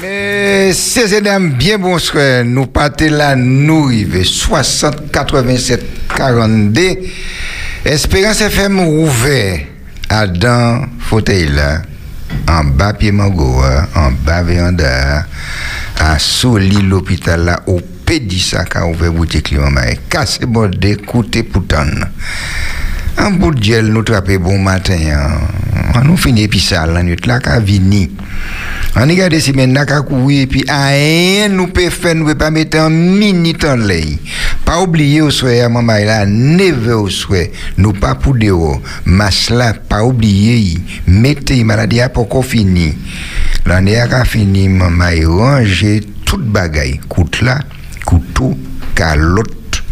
Messieurs et dames, bien bonsoir. Nous partons là, nous arrivons 60 87 42. Espérance FM ouvert dans fauteuil là, en bas pied Mangoa, en bas Véanda, à Soli l'hôpital là, au Pédissa, a ouvert boutique climat, cassez bon d'écouter pourtant. Un bout de gel nous trappe bon matin. On nous finit puis ça la nuit là qu'a vini. On regarde si maintenant qu'a courir puis rien nous peut faire nous peut pas mettre en minute en l'air. Pas oublier au soir maman là neve au soir nous pas pour dehors. Mas là pas oublier mettez maladie pour fini. L'année a fini maman ranger toute bagaille, coûte là, couteau, calotte.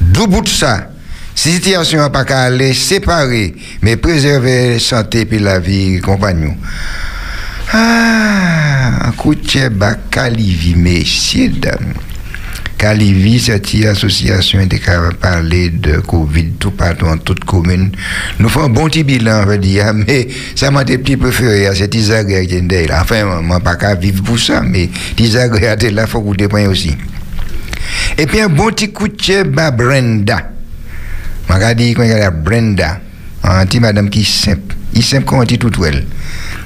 D'où bout de ça situation n'a pas qu'à aller séparer, mais préserver la santé et la vie compagnon. Ah, écoutez, bah, Calivi, messieurs, dames. Calivi, cette association qui a parlé de Covid tout partout en toute commune. Nous faisons un bon petit bilan, va dire, mais ça m'a été petit préféré à cet Isaac qui est là. Enfin, moi, pas qu'à vivre pour ça, mais Isaac est là, il faut que vous aussi. Et puis un bon petit coup de Brenda. Je dit il y a Brenda, un madame qui est simple. Il est simple comme tout elle.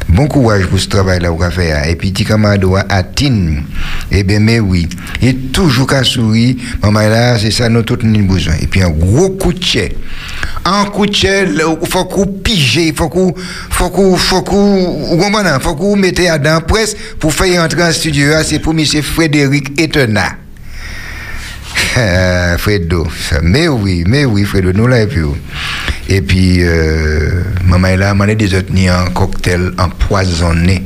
Bon courage pour ce travail là vous faire. Et puis, petit camarade à. Eh bien, mais oui. Et toujours qu'à sourire, maman là, c'est ça, nous tous nous besoin. Et puis, un gros coup de. Un coup de chien, il faut qu'on pige, il faut qu'on, qu'on, faut qu'on, comprenez, faut qu'on mette à Fredo. Mais oui, mais oui, Fredo, nous vu. Et puis, euh, maman, elle a demandé des autres un cocktail empoisonné.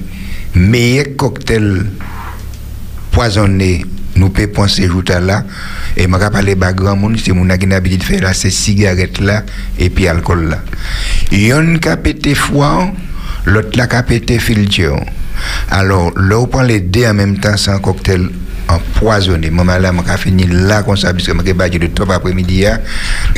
Meilleur cocktail poisonné, nous pouvons penser jour là. Et je vais parler de grand monde, c'est mon habitude de faire là, c'est cigarette là, et puis alcool là. Il y a un qui a pété foie, l'autre là qui filtre. Alors, là, on prend les deux en même temps, c'est un cocktail empoisonné. Maman là, m'a fini là comme ça, puisque m'a battu de top après-midi.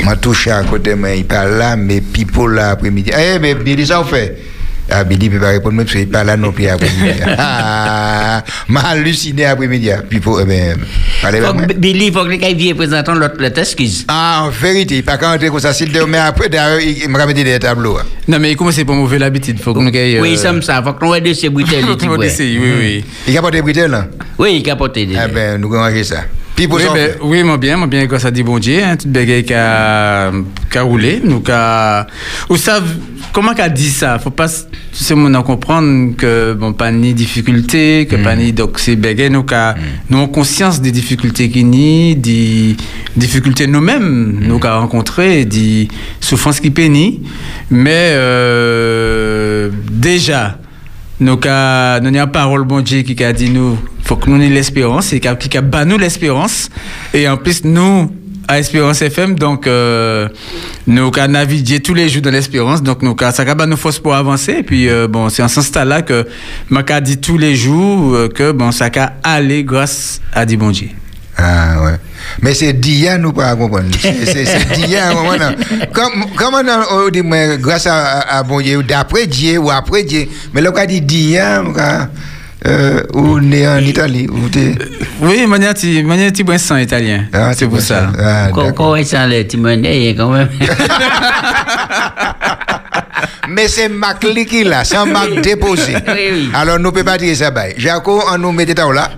M'a touché à côté, mais il parle là, mais pipo là après-midi. Eh, mais Billy, ça fait. Ah, Billy peut pas répondre, parce qu'il parle là non plus après-midi. ah, m'a halluciné après-midi. Pipo, eh ben, parlez Billy, il faut que les viennent présenter l'autre excuse. Ah, en vérité, pas quand on comme ça, s'il te met après, d'ailleurs, il m'a ramené des tableaux. Non, mais comment c'est pour mauvais l'habitude? Faut qu'on ait. Oui, ça me ça. Faut qu'on ait de ces bouteilles. Oui, oui. Il a porté des bouteilles, Oui, il a porté des. Eh ben, nous allons ça. Puis oui, ben, oui, moi bien, moi bien, quand ça dit bon Dieu, hein, toute bagaille qui a, qui a roulé, nous a, ou ça, comment qu'a dit ça? Faut pas, c'est mon comprendre que, bon, pas ni difficulté, que pas mm. ni, donc c'est bagaille, nous mm. nous avons conscience des difficultés qui ni, des difficultés nous-mêmes, mm. nous a rencontré, des souffrances qui pénissent, mais, euh, déjà, nous a, nous a parole bon Dieu qui a dit nous, faut que nous ayons l'espérance et qui a bas nous l'espérance. Et en plus, nous, à Espérance FM, donc euh, nous avons navigué tous les jours dans l'espérance, donc nous ça a nous force pour avancer. Et puis euh, bon, c'est en ce sens-là que m'a dit tous les jours euh, que bon ça a allé grâce à dit bon Dieu. Ah ouais. Mais c'est Dia nous pas comprendre. C'est Dia Comment on dit grâce à, à bon Dieu d'après Dieu ou après Dieu. Mais là on dit Dia euh, ou né en Italie ou t'es... Oui, manière ti manière ti bon sang italien. Ah, c'est pour ça. Ah, Comment ça le ti quand même. Mais c'est ma qui là, c'est un marque déposé. Alors nous ne pouvons pas dire ça. Jaco, on nous met là.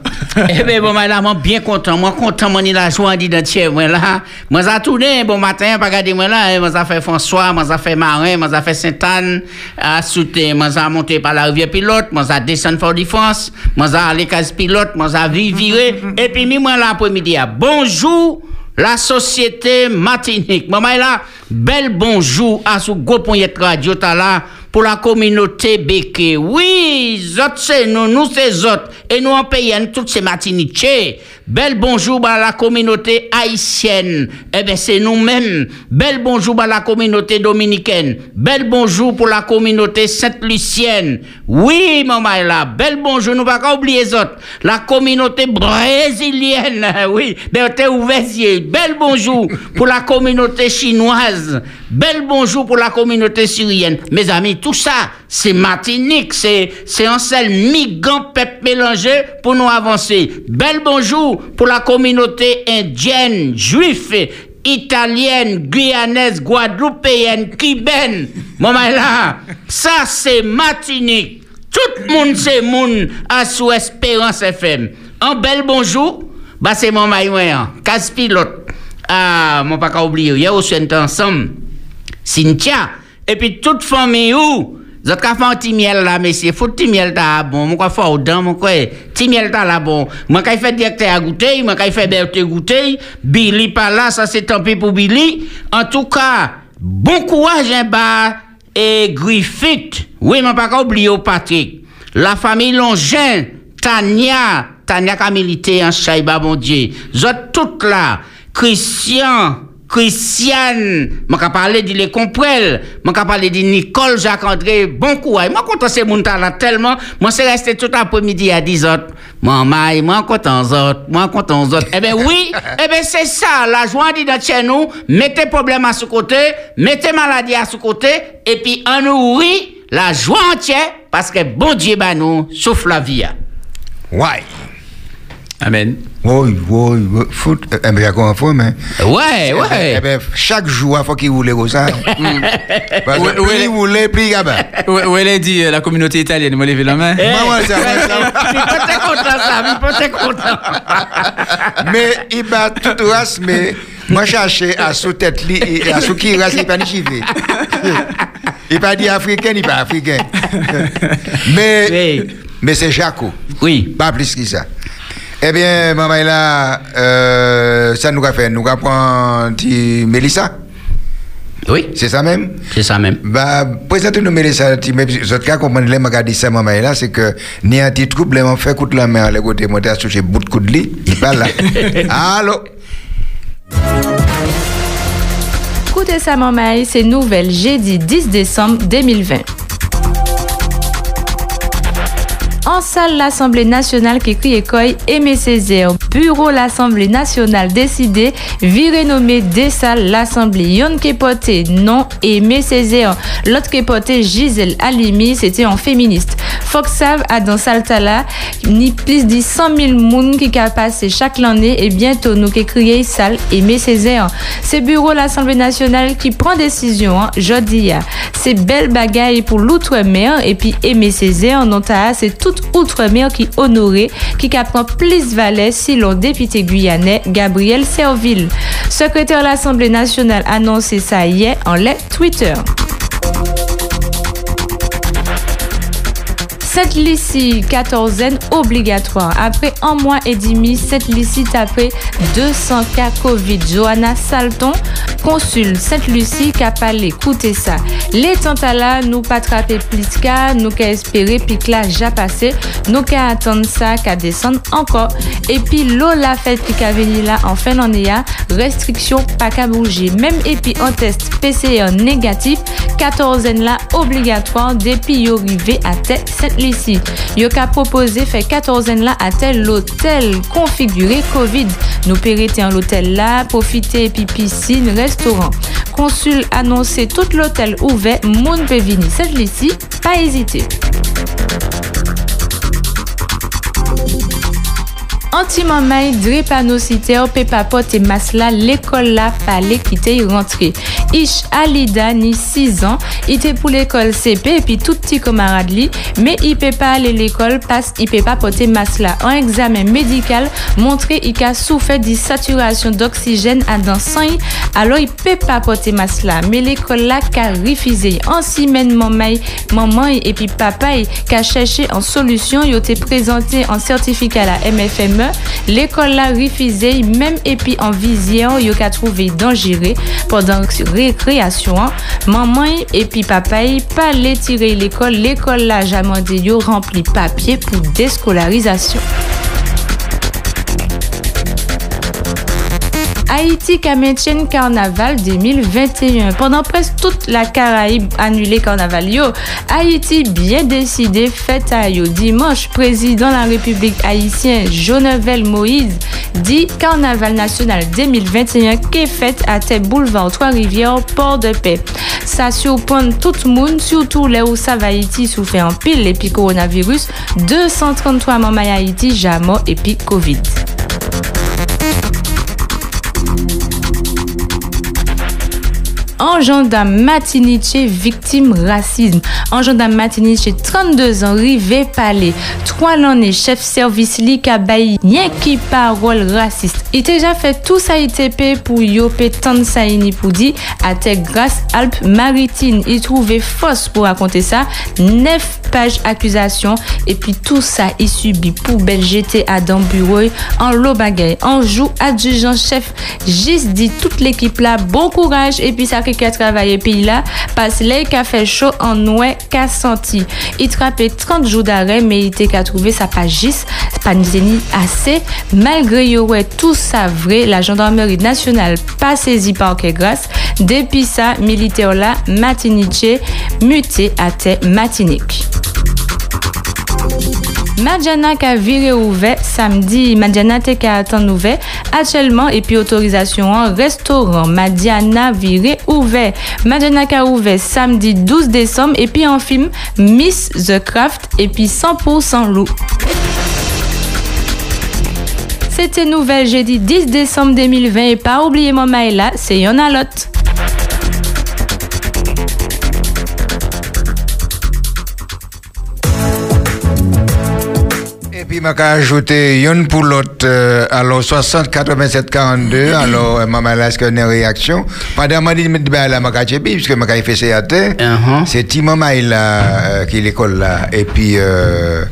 Eh bien, bon, madame, bien content. Moi, content, moi, la joie d'identité. Moi, là, moi, j'ai tourné, bon matin, pas regarder, moi, là, moi, j'ai fait François, moi, j'ai fait Marin, moi, j'ai fait Sainte-Anne, à Souté, moi, j'ai monté par la rivière pilote, moi, j'ai descendu Fort de France, moi, j'ai allé case pilote, moi, j'ai viré, et puis, moi, l'après-midi, bonjour, la société Martinique. Maman là, bel bonjour à ce gros radio là pour la communauté béké. Oui, zot c'est nous, nous c'est autres. Et nous en payons toutes ces matinités. Bel bonjour à la communauté haïtienne. Eh bien, c'est nous-mêmes. Bel bonjour à la communauté dominicaine. Bel bonjour pour la communauté sainte-lucienne. Oui, maman là. Bel bonjour, nous pas oublier autres. La communauté brésilienne. Oui, ouvert Bel bonjour pour la communauté chinoise. Bel bonjour pour la communauté syrienne. Mes amis, tout ça, c'est Martinique, c'est, c'est un seul migrant peuple mélangé pour nous avancer. Bel bonjour pour la communauté indienne, juif, italienne, guyanaise, guadeloupéenne, cubaine. Maman là, ça c'est Martinique. Tout le monde c'est monde à sous Espérance FM. Un bel bonjour, bah c'est mon maillot, casse pilote. Ah, mon pas oublier, on est ensemble. Cynthia, et puis toute famille où vous avez fait un petit miel là, messieurs. Faut petit miel là, bon. Moi, quoi, au dents, mon quoi. Petit miel là, bon. Moi, quand il fait directeur à goûter, moi, quand il fait Berthe goûter, Billy pas là, ça c'est tant pis pour Billy. En tout cas, bon courage, hein, et Griffith. Oui, mais pas oublier au Patrick. La famille Longin, Tania, Tania qui a milité en Chaïba, mon Dieu. Vous toutes là. Christian, Christiane, je vais parler de les comprel, je vais parler de Nicole Jacques-André, bon courage. Moi, content ces gens là tellement, moi, c'est resté tout l'après-midi à 10 autres. Moi, moi, moi, content autres, moi, content autres. Eh bien, oui, eh bien, c'est ça, la joie dit dans chez nous, mettez problème à ce côté, mettez maladie à ce côté, et puis, on nous rit, la joie entière, parce que bon Dieu, bah, nous, souffle la vie. Ouais. Amen. Oui, oui, oui. Foot, eh bien, encore une fois, mais? Ouais, ouais. Eh bien, chaque jour, il faut qu'il roule comme ça. Parce que plus il roule, plus il gagne. Où elle a dit euh, la communauté italienne, moi, levé la main. Eh, Moi, ouais, ça, ça. Je suis pas très content, ça, je suis pas très content. Mais il bat toute race, mais moi, chercher à sous tête, à sous qui race, il pas ni chiffre. Il pas dit africain, il pas africain. Mais, Oui. mais c'est Jaco. Oui. Pas plus que ça. Eh bien, maman, là, euh, ça nous a fait. Nous avons pris Mélissa. Oui, C'est ça même? c'est ça même. Bah, présentez-nous Mélissa, mais vous autres cas, comprendre, les magasins ça, maman, là, c'est que, ni un petit trouble, les fait coup de la main, les côtés, monter à toucher bout de coup de lit, il parle là. Allô? Écoutez ça, Mamaï, c'est nouvelle jeudi 10 décembre 2020. En salle l'Assemblée nationale qui crie école Aimé Césaire. Bureau l'Assemblée nationale décidé, virer nommé des salles l'Assemblée. Yon porté non Aimé Césaire. L'autre porté Gisèle Halimi, c'était en féministe. Foxav a dans Saltala, ni plus de 100 000 moun qui a passé chaque année et bientôt nous qui crier salle Aimé Césaire. C'est bureau l'Assemblée nationale qui prend décision, hein, jodi a. C'est belle bagaille pour l'outre-mer et puis Aimé Césaire, non ta, c'est toute outre-mer qui honoré, qui prend plus valet si l'on député guyanais Gabriel Serville. Secrétaire de l'Assemblée nationale annoncé ça hier en lettre Twitter. Cette lycée quatorzaine obligatoire. Après un mois et demi, cette lycée après 200 cas Covid. Johanna Salton, consul Sainte-Lucie, qui a parlé. Écoutez ça. Les là, nous pas attraper plus cas, nous qu'à espérer, puis que là, déjà passé, nous qu'à attendre ça, qu'à descendre encore. Et puis, l'eau la fête qui a venu là en fin d'année, restriction pas qu'à bouger. Même et puis un test PCR négatif, quatorzaine là obligatoire depuis yo arrivé à tête cette lycée. Yo ka proposé fait quatorzaine là à tel l'hôtel configuré Covid. Nous pérété en l'hôtel là, profiter puis piscine, restaurant. Consul annoncé tout l'hôtel ouvert, moun peut venir cette lycée, pas hésiter. Anti-mamay, drépanocytaire, pépapote et masla, l'école là fallait quitter rentrer. Ish Alida, ni 6 ans, il était pour l'école CP et puis tout petit camarade mais il peut pas aller l'école parce qu'il peut pas porter masla. Un examen médical montré il a souffert de saturation d'oxygène à dans sang, alors il peut pas porter masla. Mais l'école là qu'a refusé. En semaine, maman, maman et puis papa qui a cherché en solution, il été présenté en certificat à la MFME. L'école là refusé, même et puis en vision, il a trouvé dangereux pendant récréation. Maman et puis papa pas les tirer l'école. L'école là, jamais dit yo rempli papier pour déscolarisation. Haïti maintien carnaval 2021. Pendant presque toute la Caraïbe annulée carnaval yo, Haïti bien décidé fête à yo. Dimanche, président de la République haïtienne Jonevel Moïse dit Carnaval national 2021 qui est fait à tes boulevard Trois-Rivières, Port-de-Paix. Ça surprend tout le monde, surtout là où ça va Haïti souffre en pile et coronavirus. 233 membres Haïti, jamais et puis Covid. En gendarme Matiniche, victime racisme. En gendarme Matiniche, 32 ans, rivé palais. Trois l'année, chef service li kabayi, rien qui parole raciste. Il déjà fait tout ça ITP pour yopé tant ça pour dire à grâce Alpes Maritime. Il trouvait fausse pour raconter ça. Neuf pages accusation et puis tout ça il subit poubelle jeté à dans bureau en lot bagaille. En joue adjudant chef. Juste dit toute l'équipe là, bon courage et puis ça qui a travaillé pays là parce les qu'a fait chaud en noué qu'a senti. Il trappait 30 jours d'arrêt mais il était qu'à trouver sa juste pas assez malgré ouais tout ça vrai la gendarmerie nationale pas saisie par que grâce depuis ça militaire là Matiniche muté à terre Matinique. Madjana a viré ouvert samedi. Madjana te ka attend ouvert actuellement et puis autorisation en restaurant. Madiana viré ouvert. Madjana a ouvert samedi 12 décembre et puis en film Miss The Craft et puis 100% loup. C'était nouvelle jeudi 10 décembre 2020 et pas oublier mon là, c'est Yona puis, je vais ajouter une pour l'autre, euh, alors 60 87 42, alors, euh, maman, là, est-ce qu'il y a une réaction? Pendant que je dis, ben, là, je vais puisque je fait CAT, c'est Timoma, là, euh, qui est l'école là. Et puis, euh,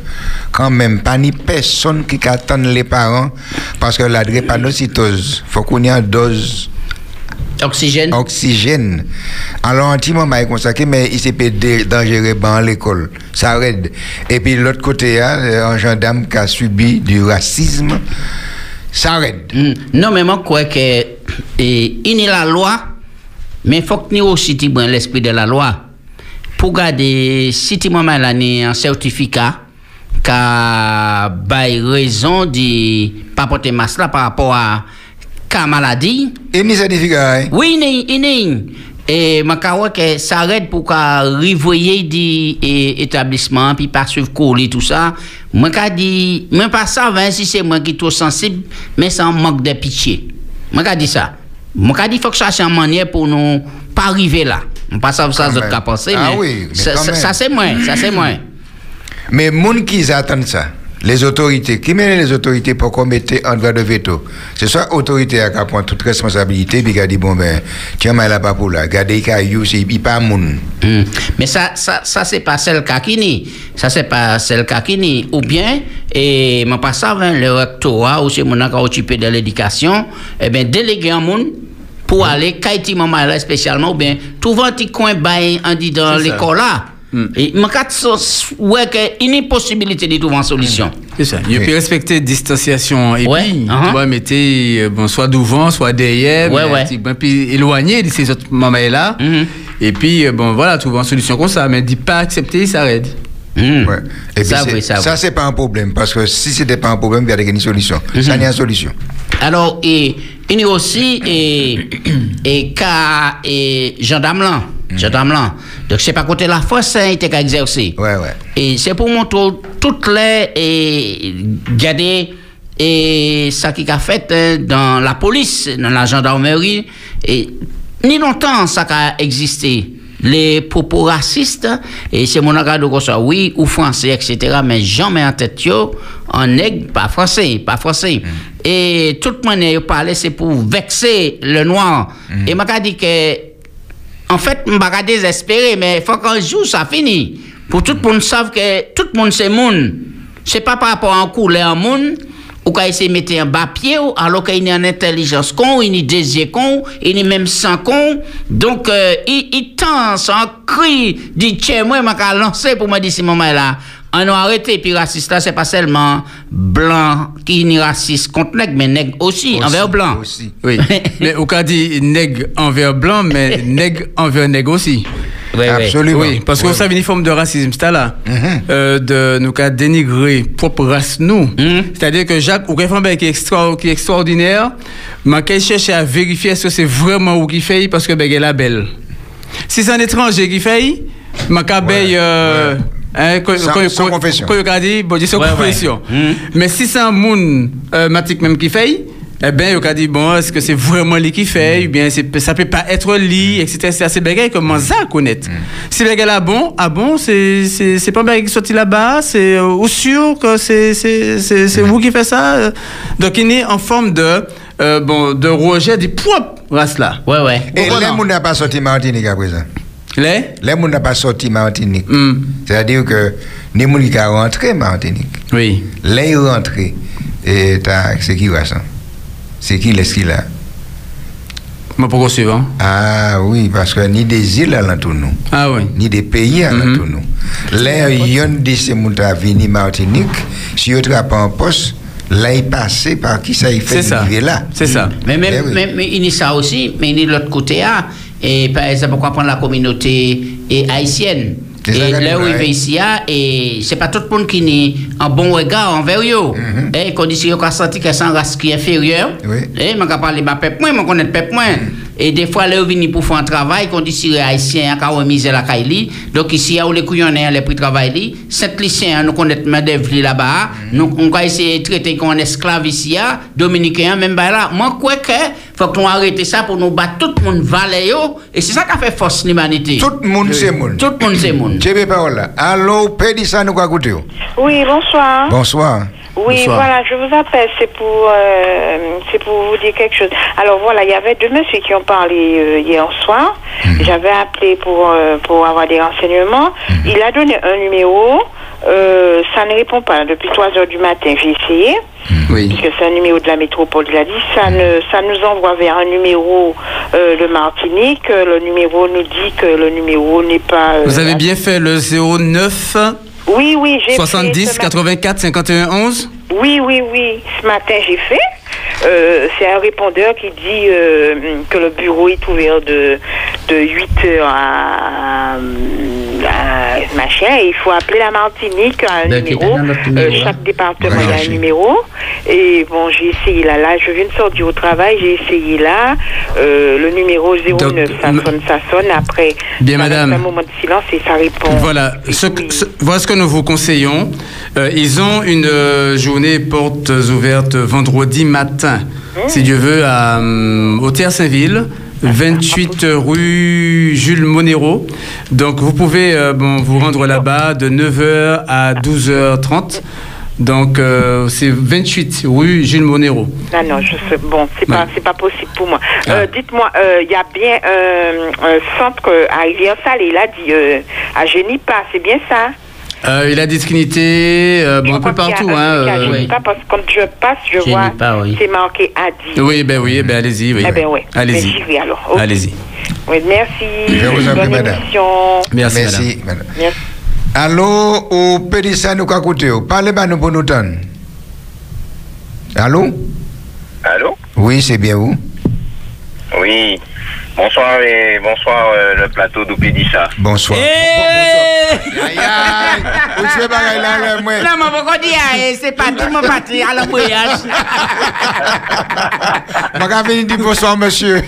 quand même, pas ni personne qui attend les parents, parce que la drépanocytose, faut qu'on ait une dose Oxygène. oxygène. Alors, un petit moment est consacré, mais il s'est dangereux dans l'école. Ça aide. Et puis, l'autre côté, hein, un gendarme qui a subi du racisme, ça aide. Mm. Non, mais moi, je crois que et, il y a la loi, mais il faut que nous aussi l'esprit de la loi. Pour garder, si tu m'as un certificat, qui a raison de pas porter masque là par rapport à cas maladie, Et ni certificat, hein? oui, il y a une. Et je crois que ça arrête pour qu'à revoyer des eh, établissements, puis pas suivre colis, tout ça. Moi, je dis, même pas ça, hein, si c'est moi qui suis trop sensible, mais ça manque de pitié. Moi, je dis ça. Moi, je dis, il faut que ça soit une manière pour nous pas arriver là. On passe à ça, Quand vous même. avez pensé, Ah ça, quand ça- même. ça, c'est moi, ça c'est moi. Mais moun qui attendent ça, les autorités, qui mènent les autorités pour qu'on mette en droit de veto? C'est soit autorité qui prend toute responsabilité, puis qui a dit, bon, ben, tiens, mais là, pas pour là. Gardez caillou, c'est pas moun. Hmm. Mais ça, ça, ça c'est pas celle Kakini. Ça, c'est pas celle Kakini. Ou bien, et mon passage hein, le rectorat, ou c'est mon occupé de l'éducation, eh bien, déléguer un monde pour aller, Kaiti maman là spécialement, ou bien, trouver un petit coin en dit dans ça. l'école là. Et cas, ouais, qu'il y a une possibilité de trouver une solution. C'est ça. Il Oui. peut respecter distanciation et Ouais, puis, uh-huh. tu vois, mettez, euh, bon, soit devant, soit derrière, Ouais, mais, ouais. tu- ben, puis éloigné de ces autres mamans là. Mhm. Et puis, euh, bon, voilà, trouver une solution comme ça, mais dit pas accepter, ça aide. Hmm. Ouais. Et Ça, c'est- oui, ça, ça, oui. c'est pas un problème, parce que si c'était pas un problème, il y a une solution. Ça, il y a une solution. Alors, et, il y a aussi, et, et, cas, et, gendarme là, gendarme là. Donc, c'est pas côté la force, hein, il était qu'à exercer. Ouais, ouais. Et c'est pour montrer toutes les, et, garder, et, ça qui a fait hein, dans la police, dans la gendarmerie, et, ni longtemps ça a existé. Les propos racistes, et c'est mon regard comme ça, oui, ou français, etc., mais jamais en tête, en nègre, pas français, pas français. Et toute manière, yo parler, c'est pour vexer le noir. Et m'a dit que, en fait, pas désespérer, mais il faut qu'un jour ça finisse. Pour tout le monde sache que tout le monde c'est monde. C'est pas par rapport à un couleur monde ou quand essayer de mettre un bas pied ou alors qu'il y a une intelligence con, il y a yeux con, il y a même sang con. Donc, euh, il, il tend son cri, dit, tiens, moi, je vais lancer pour me dire, si moment là, on a arrêté, puis raciste là, c'est pas seulement blanc qui est raciste contre nègre, mais nègre aussi, envers blanc. aussi. Oui. mais au cas dit nègre envers blanc, mais nègre envers nègre aussi. Ouais. Absolument. Oui, parce que Ouais. vous savez, une forme de racisme, c'est là. Mhm. Euh, de nous qu'à dénigrer propre race nous. Mhm. C'est-à-dire que Jacques, ou quelqu'un qui extra, qui est extraordinaire, mais qu'il cherche à vérifier est-ce que c'est vraiment où qui fait parce que ben, il est belle. Si c'est un étranger qui fait, ma cabeille, euh, hein, quand- Sans- confession. dit, bon, sans Ouais, ouais. confession. Mhm. Mais si c'est un monde, euh, matique même qui fait, eh bien, il a dit, bon, est-ce que c'est vraiment lui qui fait, ou bien ça peut pas être lui, etc. C'est assez bégay, comment ça à connaître? Si le gars là, bon, ah bon, c'est pas un qui sorti là-bas, c'est euh, ou sûr que c'est c'est vous qui faites ça? Donc, il est en forme de, euh, bon, de rejet du propre race là. Ouais, ouais. Et Bon, les n'a pas sorti Martinique à présent. Les? Les gens n'a pas sorti Martinique. Hmm. C'est-à-dire que les gens qui sont rentrés Martinique, Oui. les rentrés, c'est qui va ça C'est qui l'est-ce qu'il a Moi, pourquoi suivant? Ah oui, parce que ni des îles alentour nous, Ah oui. ni des pays alentour nous. Les yon de ces gens qui vini Martinique, si ils trappent en poste, là ils passent par qui ça il fait C'est ça. arriver là. C'est ça. Mais même, Eh oui. même- mais il y a ça aussi, mais il y a de l'autre côté. ah. Et par exemple, pourquoi prendre la communauté haïtienne C'est Et là où il ici, et c'est pas tout le monde qui est en bon regard envers eux. Et qu'on dit si on a senti c'est une race qui est inférieure, Mhm. Et je vais parler de ma peuple, moi, je connais le peuple, moi. Et des fois, ils viennent pour faire un travail, qu'on dit si les haïtiens ont remis la caille. Donc ici, où les couillonnés, les prix de travail, sept lycéens, nous connaissons main-d'œuvre là-bas, nous, on va essayer de traiter comme un esclave ici, ah, dominicain, même bah là. Moi, quoi que, faut qu'on arrête ça pour nous battre tout le monde valet, et c'est ça qui a fait force l'humanité. Tout le monde c'est monde. Tout le monde, c'est monde. J'ai pas parole là. Allô, Pédissa nous quoi écouter Oui, bonsoir. Bonsoir. Oui, Bonsoir. voilà, je vous appelle, c'est pour, euh, c'est pour vous dire quelque chose. Alors voilà, il y avait deux messieurs qui ont parlé euh, hier soir. J'avais appelé pour, euh, pour avoir des renseignements. Il a donné un numéro. Euh, ça ne répond pas. Depuis 3 heures du matin, j'ai essayé. Oui. Puisque c'est un numéro de la métropole, il a dit. Ça, ne, ça nous envoie vers un numéro euh, de Martinique. Le numéro nous dit que le numéro n'est pas... euh, Vous avez bien fait le 09 Oui, oui, j'ai fait 70 ce matin. 84 51 11 Oui, oui, oui. Ce matin, j'ai fait. Euh, c'est un répondeur qui dit euh, que le bureau est ouvert de, de 8 heures à, à machin. Et il faut appeler la Martinique à un Donc, numéro. Euh, hein. chaque département, il a un numéro. Et bon, j'ai essayé là. Là, je viens de sortir au travail. J'ai essayé là. Euh, le numéro 09, Donc, ça sonne, ça sonne. Après, Bien, madame. un moment de silence et ça répond. Voilà, ce, ce- voilà ce que nous vous conseillons. Euh, ils ont une euh, journée portes ouvertes vendredi matin, si Dieu veut, à, au Terre Saint-Ville. 28 rue Jules Monero. Donc vous pouvez euh, bon, vous rendre là-bas de 9h à 12h30. Donc euh, c'est 28 rue Jules Monero. Ah non, je sais, bon, c'est pas, Ouais. c'est pas possible pour moi. Ah. Euh, dites-moi, euh, il y a bien un centre à Rivière-Salée, il a dit euh, à Génipa, c'est bien ça? Euh, il a des disponibilités euh, bon, Je un peu partout. un Hein, euh, parce que quand je passe, je vois, oui. c'est marqué Adi. Oui, ben oui, ben allez-y. Oui, Eh ben. Allez-y. Mais j'y vais alors. Ok. Allez-y. Oui, merci. Je vous en prie, Bonne madame. émission. Merci, madame. Merci, madame. Merci. Allô, au Pédissa nous quoi écouter Parlez pas nous pour nous. Allô? Allô? Oui, c'est bien vous. Oui. Bonsoir et bonsoir euh, le plateau d'Oupédissa. Bonsoir. Eh! Aïe, aïe. Vous savez pas là, là, moi. Non, mais pourquoi dire, c'est pas tout mon parti à l'embrayage. Je vais venir dire bonsoir, monsieur.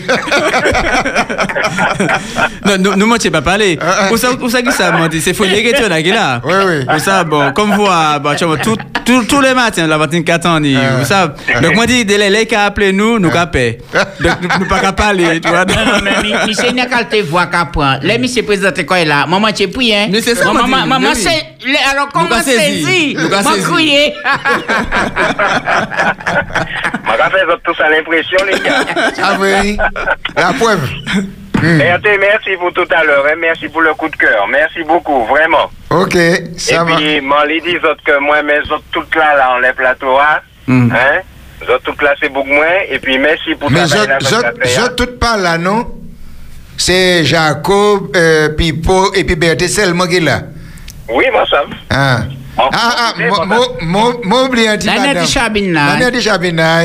Non, nous, nous, moi, tu pas parlé. Ah, ah. Où ça, où ça qui ça, moi, c'est que tu là, qui est là. Oui, oui. Où ça, bon, comme vous, bah, tu vois, tout, tout, tous les matins, la matin 4 ans, ni, Ah. vous savez. Donc, moi, dis, les les qui appelé nous, nous capé. Donc, nous, pas parler, tu vois. Non, non, mais mi c'est une qualité voix qu'à prendre. Mi c'est présenté quoi là. Maman, tu es pris, hein? Mais c'est ça, Maman, maman, c'est. le- Alors, comment Nous qu'a saisi. saisi? Nous qu'a M'a saisi. crié. M'a fait tous à l'impression, les gars. Ah oui. La preuve. Hmm. Et te merci pour tout à l'heure, hein. merci pour le coup de cœur. Merci beaucoup, vraiment. Ok, ça et va. puis, m'en les dit autres que moi, mes autres toutes là, là, on les plateaux, hein. Mm. Hein? Les autres toutes là, c'est beaucoup moins. Et puis, merci pour Mais tout je, je, je tout pas là, non? C'est Jacob, euh, Pipo et puis Berthe qui est là. Oui, moi, ça. Ah, ah, ah, écoutez, mo- bon, mo- mo- mo oublié un petit La nette madame. de Chabina. La nette de Chabina.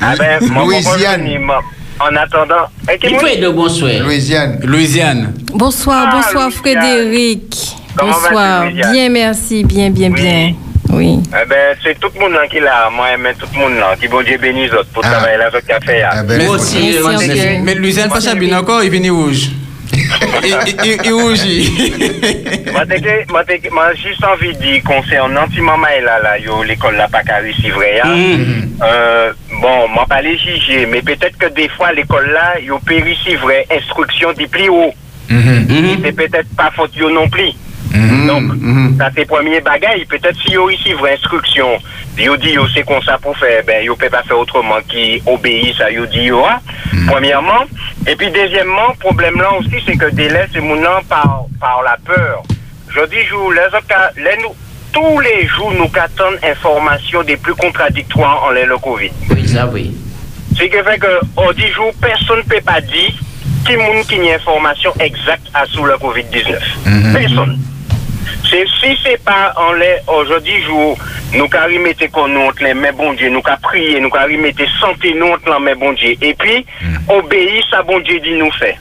Ah ben, moi, moi, Louisiane. moi, moi, en attendant. Eh, fait de bonsoir. Louisiane. Louisiane. Bonsoir, Ah, bonsoir Louisiane. Frédéric. Comment bonsoir. Bien, merci, bien, bien, Oui. bien. Oui. Eh ben, c'est tout le monde là qui l'a, moi, mais tout le monde là, qui bon Dieu bénisse autres pour Ah. travailler là, autres café. Ah là. ben, Moi aussi. Mais, Louisiane, pas chabine encore, il vient rouge. Il- rougit. Moi, juste envie de dire, concernant si maman est là, là, yo, l'école là, pas qu'à réussir vrai, hein. Mhm. Euh, bon, moi, pas les juger, mais peut-être que des fois, l'école là, yo, peut réussir vrai, instruction des plus haut. Mhm. Mhm. C'est peut-être pas faute yo non plus. Donc, Mhm. ça c'est premier bagaille. Peut-être si yo ici vraie instruction, yo dit yo c'est comme ça pour faire, ben yo peut pas faire autrement qui obéissent à yo dit yo. hein. Premièrement. Et puis deuxièmement, problème là aussi, c'est que délai, c'est mon nom par, par la peur. Je dis, jour, les autres cas- les nous, tous les jours, nous attendons informations des plus contradictoires en les le Covid. Oui, ça oui. Ce qui fait que, au 10 jours, personne ne peut pas dire qui monde qui a information exacte à sous le Covid-19. Mhm. Personne. Si c'est pas en les aujourd'hui jour, nous qu'à remettre les mains bon Dieu, nous qu'à prier, nous qu'à remettre santé nous entre les mains bon Dieu. Et puis, obéir ça bon Dieu dit nous fait.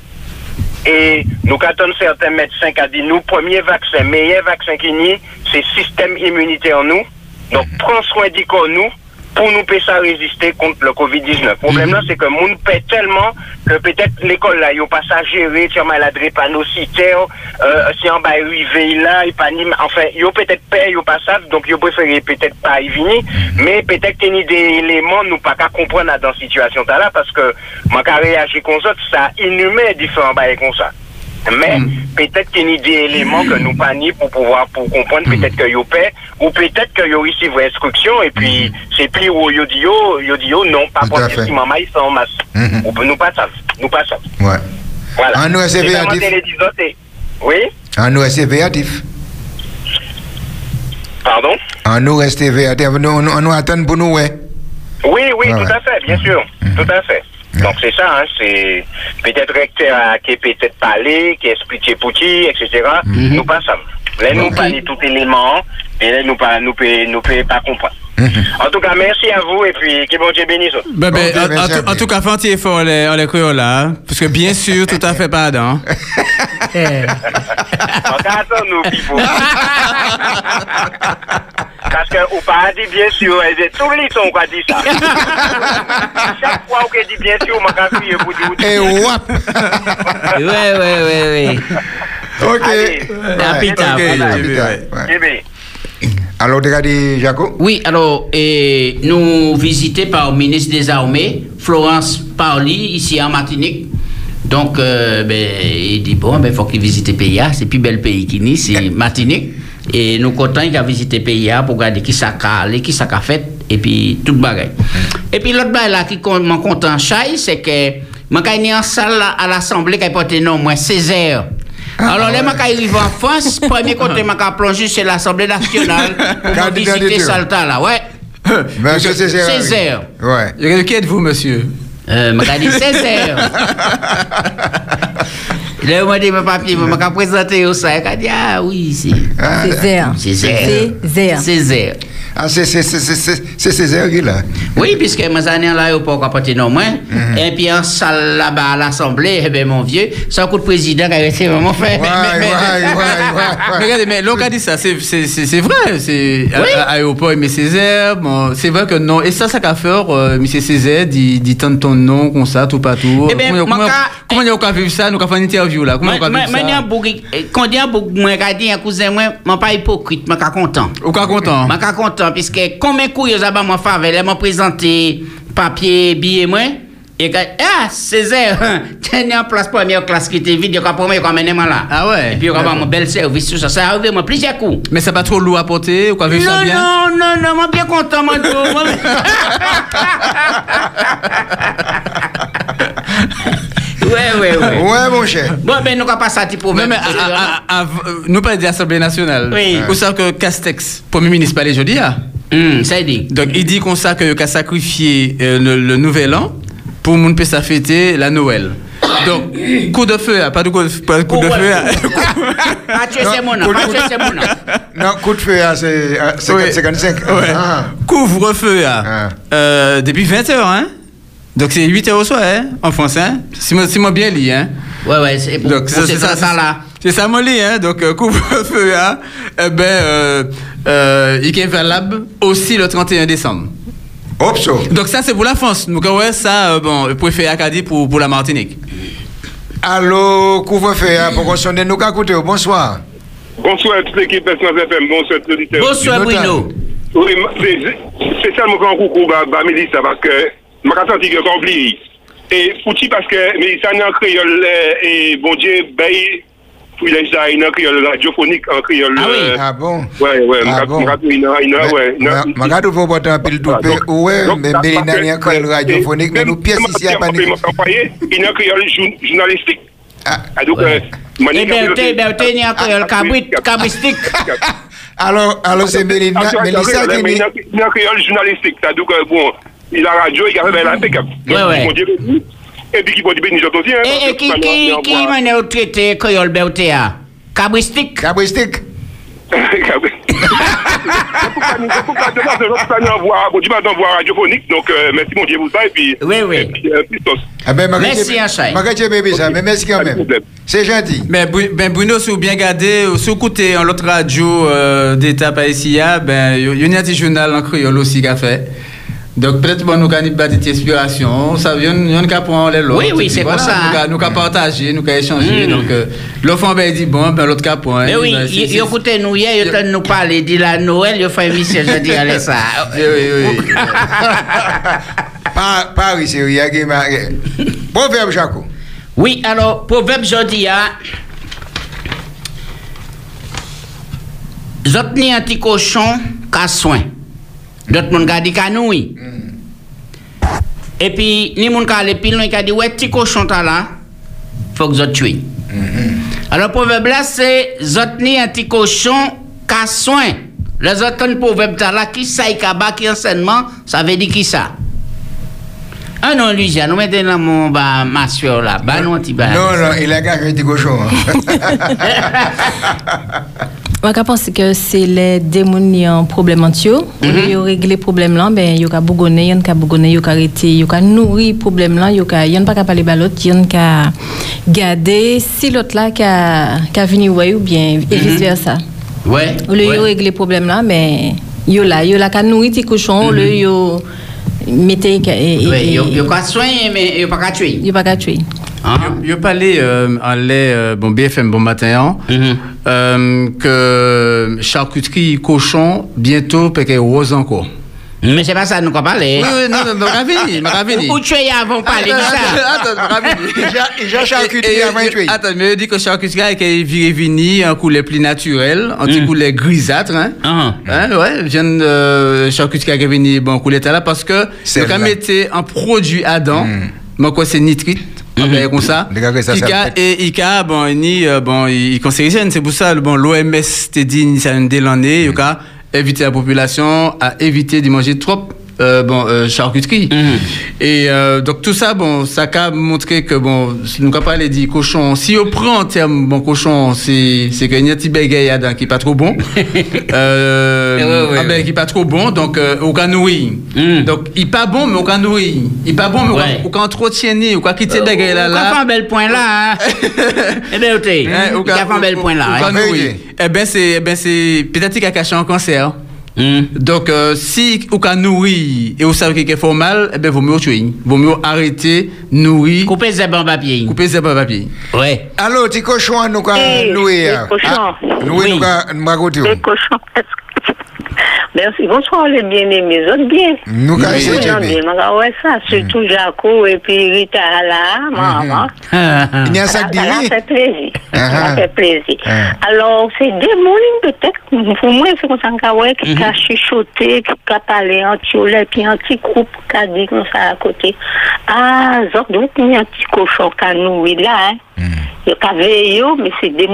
Et nous attendons certains médecins qui dit nous, premier vaccin, meilleur vaccin qui n'y, c'est système immunitaire en nous. Donc, prends soin corps nous pour nous puissions résister contre le Covid-19. Le problème là, c'est que nous paie tellement que peut-être l'école là, il pas ça gérer, tu as mal à drépanocytaire, euh, si en bas arrivé là, il pas ni, enfin, il peut-être paie, il pas ça, donc il préféré peut-être pas y venir, mais peut-être qu'il y a des éléments nous pas qu'à comprendre dans cette situation là, parce que, moi, qu'à réagir comme ça, ça inhumain différents bails comme ça. Mais peut-être qu'il y a des éléments que nous pas ni pour pouvoir pour comprendre peut-être que yo paie ou peut-être que yo ici vos instructions et puis c'est plus où yo dit yo yo dit yo non pas si maman ils sont en masse. Mhm. On peut nous pas ça. Nous pas ça. Ouais. Voilà. En nous, c'est Oui, En nous rester véatif. pardon? En nous rester véatif. Nous, nous, nous pour nous, ouais. Oui, oui, Ouais, tout à fait, bien sûr. Tout à fait. Donc c'est ça, hein, c'est peut-être recteur qui est peut-être parlé, qui expliqué pour qui, etc. Nous pas ça. Là, nous Ok. pas les tout élément, et là, nous pas, nous peut, nous peut pas comprendre. Mhm. En tout cas, merci à vous et puis que bon Dieu bénisse. Ben, ben, en- tout- en vous. tout cas, Fanti est fort, on les, les créoles là. Parce que bien sûr, tout à fait pas dedans. Donc attends nous, people. Parce que ou pas dit bien sûr, et tous les sons qu'on dit ça. Chaque fois qu'on dit bien sûr, on m'a crié pour dire. Et wap! Oui, oui, oui, oui. Ok. Allez. J'ai vu, ouais. Ouais. Eh Alors, tu as dit, Jaco? Oui, alors, et nous visités par le ministre des Armées, Florence Parly, ici en Martinique. Donc, euh, ben, il dit, bon, ben, faut qu'il visite le pays, c'est le plus bel pays qui n'y, c'est Martinique. Et nous contents qu'il a visité le pays pour regarder qui ça a allé, qui ça a fait, et puis tout le bagage. Et puis l'autre bagage là qui m'en content c'est que, quand il en salle à l'Assemblée, qui a porté non, moi, Césaire. Alors, là, quand arrive en France, premier côté, je plongé chez l'Assemblée nationale pour visiter. Salta, là, ouais. Monsieur Césaire. Césaire. Ouais. De qui êtes-vous, monsieur? Euh, dit Césaire. Là, on m'a dit, mon papier, m'a présenté au ça. Il a dit, ah oui, c'est Ah, Césaire. Césaire. Césaire. Césaire. Ah, c'est c'est- c'est- c'est- c'est- c'est Césaire qui est là. Oui, puisque moi, années à l'aéroport, quand porté non moins. Mhm. Et puis, en salle là-bas à l'Assemblée, eh bien, mon vieux, sans coup de président qui a été vraiment fait. Ouais, ouais, ouais, ouais, ouais. Mais regardez, mais l'on a dit ça, c'est- c'est c'est- c'est vrai. C'est à- aéroport, mais Césaire, c'est vrai que non. Et ça, ça qu'a fait, euh, monsieur Césaire, dit, tant ton nom, comme ça, tout partout. Eh ben, comment on a vu ça? Nous avons fait une interview là. Comment on a vu ça? Quand on dit un cousin, je suis pas hypocrite, je suis. Au content. Je suis content, puisque combien ils ont moi faveur, ils m'ont présenté papier, billet, moi. Et quand, ah, Césaire, tu en place première classe qui était vide, il y a première qui amené moi là. Ah ouais, Et puis, il y a d'accord. mon bel service, ça. Ça arrive, moi, plusieurs coups. Mais c'est pas trop lourd à porter Ou quoi vu ça Non, bien? non, non, non, moi, bien content. Moi- Ouais, ouais, ouais. Ouais, mon cher. Bon, ben, nous, on va passer à petit Non, problème. mais à- à- à- à- nous parlons de l'Assemblée nationale. Oui. Vous savez que Castex, Premier ministre, pas les jeudi, hein? Hum, ça dit. Donc, il dit comme ça que qu'a sacrifié euh, le, le nouvel an pour moun puisse fêter la Noël. Donc, coup de feu, hein, pas de coup de, pas de, coup de Oh, ouais. feu. hein. Pas tuer, c'est mon nom, coup de- pas tuer, c'est mon nom. Non, coup de feu, ah, c'est ah, c'est Oui. 55. Ouais. Ah. Couvre-feu, hein. Ah. Euh, depuis 20h, hein. Donc c'est 8 heures au soir, hein, en français. Hein? Si moi, si moi bien lis, hein. Ouais, ouais, c'est pour, Donc ça, c'est ça, temps là. c'est ça, mon lit, hein. Donc euh, couvre-feu, hein. Eh ben, euh, euh, il est valable aussi le 31 décembre. Hop, so. Donc ça, c'est pour la France. Donc ouais, ça, euh, bon, préfet Acadie pour, pour la Martinique. Allô, couvre-feu, hein, pour qu'on nous qu'à écouter. Bonsoir. Bonsoir à toute l'équipe Personne FM, bonsoir à tous les auditeurs. Bonsoir. Bruno. Oui, c'est c'est seulement quand coucou, bah, bah, Mélissa, parce que, Makasan ti ge kompli. E pouti paske Melisa nan kriol eh, e bon diye bayi pou ilè sa inan kriol radiofonik an kriol. Ah oui, eh, ah bon. Ouais, ouais, makatou inan, inan, ouais. Makatou non. pou botan pil toupe, ouè, men Melina nan kriol radiofonik, men nou piye sisi apanik. Inan kriol jounalistik. A douk, mani... Ibelte, ibelte, ni an kriol kabwistik. Alo, alo se Melisa ki ni... Inan kriol jounalistik, ta douk, bon... il a radio, il a fait Dieu, béni. Et puis, qui peut dire béni, j'entends aussi. hein, Et, qui, mène au traité créole Berthéa? Cabristique? Cabristique. Radiophonique, donc euh, merci mon Dieu pour ça, et puis... Oui, oui. Et puis, euh. Ah ben, Merci, Achai. mais merci quand même. C'est gentil. Ben, Bru- ben Bruno, si vous bien gardé, si vous écoutez en l'autre radio euh, d'État par ici, ben, il y a un journal en créole aussi qu'a fait? Donc peut-être bon, nous avons une petite inspiration, ça vient, il y en a qui prend les lots. Oui, oui, c'est pour ça, hein. Nous avons partagé, nous avons échangé. Donc euh, l'autre ben, il dit bon, ben l'autre cas prend. Mais oui, Ben, écouté nous hier, il a nous parler, dit la Noël, il fait émission, je dis, allez ça. Oui, oui, oui. Pas, Paris, c'est rien qui m'a. Proverbe, Jaco. Oui, alors, proverbe jodi a, Zot ni un petit cochon ka soin. D'autres moun ka di ka noui. Et puis, ni moun ka ale pil, nou ka di, ouais, petit cochon ta faut que zot tue. Alors, proverbe là, c'est Zot ni un petit cochon ka soin. Le zot kon proverbe ta là, qui sa y ka ba, qui enseignement, ça veut dire qui ça? Ah non, Louisiane, nous mettons dans mon bah, ma soeur là, bah non, ti bah. Non, non, il a gagné un petit cochon. hein. Moi, je pense que c'est les démons qui ont un problème en eux. Au lieu de régler le problème là, ben, ils ont bougonné, ils ont bougonné, ils ont arrêté, ils ont nourri le problème là, ils ont pas parler de l'autre, ils ont garder si l'autre là qui a, qui a venu ouais ou bien et vice versa. Ouais. Au lieu de ouais. régler le problème là, mais yo là, yo là qui nourri tes cochons, lieu de mettre et Ouais, et yo ka soigner mais yo pas ka tuer. yo pas qu'à tuer. Hein? Je parlais euh, en lait, euh, bon, BFM bon matin, hein, Mhm. euh, que charcuterie cochon, bientôt, peut être rose encore. Mais c'est pas ça nous qu'on parler. Oui, oui, non, non, non, ravini, ravini. Ou tuer avant parler de ça? Attends, attends, ravini. Il a charcuterie avant de tuer. Attends, mais il dit que charcuterie est viré vini, un couleur plus naturel, un petit Mm. couleur grisâtre, hein. Ah. Hein, ouais, vient de charcuterie est venu bon couleur là parce que C'est quand mettait un produit à dents, mais quoi c'est nitrite. dire comme ça. Et ICA, bon, ni, euh, bon, il cancérigène. C'est pour ça, le- bon, l'OMS t'a dit, ça une l'année, il a éviter la population à éviter de manger trop, euh, bon, euh, charcuterie. Et euh, donc tout ça, bon, ça a montré que bon, nous avons parlé dit cochon. Si on prend en termes bon cochon, c'est qu'il y a un petit qui est pas trop bon. euh, ah ben, qui est pas trop bon, donc nourrir. Mm. Donc il pas bon, mais nourrir. Il pas bon, mais au Ouais. au can entretenir, au can quitter bagage là On là. fait un bel point là. hein. Eh bien, a cas- fait un bel point là. hein. Eh c'est eh ben c'est peut-être qu'il a caché un cancer. Hmm. Donc, euh, si vous avez nourri et vous savez qu'il fait mal, eh ben, vaut mieux tuer. Vaut mieux arrêter, nourrir, Couper ses en papier. couper ses papiers. Ouais. Allô, petit cochon, nous avons loué. petit cochon. Oui. nous avons raconté. Merci. Bonsoir les bien-aimés. Vous êtes bien? Nous Oui, essayé non, bien. Moi, ouais, ça. Surtout Jaco et puis Rita là, maman. Il y a un sac Ça fait plaisir. Ça Ah, fait plaisir. ah. Alors, c'est des moulins peut-être. Pour moi, c'est comme ça qui a chuchoté, qui a parlé en tiolet, puis un petit groupe qui a dit comme ça à côté. Ah, donc, il y a un petit cochon qui a nourri là, hein. Il y a mais c'est des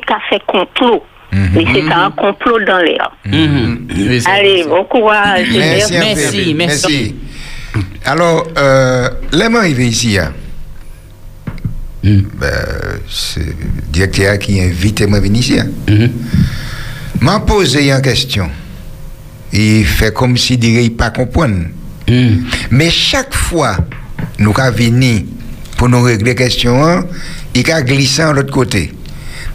qui ont fait complot. Mais c'est un complot dans l'air. Mhm. Oui, c'est- Allez, bon courage. Merci, Merci, merci. Alors, euh, les arrivé ici, hein, Mhm. ben, c'est le directeur qui invite moi à venir ici. hein. Mhm. m'a posé une question. Il fait comme si il dirait pas comprendre. Mhm. Mais chaque fois, nous avons venir pour nous régler la question, hein, il a glissé de l'autre côté.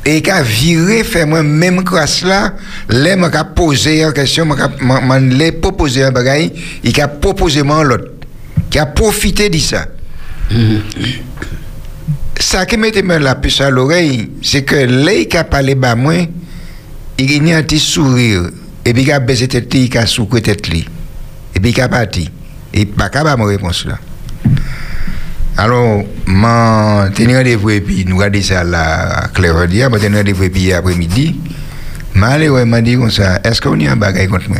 Et il a viré, fait moi même classe là, là, m'a posé une question, m'a m'a proposé un bagage, il a proposé moi l'autre, qui a profité de ça. Ça qui mettait la puce à l'oreille, c'est que là, il a parlé bas moi, il a un petit sourire, et puis il a baissé tête, il a soufflé tête, et puis il a parti. Et pas ma réponse là. Alors, m'en tenir rendez-vous et puis nous regardons ça là, Claire dit, m'en tenir rendez-vous et puis après-midi, malheureusement, m'a dit comme ça, est-ce qu'on y a un bagage contre moi?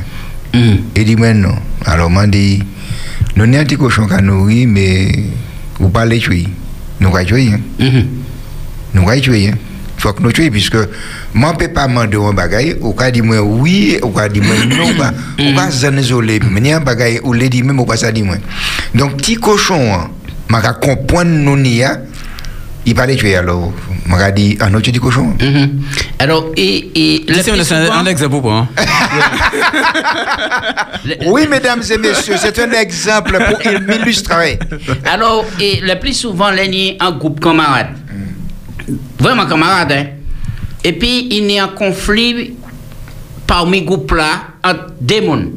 Il dit, mais non. Alors, m'a dit, nous avons un petit cochon qui nourri, mais vous parlez tuer. Nous allons tuer. Hein? Nous allons tuer. Hein? faut que nous tuions, puisque moi, je ne peux pas demander un bagage, ou pas dire moi oui, ou pas dire moi non, ou ou pas s'en isoler, mais il y a un bagage, ou le dit même, ou pas ça dire moi. Donc, petit cochon, hein, je vais comprendre nous, ni a, il va les tuer alors. Je vais dire, un autre petit cochon. Mhm. Alors, et, et laisser un, exemple pour hein. Oui, mesdames et messieurs, c'est un exemple pour m'illustrer. Alors, et le plus souvent, là, il y a un groupe camarade. Vraiment camarade, hein. Et puis, il y a un conflit parmi groupes là entre deux mondes.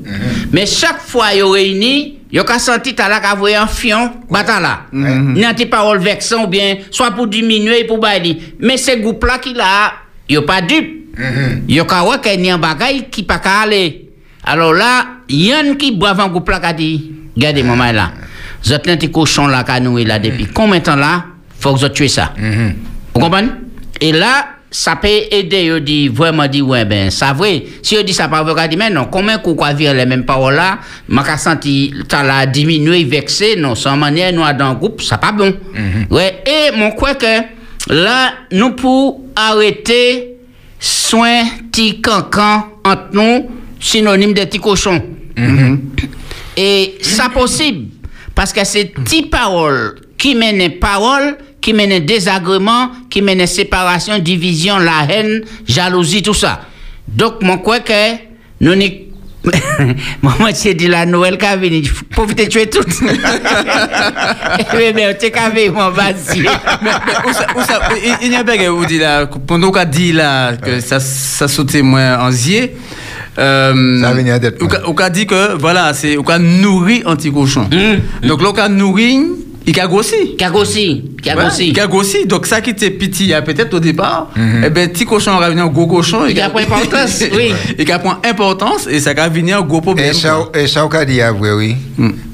Mais chaque fois, ils réunis, ils ont senti à la un fion, bata là. Il y a des paroles vexantes ou bien, soit pour diminuer, pour bailler. Mais ces groupes là qui là, ils n'ont pas dupes. Ils ont qu'à qu'il y a un bagage qui pas qu'à aller. Alors là, il y a un qui brave un groupe là qui a dit, regardez, maman là. Vous êtes un petit cochon là qui a noué là depuis combien de temps là? Faut que vous tuez ça. Vous comprenez? Et là, ça peut aider, vous dit, vraiment dit, ouais, ben, ça vrai. Si vous dit ça pas vrai, dit, mais non, combien qu'on quoi les mêmes paroles là, m'a qu'à senti, t'as la diminué, vexé, non, sans manière, nous, dans le groupe, ça pas bon. Ouais, et mon quoi que, là, nous pour arrêter, soin, ti cancan, entre nous, synonyme de ti cochon. Et ça possible, parce que c'est ti paroles qui mènent parole, qui mènent désagrément, qui mènent séparation, division, la haine, jalousie, tout ça. Donc, mon quoi que, nous n'y Moi, c'est dit la Noël qui a venu. Pour te tuer tout. Mais, mais, tu qu'à venir, mon vas-y. il- il y a un bagage où dit là, pendant qu'on a dit là que ça, ça sautait moins en zier, euh, Ça ou qu'a- ou qu'a dit que voilà, c'est, ou qu'a nourri anti-cochon. Donc là, on a nourri, il a grossi. Qui a grossi. Qui a grossi. Il a grossi. Donc ça qui était petit, il y a peut-être au départ, eh ben, petit cochon va venir un gros cochon. Il a pris importance, oui. Il a pris importance et ça va venir un gros problème. Et ça, et ça, on a dit à vrai, oui.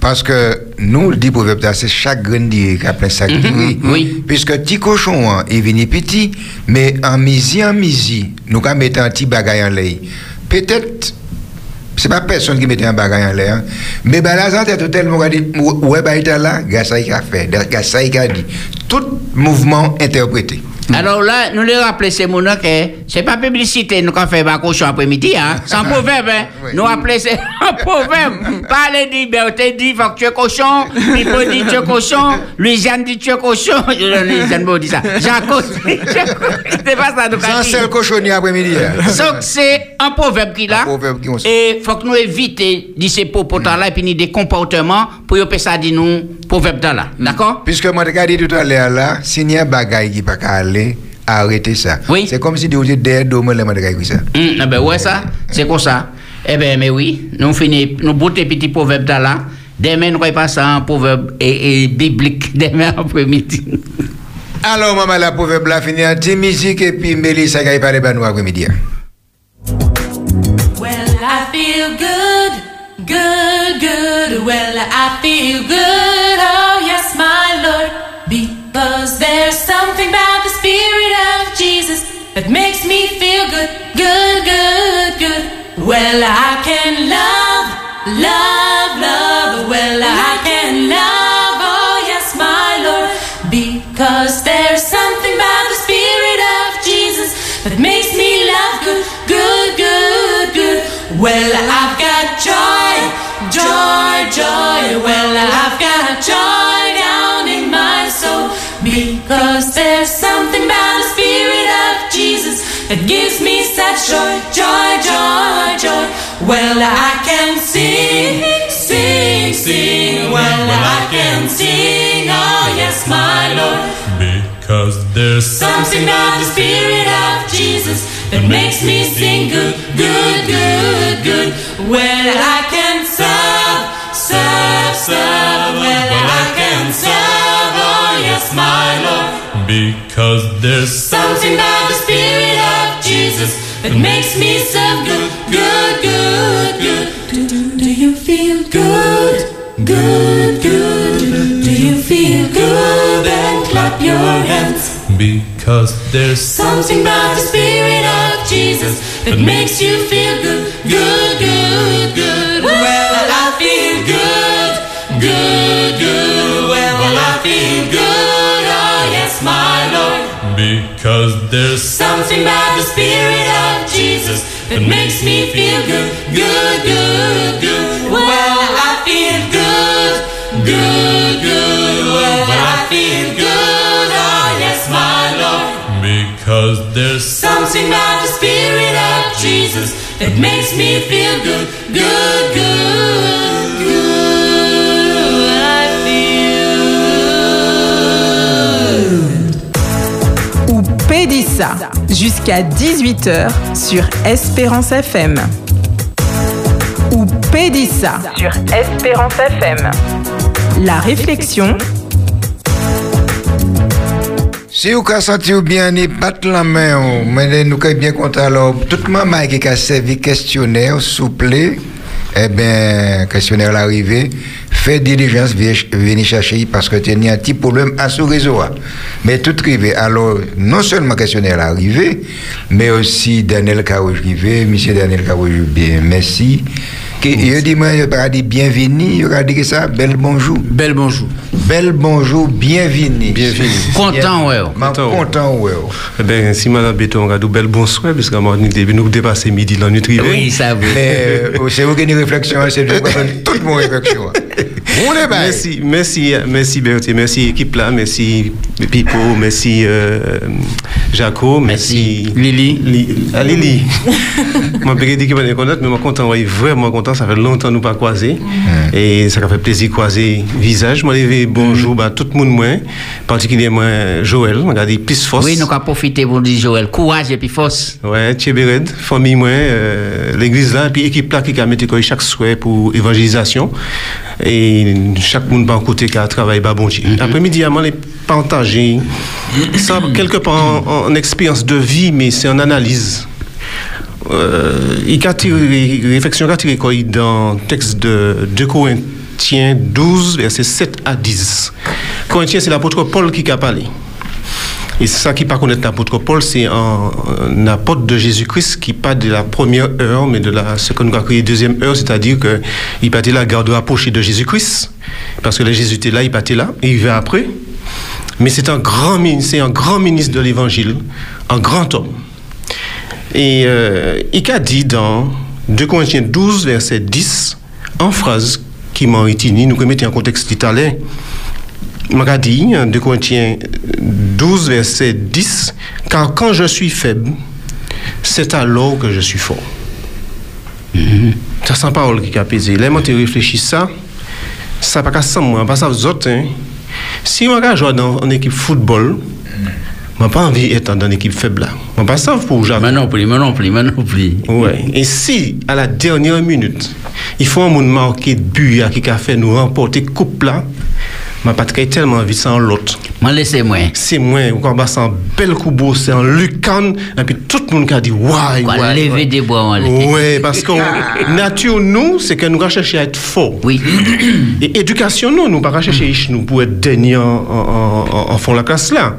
Parce que nous, le dit proverbe, c'est chaque grain qui a plein sac oui. Puisque petit cochon, hein, il vient petit, mais en misi, en misi, nous avons mis un petit bagage en l'air. Peut-être, c'est pas personne qui mettait un bagage en l'air, mais ben là, ça, tout tellement dit, ouais, bah, il là, gars, ça, a fait, gars, ça, il a dit. Tout mouvement interprété. Alors là, nous les rappelons ces mots que c'est pas publicité, nous qu'on fait cochon après-midi, hein. C'est un proverbe, hein. Oui. Nous rappelons c'est un proverbe. Pas les te dit, faut que tu es cochon. Pipo dit, tu es cochon. Louisiane dit, tu es cochon. Louisiane m'a dit ça. Jacques dit. C'est pas ça, nous qu'on dit. seul cochonnier après-midi. hein. Donc, c'est un proverbe qui là. Un proverbe qui on sait. Et faut que nous éviter de ces propos là et puis des comportements pour y ça dit nous proverbe là. D'accord? Puisque moi, je dit tout à l'heure là, s'il y a un bagage qui pas aller, arrêtez ça. Oui. C'est comme si vous étiez derrière deux mois, les ça. Hum, eh ben ouais, ça, c'est comme ça? Eh ben, mais oui, nous finissons, nous boutons petit proverbe là. Demain, nous passons un proverbe et, et biblique demain après-midi. Alors, maman, la proverbe là, fini en petite musique et puis Mélissa qui a parlé de nous après-midi. Well, I feel good, good, good. Well, I feel good, oh yes, my Lord. Because there's something about the Spirit of Jesus that makes me feel good, good, good, good. Well, I can love, love. joy. Well, I've got joy down in my soul because there's something about the Spirit of Jesus that gives me such joy, joy, joy, joy. Well, I can sing, sing, sing. Well, I can sing. Oh, yes, my Lord. Because there's something about the Spirit of Jesus that makes me sing good, good, good, good. Well, I can sing serve. Well, I can serve, oh yes, my Lord. Because there's Something about the Spirit of Jesus that makes me serve good, good, good, good. Do, do, do you feel good, good, good? Do you feel good? Then clap your hands. because there's Something about the Spirit of Jesus that makes you feel good, good, good, good. Because there's Something about the Spirit of Jesus that makes me feel good, good, good, good. Well, I feel good, good, good. Well, I feel good, oh yes, my Lord. because there's Something about the Spirit of Jesus that makes me feel good, good, good. Jusqu'à 18h sur Espérance FM. Ou Pédissa sur Espérance FM. La réflexion, Si vous avez senti bien ni battre la main, mais nous sommes bien contents. Alors, tout le monde qui a servi questionnaire, souple, eh bien, questionnaire l'arrivée, fait diligence, venir chercher parce que tu as un petit problème à ce réseau. Mais tout arrivé. Alors, non seulement questionnaire l'arrivée, mais aussi Daniel Caro arrivé, monsieur Daniel Caro bien, merci. Il dit, moi, il a dit bienvenue, il a dit que ça, bel bonjour. Bel bonjour. Bel bonjour, bienvenue. Bienvenue. Content, ouais. Content, ouais. Eh bien, si madame Béton a dit bel bonsoir, parce qu'à donné, nous dépasser midi dans notre hiver. Oui, ça oui. Mais euh, c'est vous qui avez une réflexion, c'est toute mon réflexion. Merci, merci, merci Berthier, merci équipe là, merci Pipo, merci euh, Jaco, merci, Lily. Li- ah, Lily. Moi, je je suis content, mais je suis content, vraiment content, ça fait longtemps que nous pas croisé. Et ça fait plaisir de croiser visage. Moi, levé bonjour à tout le monde, particulièrement Joël, regardez, plus force. Oui, nous avons profité pour dire Joël. Courage et puis force. Ouais, Tchébéred, famille moi, euh, l'église là, puis équipe là qui a mis chaque soir pour évangélisation. Et chaque monde côté qui a travaillé bah bon Dieu. Après-midi, à les partager. Ça, quelque part en, en expérience de vie, mais c'est en analyse. Euh, il a tiré, réflexion a tiré dans le texte de 2 Corinthiens 12, versets 7 à 10. Corinthiens, c'est l'apôtre Paul qui a parlé. Et c'est ça qui pas connaître l'apôtre Paul, c'est un, un apôtre de Jésus-Christ qui pas de la première heure, mais de la a créé deuxième heure, c'est-à-dire que il partait la garde rapprochée de Jésus-Christ, parce que le Jésus était là, il partait là, et il va après. Mais c'est un grand ministre, c'est un grand ministre de l'Évangile, un grand homme. Et euh, il a dit dans 2 Corinthiens 12, verset 10, en phrase qui m'a retenu, nous mettons en contexte italien, m'a dit, en 2 Corinthiens 12, verset 10, car quand je suis faible, c'est alors que je suis fort. Ça, c'est parole qui a apaisé. Là, moi, tu réfléchis ça, ça pas qu'à ça, moi, pas ça aux autres. Hein. Si on va jouer dans une équipe football, je pas envie d'être dans une équipe faible là. Je pas ça pour jamais. Mais non plus, mais non plus, mais non plus. Ouais. Et si, à la dernière minute, il faut un monde marqué de but qui a fait nous remporter coupe là, je pas tellement envie sans l'autre. M'en laissez moi. C'est moi, on va c'est un bel coup beau, c'est un lucan, et puis tout le monde qui a dit waouh, waouh. lever des bois en. Oui, parce que nature, nous, c'est que nous allons chercher à être fort. Oui. Et éducation, nous, nous pas chercher nous pour être dernier en, en, en, en fond la classe là,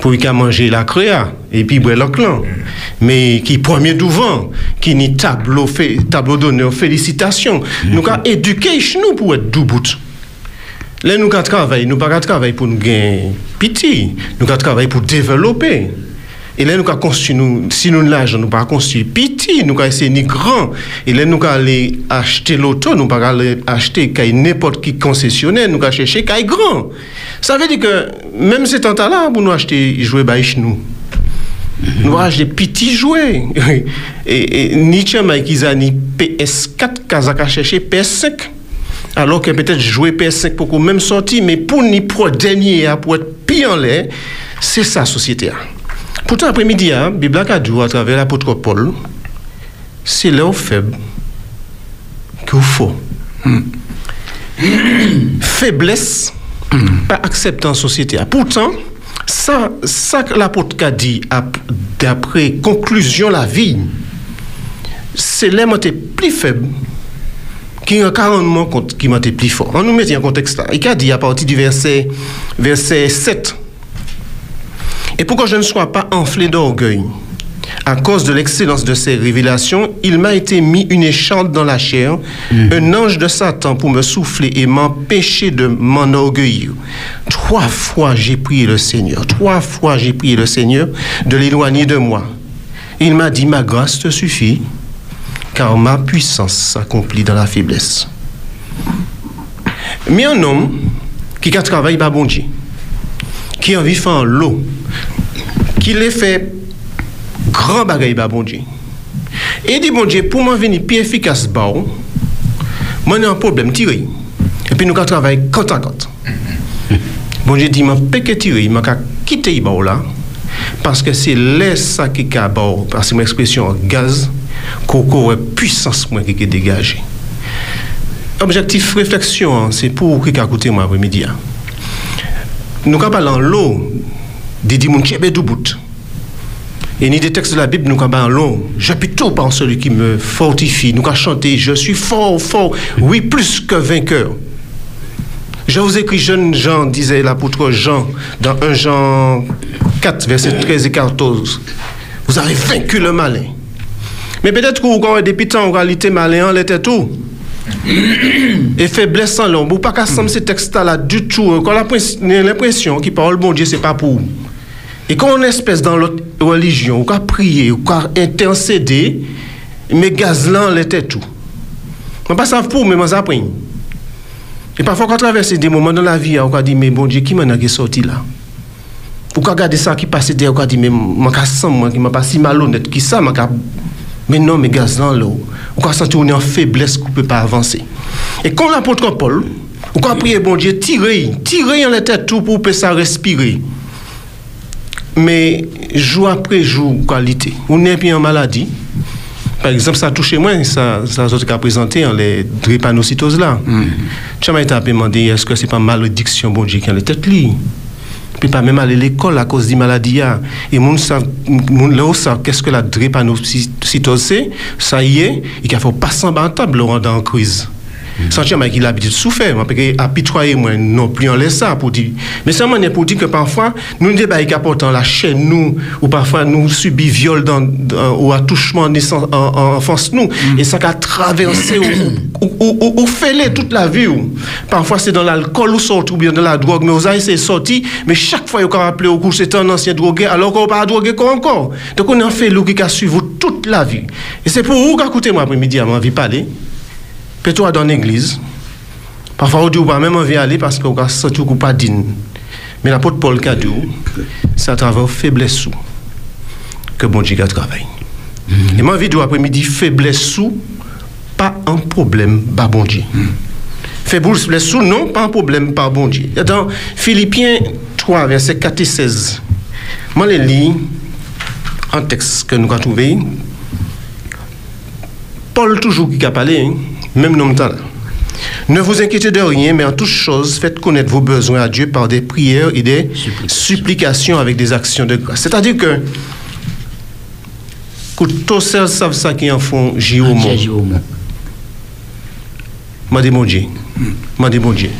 pour qu'il manger la créa, et puis boire le clan. Mais qui premier devant, qui ni tableau, fait, tableau d'honneur, félicitations. Nous avons éduquer nous pour être Lè nou ka travay, nou pa ka travay pou nou gen piti, nou ka travay pou developè. E lè nou ka konsti nou, si nou l'ajan nou pa konsti piti, nou ka ese ni gran. E lè nou ka ale achete loto, nou pa ka ale achete kay nepot ki konsesyonè, nou ka chèche kay gran. Sa ve di ke, mèm se tanta la pou nou achete jouè bayish nou. Nou achete piti jouè. E, e ni tchè may ki zani PS4, kazaka chèche PS5. Alors que peut-être jouer PS5 pour qu'on même sorti, mais pour ni pro dernier, pour être pire en l'air, c'est ça, société. Pourtant, après-midi, hein, Bible a dit à travers l'apôtre Paul, c'est là où faible que vous faut. Faiblesse, pas acceptée en société. Pourtant, ça, ça que l'apôtre a dit ap- d'après conclusion la vie, c'est là où plus faible qui a carrément compte qui m'a été plus fort. On nous met en contexte là. Il a dit à partir du verset, verset 7. Et pour que je ne sois pas enflé d'orgueil, à cause de l'excellence de ces révélations, il m'a été mis une échante dans la chair, un ange de Satan pour me souffler et m'empêcher de m'enorgueillir. Trois fois j'ai prié le Seigneur, trois fois j'ai prié le Seigneur de l'éloigner de moi. Il m'a dit, ma grâce te suffit, car ma puissance s'accomplit dans la faiblesse. Mais un homme qui a travaillé par bon Dieu, qui a vécu en l'eau, qui l'a fait grand bagaille par bon Dieu. Et dit bon Dieu, pour m'en venir plus efficace, bah, moi j'ai un problème tiré. Et puis nous allons travailler côte à côte. Bon Dieu dit, m'a péché tiré, m'a quitté bah, là, parce que c'est là ça qui bah, parce que mon expression gaz, coco puissance moi qui est dégagée. Objectif réflexion, hein, c'est pour qui a coûté moi après-midi. hein. Nous en l'eau, qui est bout. Et ni des textes de la Bible, nous en l'eau. J'appuie par celui qui me fortifie. Nous chanté, je suis fort, fort, oui, plus que vainqueur. Je vous écris, jeune Jean, disait l'apôtre Jean, dans 1 Jean 4, verset 13 et 14. Vous avez vaincu le malin. Men petet kou kon wè depitan ou kalite maleyan lè tè tou. E feblesan lè, ou pa kasam se teksta la du tout. Kon l'impresyon ki parol bon Diyo se pa pou. E kon on espèse dan lòt religyon, ou ka priye, ou ka intercede, me gaz lan lè tè tou. Mwen pa sav pou, men mwen zapren. E pafon kon travesse de mouman nan la vi, ou ka di, men bon Diyo ki mè nan ge soti la. Ou ka gade sa ki pase de, ou ka di, men mwen ka sam, mwen ki mwen pa si malonet, ki sa mwen ka... mais non, mais gazlan là, ou quand sentir on est en faiblesse qu'on peut pas avancer. Et quand l'apôtre Paul, ou quand prier bon Dieu, tirer, tirer en la tête tout pour que ça respirer. Mais jour après jour, qualité. On n'est plus en maladie. Par exemple, ça a touché moi, ça, ça a présenté en les drépanocytoses là. Tu m'as demandé, est-ce que c'est pas malédiction, bon Dieu, qui a la tête Puis pas même aller à l'école à cause des maladies. là. Et moun savent, moun ça, qu'est-ce que la drépanocytose? Ça y est, il faut pas s'en table dans en crise. Sanche mwen ki l'abitid soufe, mwen peke apitwaye mwen non pli an lesa pou di. Men sa mwen e pou di ke panfwa nou ne baye kapotan la chen nou ou panfwa nou subi viol dan, dan, ou atouchman nesan an fons nou. Mm. E sa ka traverse ou, ou, ou, ou fele tout la vi ou. Panfwa se dan l'alkol ou sot ou bien dan la drog, men ou zaye se soti, men chak fwa yo ka rappele ou kou se tan ansyen droge, alor kon pa droge kon ankon. Te kon an fe lou ki ka suivou tout la vi. E se pou ou ka koute mwen apre midi a mwen vi pale. Peut-être dans l'église. Parfois, on dit, va même envie d'aller parce qu'on a senti qu'on pas digne. Mais l'apôtre Paul a dit, c'est à travers faiblesse que bon Dieu a travaillé. Et moi, vidéo après-midi, faiblesse sous, pas un problème, pas bon Dieu. Faiblesse non, pas un problème, pas bon Dieu. Dans Philippiens 3, verset 4 et 16, moi, je lis un texte que nous avons trouvé. Paul, toujours qui a parlé, hein, même nom temps là. Ne vous inquiétez de rien, mais en toute chose, faites connaître vos besoins à Dieu par des prières et des supplications avec des actions de grâce. C'est-à-dire que, que tous ceux savent ça qui en font J au monde. M'a dit mon Dieu. M'a dit mon Dieu.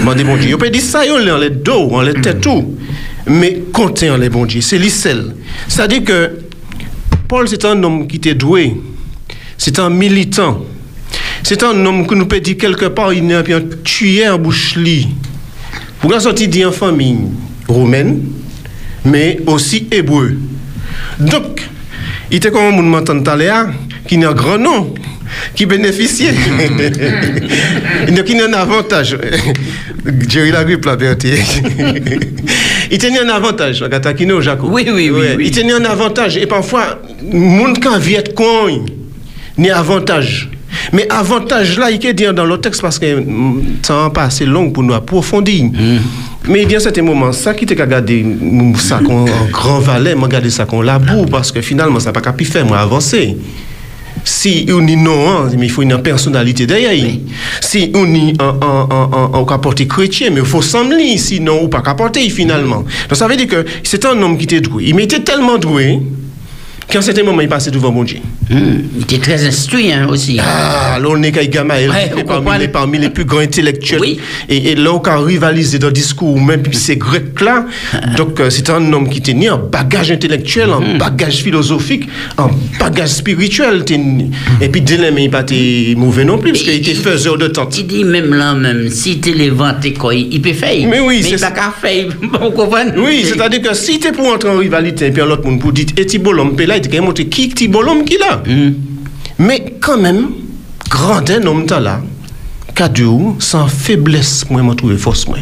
M'a dit bon Dieu. On peut dire ça, on les dos, on les tête tout. Mais comptez en les bon Dieu. C'est l'issel. C'est-à-dire que Paul, c'est un homme qui était doué. C'est un militant. C'est un homme que nous peut dire quelque part, il n'est un tué en bouche lit. Vous avez sorti d'une famille romaine, mais aussi hébreu. Donc, il était comme un monde qui n'a un grand nom, qui bénéficiait. Donc, il a un avantage. Jerry Lagrippe l'a verté. il tenait un avantage, Gatakino, Jaco. Oui, oui, oui, oui. Il tenait un avantage. Et parfois, monde qui vit con, ni avantage. Mais avantage là, il est dit dans le texte parce que mm, ça pas assez long pour nous approfondir. Mais il y a un certain moment, ça qui t'a regardé mm, ça en grand valet, m'a regardé ça qu'on laboure parce que finalement ça n'a pas qu'à pu faire moi avancer. Si on est non, hein, mais il faut une personnalité derrière. Si on est en, porter chrétien, mais il faut sembler, sinon on pas qu'à porter finalement. Donc ça veut dire que c'est un homme qui était doué. Il m'était tellement doué qu'à un certain moment il passait devant mon Dieu. Il était très instruit hein, aussi. Ah, là, on est qu'à Gamaël, Ouais, parmi, les, parmi les plus grands intellectuels. Oui. Et, et là, on a rivalisé dans le discours, même puis ces Grecs-là. Donc, euh, c'est un homme qui tenait un bagage intellectuel, un bagage philosophique, un bagage spirituel. Et puis, dès il pas été mauvais non plus, parce qu'il était faiseur de tente. Il dit même là, même, si tu les quoi, il peut faire. Mais oui, mais c'est il pas qu'à faire. Vous comprenez Oui, c'est-à-dire que si tu es pour entrer en rivalité, et puis l'autre monde pour dire, et puis là, il te qui Tibolom qu'il a. Mais quand même, grand homme t'as là, cadeau, sans faiblesse, moi, m'a trouvé force, moi.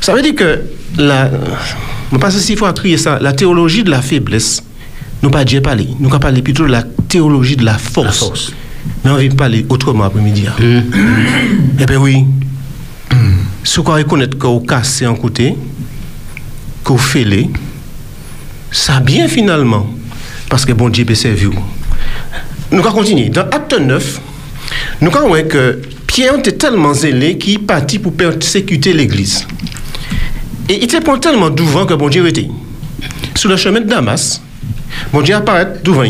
Ça veut dire que, la, je pense qu'il faut crier ça, la théologie de la faiblesse, nous pas dire parler, nous pas parler plutôt de la théologie de la force. Mais on veut parler autrement après-midi. hein. Eh bien oui, si vous reconnaître que vous cassez un côté, que vous fêlez, ça bien finalement, parce que bon Dieu peut servir. Nous allons continuer. Dans Acte 9, nous allons voir que Pierre était tellement zélé qu'il partit pour persécuter l'église. Et il était tellement devant que bon Dieu était. Sur le chemin de Damas, bon Dieu apparaît devant.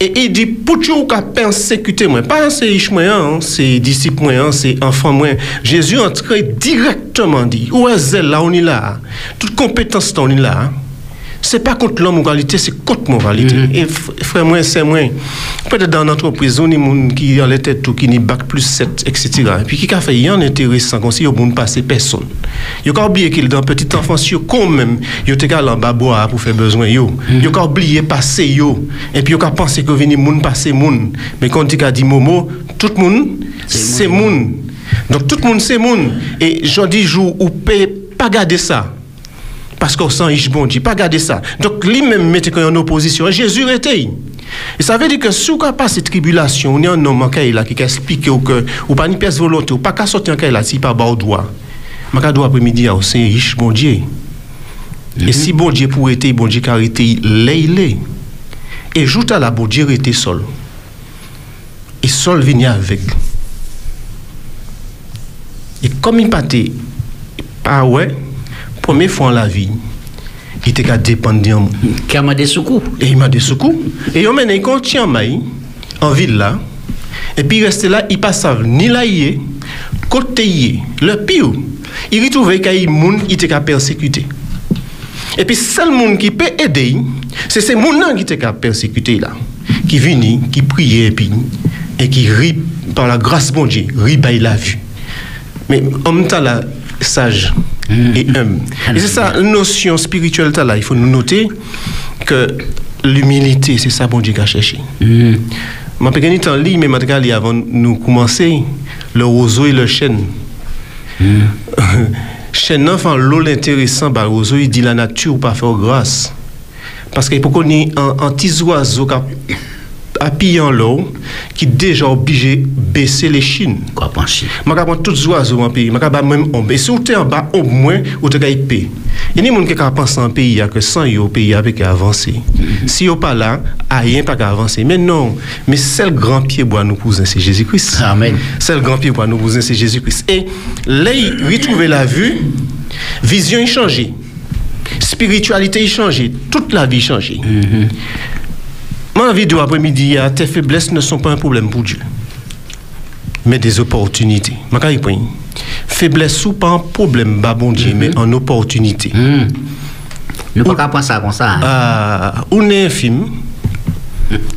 Et il dit, pour tu qu'à persécuter moi, pas ces riches moi, hein, ces disciples moi, hein, ces enfants moi. Jésus entrait directement dit, où est là, on est là. Toute compétence on est là. C'est pas contre l'homme moralité, c'est contre moralité. Et f- frère moi, c'est moi. Peut-être dans l'entreprise, on est monde qui en les têtes tout, qui ni bac plus 7, etc. Et puis qui a fait rien intéressant, comme si il ne passer personne. Il a oublié qu'il dans petite enfance, quand même, il était en bas pour faire besoin yo. Il a oublié passer yo. Et puis il a pensé que venir moun passer moun. Mais quand il a dit momo, tout le monde, c'est moun. Donc tout le monde c'est moun. Et j'en dis jour où peut pas garder ça. Parce qu'on sent riche bon Dieu, pas garder ça. Donc lui-même mettait en opposition. Jésus était. Et ça veut dire que si on a pas cette tribulation, on est un homme là qui ou que ou pas ni pièce volonté, ou pas qu'à sortir en là si pas bas au doigt. Ma ka doit après-midi c'est riche bon Dieu. Et si bon Dieu pour être bon Dieu car était leilé. Et joue à la bon Dieu était seul. Et seul venait avec. Et comme il partait, ah ouais, première fois en la vie, il était d'un Qui a des secours. Et il m'a des secours. Et il m'a dit qu'on tient maï, en ville là, et puis il restait là, il passe ni là, il est, côté il est. le pire, il retrouvait qu'il y a moun qui était qu'à persécuter. Et puis, seul monde qui peut aider, c'est ces gens qui étaient qu'à persécuter là, qui venaient, qui priaient, et puis, et qui rit par la grâce de Dieu, rit la vue. Mais en même temps, là, sage et humble. Et c'est ça, la notion spirituelle, là, il faut nous noter que l'humilité, c'est ça, bon Dieu, qui a cherché. Je peux gagner temps lit, mais je vais avant de nous commencer, le roseau et le chêne. Chêne enfant l'eau l'intéressant, bah, roseau, il dit la nature pas faire grâce. Parce qu'il faut qu'on ait un, un petit oiseau qui a appuyé en l'eau, qui déjà obligé de baisser les chines. Quoi Je vais prendre tous les oiseaux en pays. Je vais même ombre. Et si vous êtes en bas, au moins, vous êtes épée. Il y a des gens qui pensent en pays que sans le pays avec avancé. Si vous pas là, rien pas avancer. Mais non, mais seul grand pied bois nous cousin, c'est Jésus-Christ. Amen. Seul grand pied bois nous cousin, c'est Jésus-Christ. Et là, il retrouve la vue, vision est changée. Spiritualité est changée. Toute la vie est changée. Ma vidéo après-midi, tes faiblesses ne sont pas un problème pour Dieu, mais des opportunités. Ma. Faiblesse ou pas un problème, bah bon Dieu, mais en opportunité. Nous pas qu'à penser ça comme ça. hein. Ah, on est infime,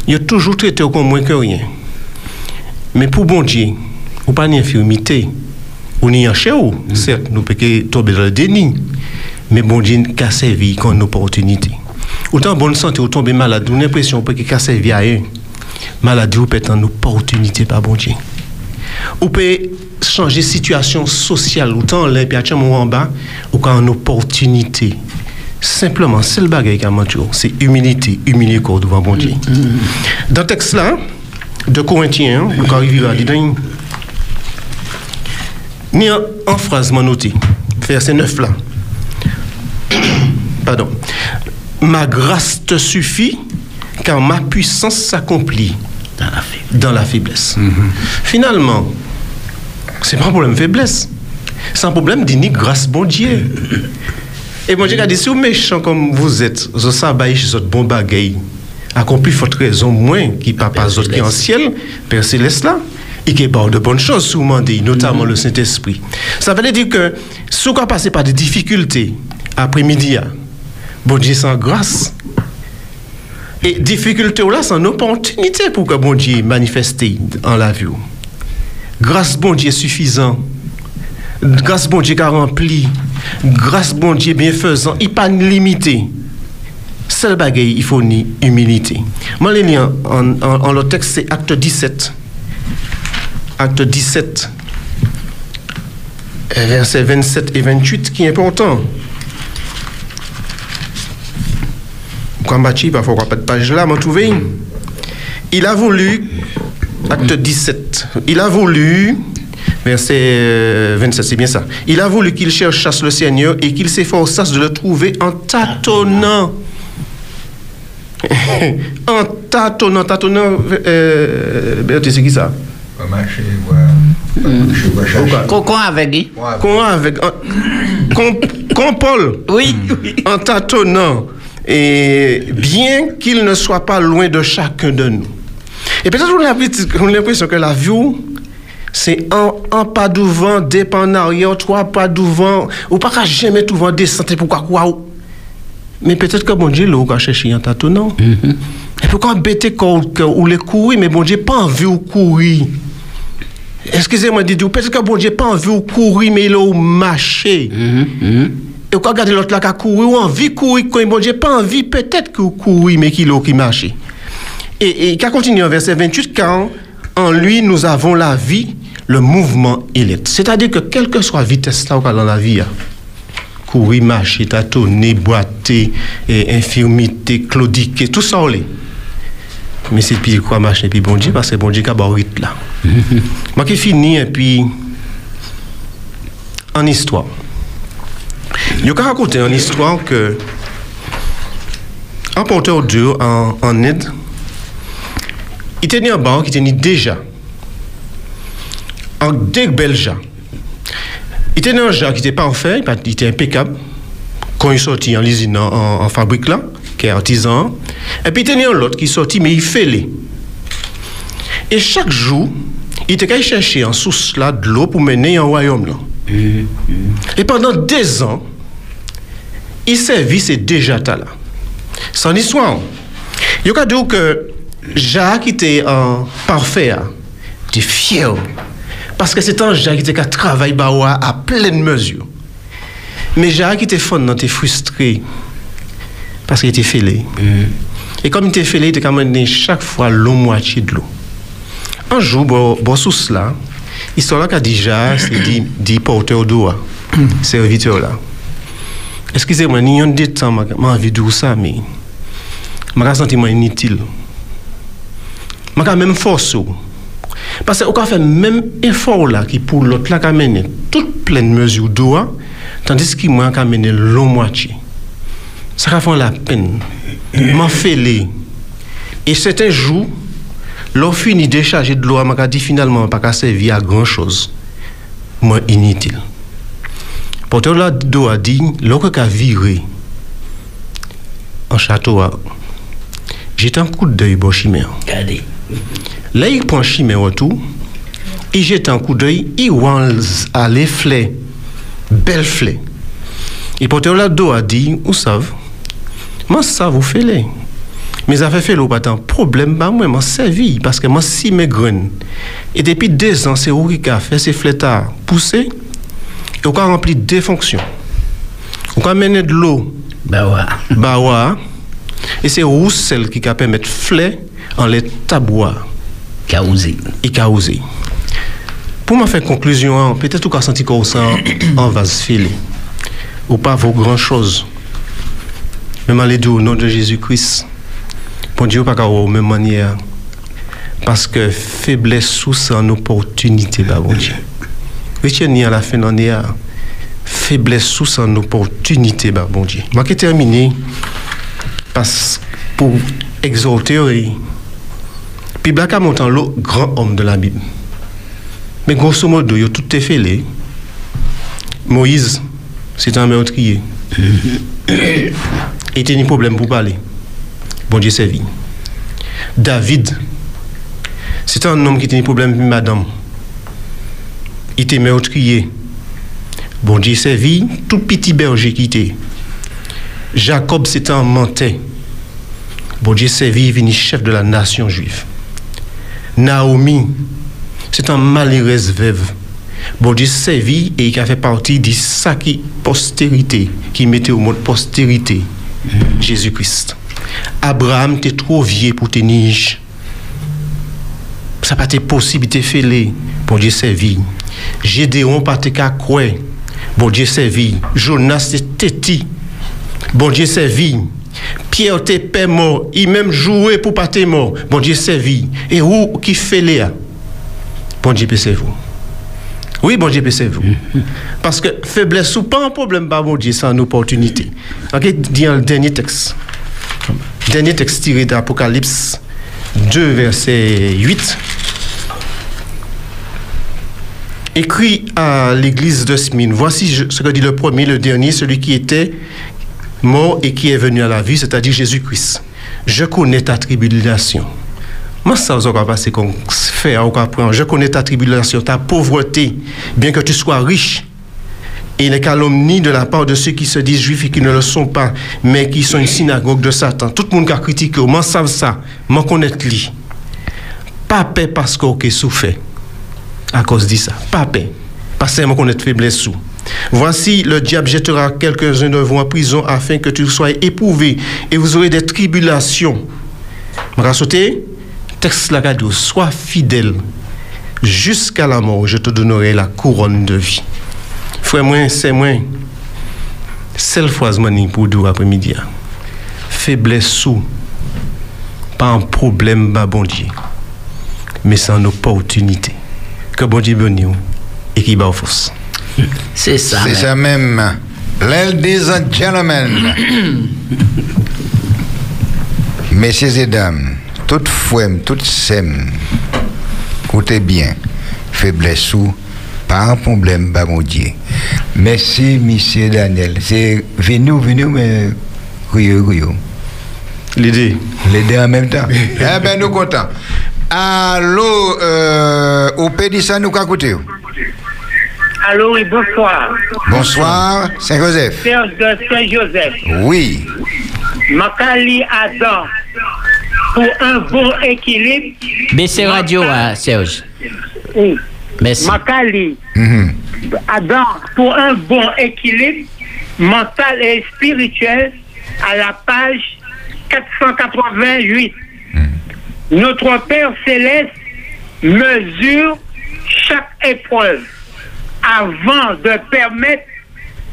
il a toujours traité comme moins que rien. Mais pour bon Dieu, ou pas une infirmité, on est en chez vous. Certes, nous pouvons tomber dans le déni, mais bon Dieu qu'a servi comme une opportunité. Autant bonne santé, ou tomber malade, on a l'impression que qu'a servi à rien. Maladie ou peut être une opportunité par bon Dieu. Ou peut changer situation sociale, autant là, puis en bas, ou quand une opportunité. Simplement, c'est le bagage qui a c'est humilité, humilier corps devant bon Dieu. Dans le texte là, de Corinthiens, nous arrivons à dire, ni en, en phrase noté. verset 9 là. Pardon. Ma grâce te suffit car ma puissance s'accomplit dans la faiblesse. Finalement, c'est pas un problème de faiblesse. C'est un problème d'unique grâce, bon Dieu. Et bon Dieu a dit, si vous méchant comme vous êtes, vous savez, chez votre bon bagaille, accompli votre raison moins qui papa autres qui en ciel, Père Céleste là, et qui parle de bonnes choses, notamment le Saint-Esprit. Ça veut dire que si vous passez par des difficultés après-midi, bon Dieu sans grâce, et difficulté là, c'est une opportunité pour que bon Dieu manifeste en la vie. Grâce bon Dieu suffisant. Grâce bon Dieu qui a rempli. Grâce bon Dieu bienfaisant. Il pas limité. Seul bagaille, il faut ni humilité. Moi, les liens, en, en, le texte, c'est acte 17. Acte 17. euh, Versets 27 et 28 qui est important. Kwambachi, parfois, pas de page là, m'en trouvé. Il a voulu, acte 17, il a voulu, verset euh, 27, c'est bien ça. Il a voulu qu'il cherchasse le Seigneur et qu'il s'efforçasse de le trouver en tâtonnant. en tâtonnant, tâtonnant, euh, c'est qui ça? Cocon avec lui. Qu'on avec. Qu'on qu'on Paul. Oui, En tâtonnant. Et bien qu'il ne soit pas loin de chacun de nous. Et peut-être on a l'impression- que la vie, c'est un, un pas devant, deux pas en arrière, trois pas devant, ou pas qu'à jamais tout devant descendre, pourquoi quoi ou- Mais peut-être que bon Dieu, là, chercher un tâtonnant. Et pourquoi embêter quand ou les courir, mais bon Dieu, pas envie de courir. Excusez-moi de dire, peut-être que bon Dieu, pas envie de courir, mais il a marché. Et quand regarder l'autre là qui a couru, ou envie de courir, quand bon Dieu, pas envie, peut-être que courir, mais qu'il a qui marché. Et, et qui continue en verset 28, car en lui nous avons la vie, le mouvement élect. C'est-à-dire que quelle que soit la vitesse là dans la vie, hein, courir, marcher, tâtonner, boiter, et infirmité, claudiquer, tout ça, on l'est. Mais c'est puis quoi marcher, puis bon Dieu, parce que bon Dieu qui a barré là. Moi qui finis, et puis, en histoire. Je vais raconter une histoire que un porteur d'eau en, en Inde, il tenait un bar qui tenait déjà un deux belles gens. Il tenait un jar qui était parfait, il était impeccable. Quand il sortit en l'usine, en, en- en fabrique là, qui est artisan. Et puis il tenait un autre qui sortit, mais il fêlait. Et chaque jour, il était allé chercher en source là de l'eau pour mener en royaume là. Et pendant deux ans, il servit ces déjà là. Son histoire. Il y a que Jacques était en parfait, était fier. Parce que c'est un Jacques qui était à travailler baoua à pleine mesure. Mais Jacques était fond, était frustré. Parce qu'il était fêlé. Et comme il était fêlé, il était quand même chaque fois l'eau moitié de l'eau. Un jour, bon, bon sous cela, histoire là qu'a dit Jacques, c'est dit, dit porteur d'eau, hein, serviteur là. eskize mwen, ni yon detan mwen avi dou sa, me, mwen ka senti mwen initil. Mwen ka menm fos ou. Pase ou ka fe menm efor la ki pou lot la ka mene tout plen mezi ou do a, tandis ki mwen ka mene lom wache. Sa ka fon la pen. Mwen fe le. E seten jou, lor fini dechaje dlo a, mwen ka di finalman mwen pa ka sevi a gran chos. Mwen initil. Porteur là d'eau a dit, l'eau qu'a viré en château, à- j'étais un coup d'œil bon chimère. Là, il prend chimère autour, il jette un coup d'œil, il voit à les flets, belles flets. Et porteur là d'eau a dit, vous savez, moi ça vous fait les. Mais ça fait pas tant problème, bah moi, servi, parce que moi si mes graines. Et depuis deux ans, c'est où qui a fait ces pousser, et on a rempli deux fonctions. On a mené de l'eau, ouais. bah et c'est roussel qui a permis de flets en les tabois. Causé. Et causé. Pour me faire conclusion, hein, peut-être qu'on a senti qu'on sent en vase filé. Ou pas vaut grand chose. Même aller dire au nom de Jésus-Christ. Bon Dieu, pas la même manière. Parce que faiblesse sous une opportunité, bah, bon Dieu. Retiens à la fin de l'année, faiblesse sous son opportunité, bah, bon Dieu. Moi qui terminé parce, pour exhorter, puis Blaka montant l'eau, grand homme de la Bible. Mais grosso modo, yo tout est fait là. Moïse, c'est un meurtrier. Il était ni problème pour parler. Bon Dieu servi. David, c'est un homme qui était ni problème pour madame. Il était meurtrier. Bon Dieu servi, tout petit berger qui était. Jacob, c'était un menteur. Bon Dieu servi, il chef de la nation juive. Naomi, c'est un malheureuse veuve. Bon Dieu servi et qui a fait partie de qui postérité, qui mettait au monde postérité, Jésus-Christ. Abraham, t'es trop vieux pour te niche. Ça pas été possible, t'es fêlé. Bon Dieu servi. Gédéon, pas qu'à quoi. Bon Dieu servi. Jonas, t'es têti. Bon Dieu servi. Pierre, père mort. Il même joué pour pas mort. Bon Dieu servi. Et où qui fait Léa? Bon Dieu servir. Oui, bon Dieu servir. Parce que faiblesse ou pas un problème, bah, bon Dieu, c'est une opportunité. Ok, dit le dernier texte. Dernier texte tiré d'Apocalypse 2, verset 8. Écrit à l'église de Smyrne, voici ce que dit le premier, le dernier, celui qui était mort et qui est venu à la vie, c'est-à-dire Jésus-Christ. Je connais ta tribulation. Moi, ça. Je connais ta tribulation, ta pauvreté, bien que tu sois riche. Et les calomnies de la part de ceux qui se disent juifs et qui ne le sont pas, mais qui sont une synagogue de Satan. Tout le monde qui a critiqué, moi, savent ça, moi, connaître lui. Pas paix parce qu'on a souffert à cause de ça. Pas paix. Parce moi connaître faiblesse sous. Voici, le diable jettera quelques-uns de vous en prison afin que tu sois éprouvé et vous aurez des tribulations. Sauter. Texte là, dit, sois fidèle jusqu'à la mort, je te donnerai la couronne de vie. Frère, moi, c'est moi. Seule fois mani pour deux après-midi. hein. Faiblesse sous. Pas un problème, bah, bon. Mais c'est une opportunité. Que bon Dieu bénisse et qui bat force. C'est ça. C'est ça même. Ladies and gentlemen, messieurs et dames, toutes fouem, toutes sem, écoutez bien, faiblesse ou, pas un problème, bah mon Dieu. Merci, monsieur Daniel. C'est venu, venu, mais Rio, Rio. L'idée. L'idée en même temps. eh ben, nous contents. Allô, euh, au Pédissa, nous qu'à écouter. Allô, oui, bonsoir. Bonsoir, Saint-Joseph. Serge de Saint-Joseph. Oui. Macali Adam, pour un bon équilibre. Baissez radio, hein, Serge. Oui. Merci. Macali Mhm. Adam, pour un bon équilibre mental et spirituel, à la page 488. Notre Père céleste mesure chaque épreuve avant de permettre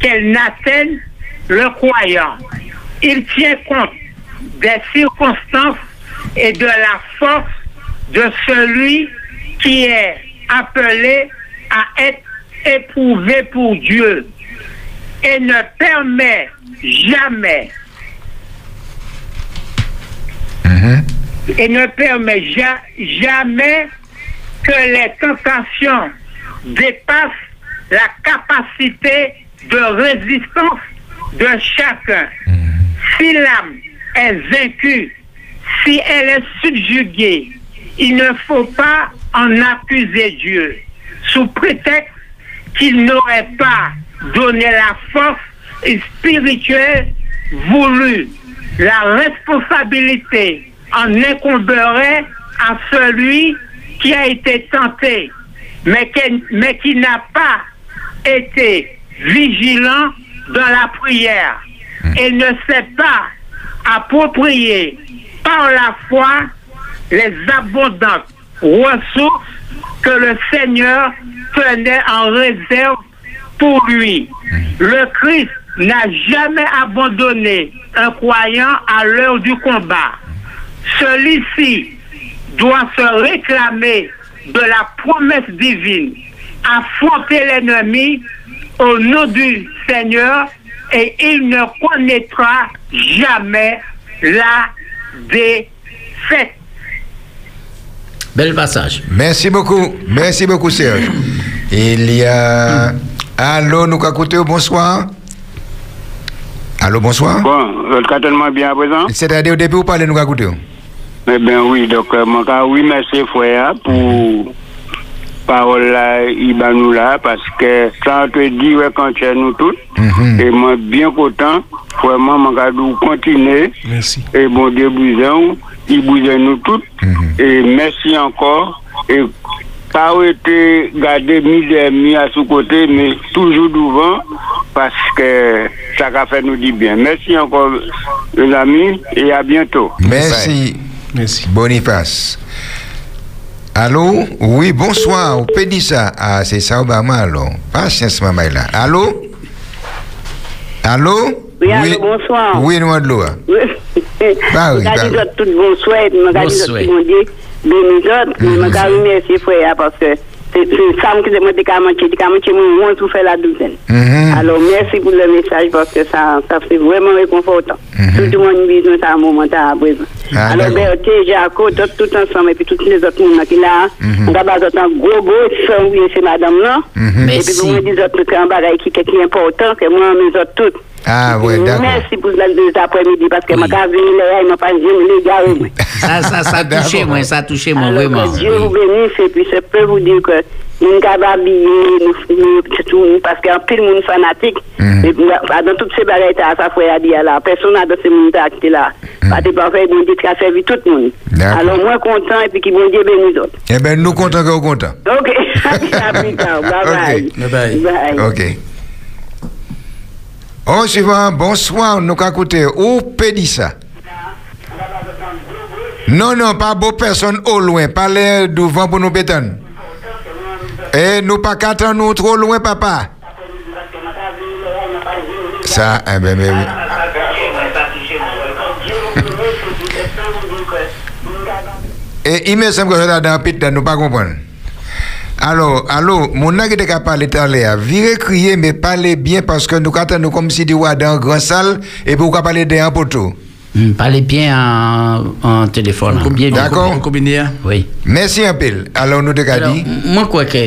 qu'elle n'atteigne le croyant. Il tient compte des circonstances et de la force de celui qui est appelé à être éprouvé pour Dieu et ne permet jamais et ne permet ja- jamais que les tentations dépassent la capacité de résistance de chacun. Si l'âme est vaincue, si elle est subjuguée, il ne faut pas en accuser Dieu sous prétexte qu'il n'aurait pas donné la force spirituelle voulue. La responsabilité en incomberait à celui qui a été tenté, mais qui, mais qui n'a pas été vigilant dans la prière et ne s'est pas approprié par la foi les abondantes ressources que le Seigneur tenait en réserve pour lui. Le Christ n'a jamais abandonné un croyant à l'heure du combat. Celui-ci doit se réclamer de la promesse divine, affronter l'ennemi au nom du Seigneur et il ne connaîtra jamais la défaite. Bel passage. Merci beaucoup. Merci beaucoup, Serge. Il y a. Allô, nous bonsoir. Allô, bonsoir. Bon, votre cas tellement bien à présent? C'est-à-dire, depuis vous parlez, nous. Eh bien oui, donc euh, mon cas, oui, merci frère pour parole là, il nous là, parce que ça te dit ouais, quand tu es nous tous. Et moi, bien content, vraiment, nous continuer. Merci. Et bon Dieu, bougeons, il bouge nous tous. Et merci encore. Et pas été gardé misère mis à sous côté, mais toujours devant, parce que ça va faire nous du bien. Merci encore, les amis, et à bientôt. Merci. Merci. Boniface. Allô? Oui, bonsoir. On peut dire ça. Ah, c'est ça, Obama, alors. Patience, maman, là. Allô? Allô? Oui, allô, bonsoir. Oui, nous, de l'eau. Bah oui, bah oui. tout bon souhait, je Bon dis souhait. tout bon Dieu, frère parce que c'est ça que je me moins tout fait la douzaine. Mhm. Alors merci pour le message parce que ça, ça fait vraiment réconfortant. Tout le monde a besoin ça à un moment à présent. Ah, Alors. Berthe, Jaco, tout, tout ensemble et puis tous les autres monde qui là, Mhm. on va un gros gros sang oui c'est madame là. Et puis vous me dites que un bagage qui qui est important que moi mes autres toutes. Ah, ouais, d'accord. Merci pour la deux après-midi parce que ma cave là, il m'a pas dit les gars. Ça, ça, ça a touché moi, ça a touché moi, vraiment. Dieu vous bénisse et puis je peux vous dire que nous sommes habillés, nous, nous, parce qu'il y a un pile de monde fanatique. Et puis, bah, dans toutes ces bagailles, ça fait à dire là, personne n'a dans ces monde qui là. Parce que parfois, bon Dieu qui a servi tout le monde. Alors, moi, content et puis qui bon Dieu bénisse autres. Eh bien, nous comptons que vous comptons. Ok. Bye bye. Ok. Bye bye. Ok. Au suivant, bonsoir, nous écouter. Où peut ça? Non, non, pas beau personne au loin. Parlez devant pour nous pétanner. Et nous pas qu'attendre nous trop loin, papa. Ça, eh ben, mais oui. Et il me semble que je suis dans le pit, nous pas comprendre. Alors, allô, mon capable de parler, à virer crier, mais parler bien parce que nous attendons comme si tu étais dans une grande salle et pour qu'on parler d'un poteau. Hmm, Parlez bien en, en téléphone. hein. D'accord. Oui. Merci un peu. Alors, nous te dit. moi, je crois que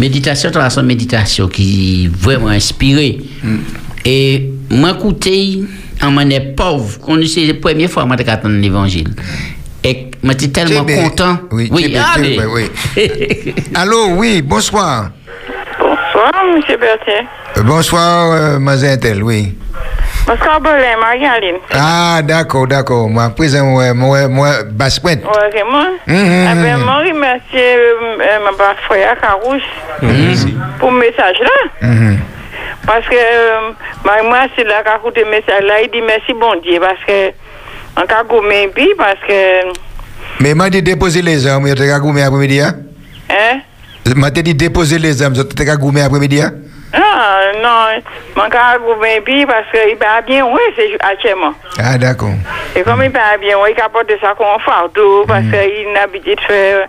méditation, c'est une méditation qui est vraiment inspirée. Et moi, écoutez, en monnaie pauvre, on c'est la première fois que je l'évangile. Et je suis tellement content. Oui, oui, c'est ah, c'est mais- oui. Allô, oui, bonsoir. Bonsoir, M. Berthier. Euh, Bonsoir, euh, Mazentel, oui. Bonsoir, Bolin, Marie-Aline. Ah, d'accord, d'accord. Moi, présent, moi, moi, moi, pointe. Ouais, c'est moi. Mhm, Eh bien, mhm. moi, remercie euh, euh, ma belle frère Carouche pour le message là. Mhm. Parce que euh, moi, c'est là qu'a écouté le message là, il dit merci bon Dieu parce que en cas gourmet puis parce que Mais m'a dit déposer les armes, tu as gourmet après-midi, hein? hein? M'a dit déposer les armes, tu as gourmet après-midi, hein? ah non, cas gourmet puis parce que il va bien oui, c'est actuellement. Ah, d'accord. Et comme il va bien oui, il apporte ça confort tout parce qu'il n'a habitué de faire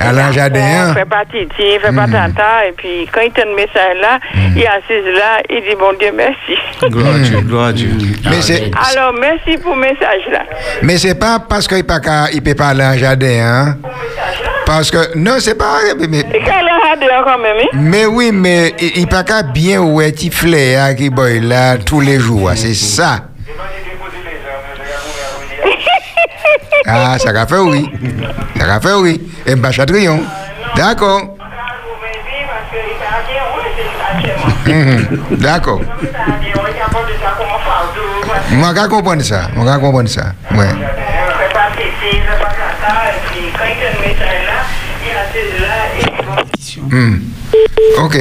À l'an jardin, Il fait pas titi, il fait pas tata, et puis quand il le message là, il est assis là, il dit bon Dieu merci. Gloire à Dieu, gloire à Dieu. Mais c'est, Alors merci pour le message là. mais c'est pas parce qu'il pas il peut pas aller en jardin, hein? Parce que, non, c'est pas, mais, même, hein? mais oui, mais il il pas qu'à bien ouais, petit flair, hein, qui boy là, tous les jours, hein, c'est ça. Ah, ça va faire oui. Ça va faire oui. Et Chatrion. D'accord. Mhm. D'accord. Je comprends ça? Comprends ça? Hmm. Ok.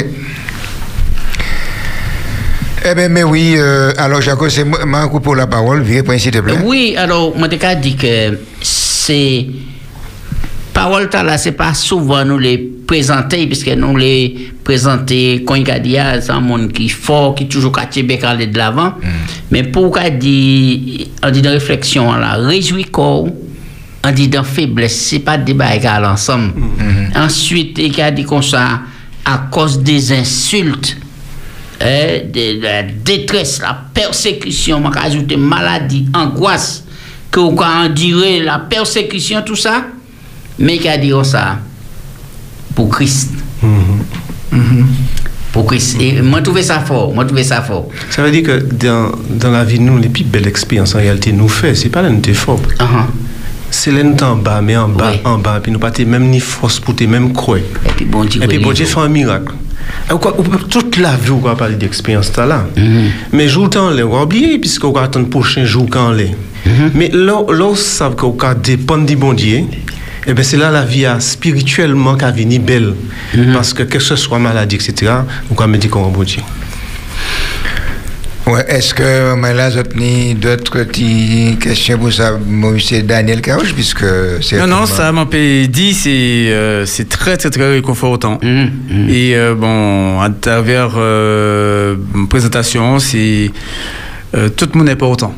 Eh bien, mais oui, euh, alors, Jaco, c'est moi, pour la parole. Viens, point, s'il te plaît. Oui, alors, moi, je dit que c'est. Parole là, c'est pas souvent nous les présenter, puisque nous les présenter quand il y a un monde qui est fort, qui est toujours quartier aller de l'avant. Mais pour qu'on dit, on dit dans réflexion là, réjouis quoi, on dit dans faiblesse, c'est pas débat à l'ensemble. Ensuite, il a dit comme ça, à cause des insultes, eh, de, la détresse, la persécution, on ajouter maladie, angoisse, que vous endurer la persécution, tout ça, mais qui a dit ça? Pour Christ. Pour Christ. Et moi, je trouve ça fort. Moi, je trouve ça fort. Ça veut dire que dans, dans la vie, nous, les plus belles expériences en réalité nous fait, c'est pas là nous fort. C'est là nous en bas, mais en bas, en bas, puis nous pas même ni force pour t'es même croire. Et puis bon Dieu, Et puis bon Dieu fait un miracle. On peut- toute la vie, on va parler d'expérience là. Mais jour temps, on va oublier, puisqu'on va attendre le prochain jour quand on est. Mais là, on sait qu'on va dépendre du bon Dieu. Et bien, c'est là la vie a spirituellement qu'à venir belle. Parce que que ce soit maladie, etc., on va me dire qu'on va bon Dieu. Ouais, est-ce que là, vous avez d'autres petites questions pour ça, monsieur Daniel Carouche, puisque c'est. Non, non, ça m'a dit, c'est euh, c'est très, très, très réconfortant. Mmh, Et euh, bon, à travers euh, une présentation, c'est euh, tout le monde est important.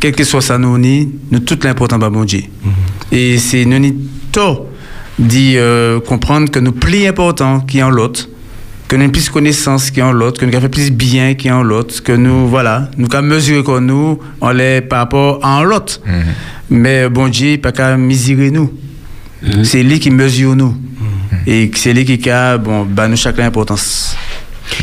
Quel que soit sa noni, nous tout l'important bah bon Dieu. Et c'est nous d'y euh, comprendre que nous plus important qui en l'autre, que nous avons plus connaissance qui en l'autre, que nous avons fait plus bien qui en l'autre, que nous voilà, nous avons mesuré que nous on l'est par rapport à en l'autre. Mais bon Dieu, pas qu'à mesurer nous. C'est lui qui mesure nous. Et c'est lui qui a bon bah nous chacun importance.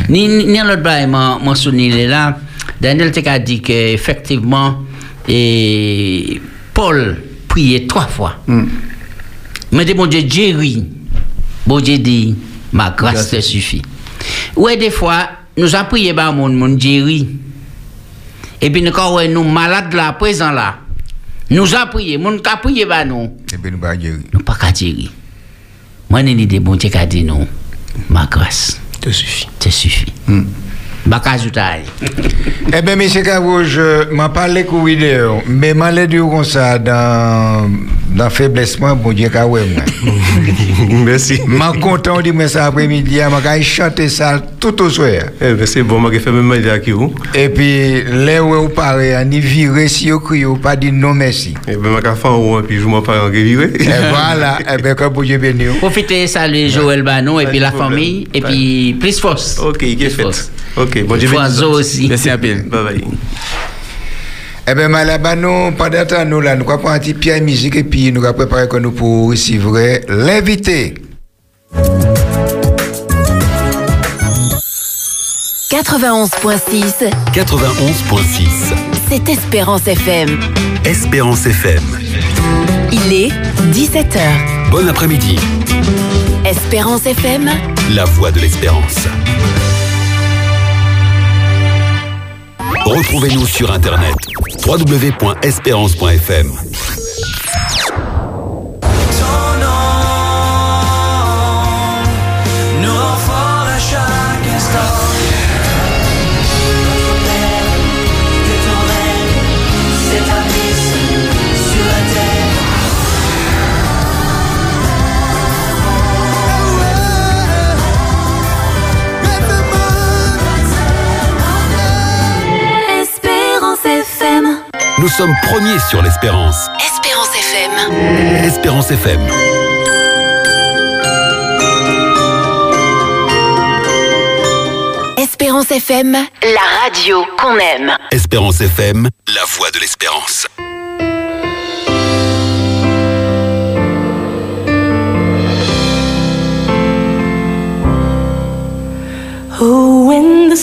Ni, ni, l'autre bail, mon, mon souvenir là, Daniel t'a dit qu'effectivement, et Paul priait trois fois. Mais dit, bon Dieu, Jerry, bon Dieu dit, ma grâce te suffit. Ouais, des fois, nous avons prié par mon, mon Jerry. Et puis, nous, quand ouais, nous malades là, présents là, nous avons prié, mon avons prié par nous. Et puis nous pas Jerry. Nous pas qu'à Jerry. Moi, j'ai une idée, bon Dieu, qui dit non, ma grâce te suffit. Te suffit. Bah, ajouter. Eh bien, monsieur Carouche, je m'en parlais qu'au vidéo, mais m'en l'ai dit comme ça dans, dans faiblesse, moi, bon Dieu, même. Merci. M'en content de moi ça après-midi, m'en qu'à chanter ça tout au soir. Eh ben, c'est bon, j'ai fait même idée à qui vous. Et puis, là où vous parlez, on y viré si vous criez, pas dit non merci. Eh ben, moi, j'ai fait en haut, puis je m'en parle en guériré. Et voilà, eh bien, que bon Dieu bénisse. Profitez, saluer Joël Banon et puis de la famille, et puis plus force. Ok, il est fait. Ok, bon Dieu Foiseau aussi. Merci à. Bye bye. Eh bien, là-bas, nous, pendant temps, nous, là, nous allons prendre un petit pied musique et puis nous allons préparer que nous pour recevoir l'invité. 91.6, 91.6. c'est Espérance FM. Espérance FM. Il est 17h. Bon après-midi. Espérance FM, La voix de l'espérance. Retrouvez-nous sur Internet. www.espérance.fm. Nous sommes premiers sur l'espérance. Espérance FM. Espérance FM. Espérance FM, la radio qu'on aime. Espérance FM, la voix de l'espérance. Oh, when the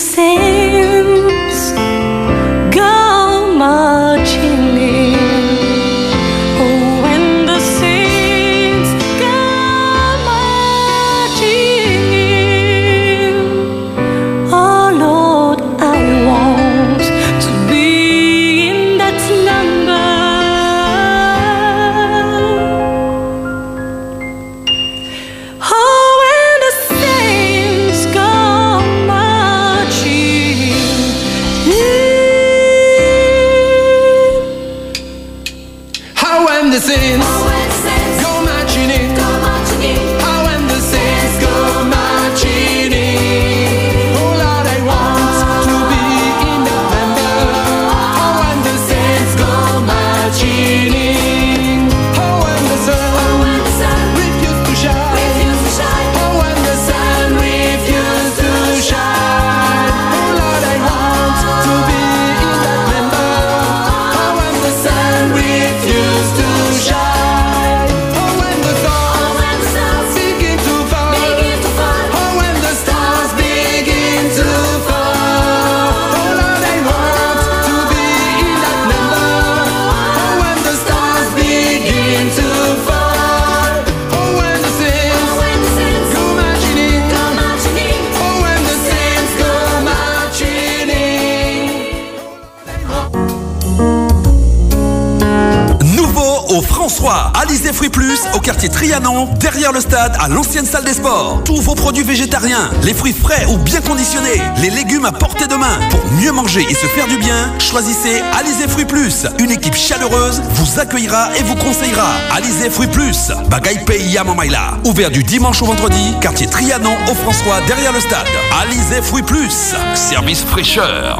Alizé Fruits Plus au quartier Trianon, derrière le stade, à l'ancienne salle des sports. Tous vos produits végétariens, les fruits frais ou bien conditionnés, les légumes à portée de main. Pour mieux manger et se faire du bien, choisissez Alizé Fruits Plus. Une équipe chaleureuse vous accueillera et vous conseillera. Alizé Fruits Plus, Bagaille Pays à. Ouvert du dimanche au vendredi, quartier Trianon au François, derrière le stade. Alizé Fruits Plus, service fraîcheur.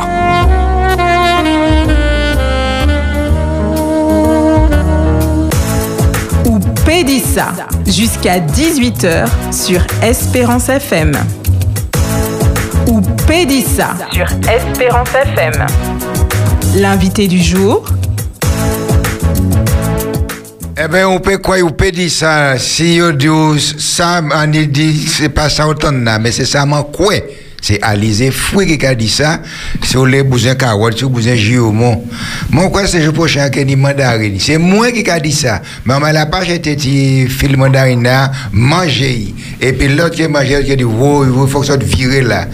Ou Pédissa jusqu'à 18h sur Espérance FM. Ou Pédissa sur Espérance FM. L'invité du jour, Eh bien, on peut quoi, on peut ça. Si on dit ça, on dit, c'est pas ça autant, mais c'est ça, man, quoi. C'est Alizé Fouy qui a dit ça. Sur les besoins carottes, sur les besoins giomon. Mon quoi, c'est le prochain qui dit mandarine. C'est moi qui a dit ça. Maman, la page était dit, fil mandarine là, manger. Et puis l'autre qui a mangé, qui a dit, wow, il faut que ça te vire là.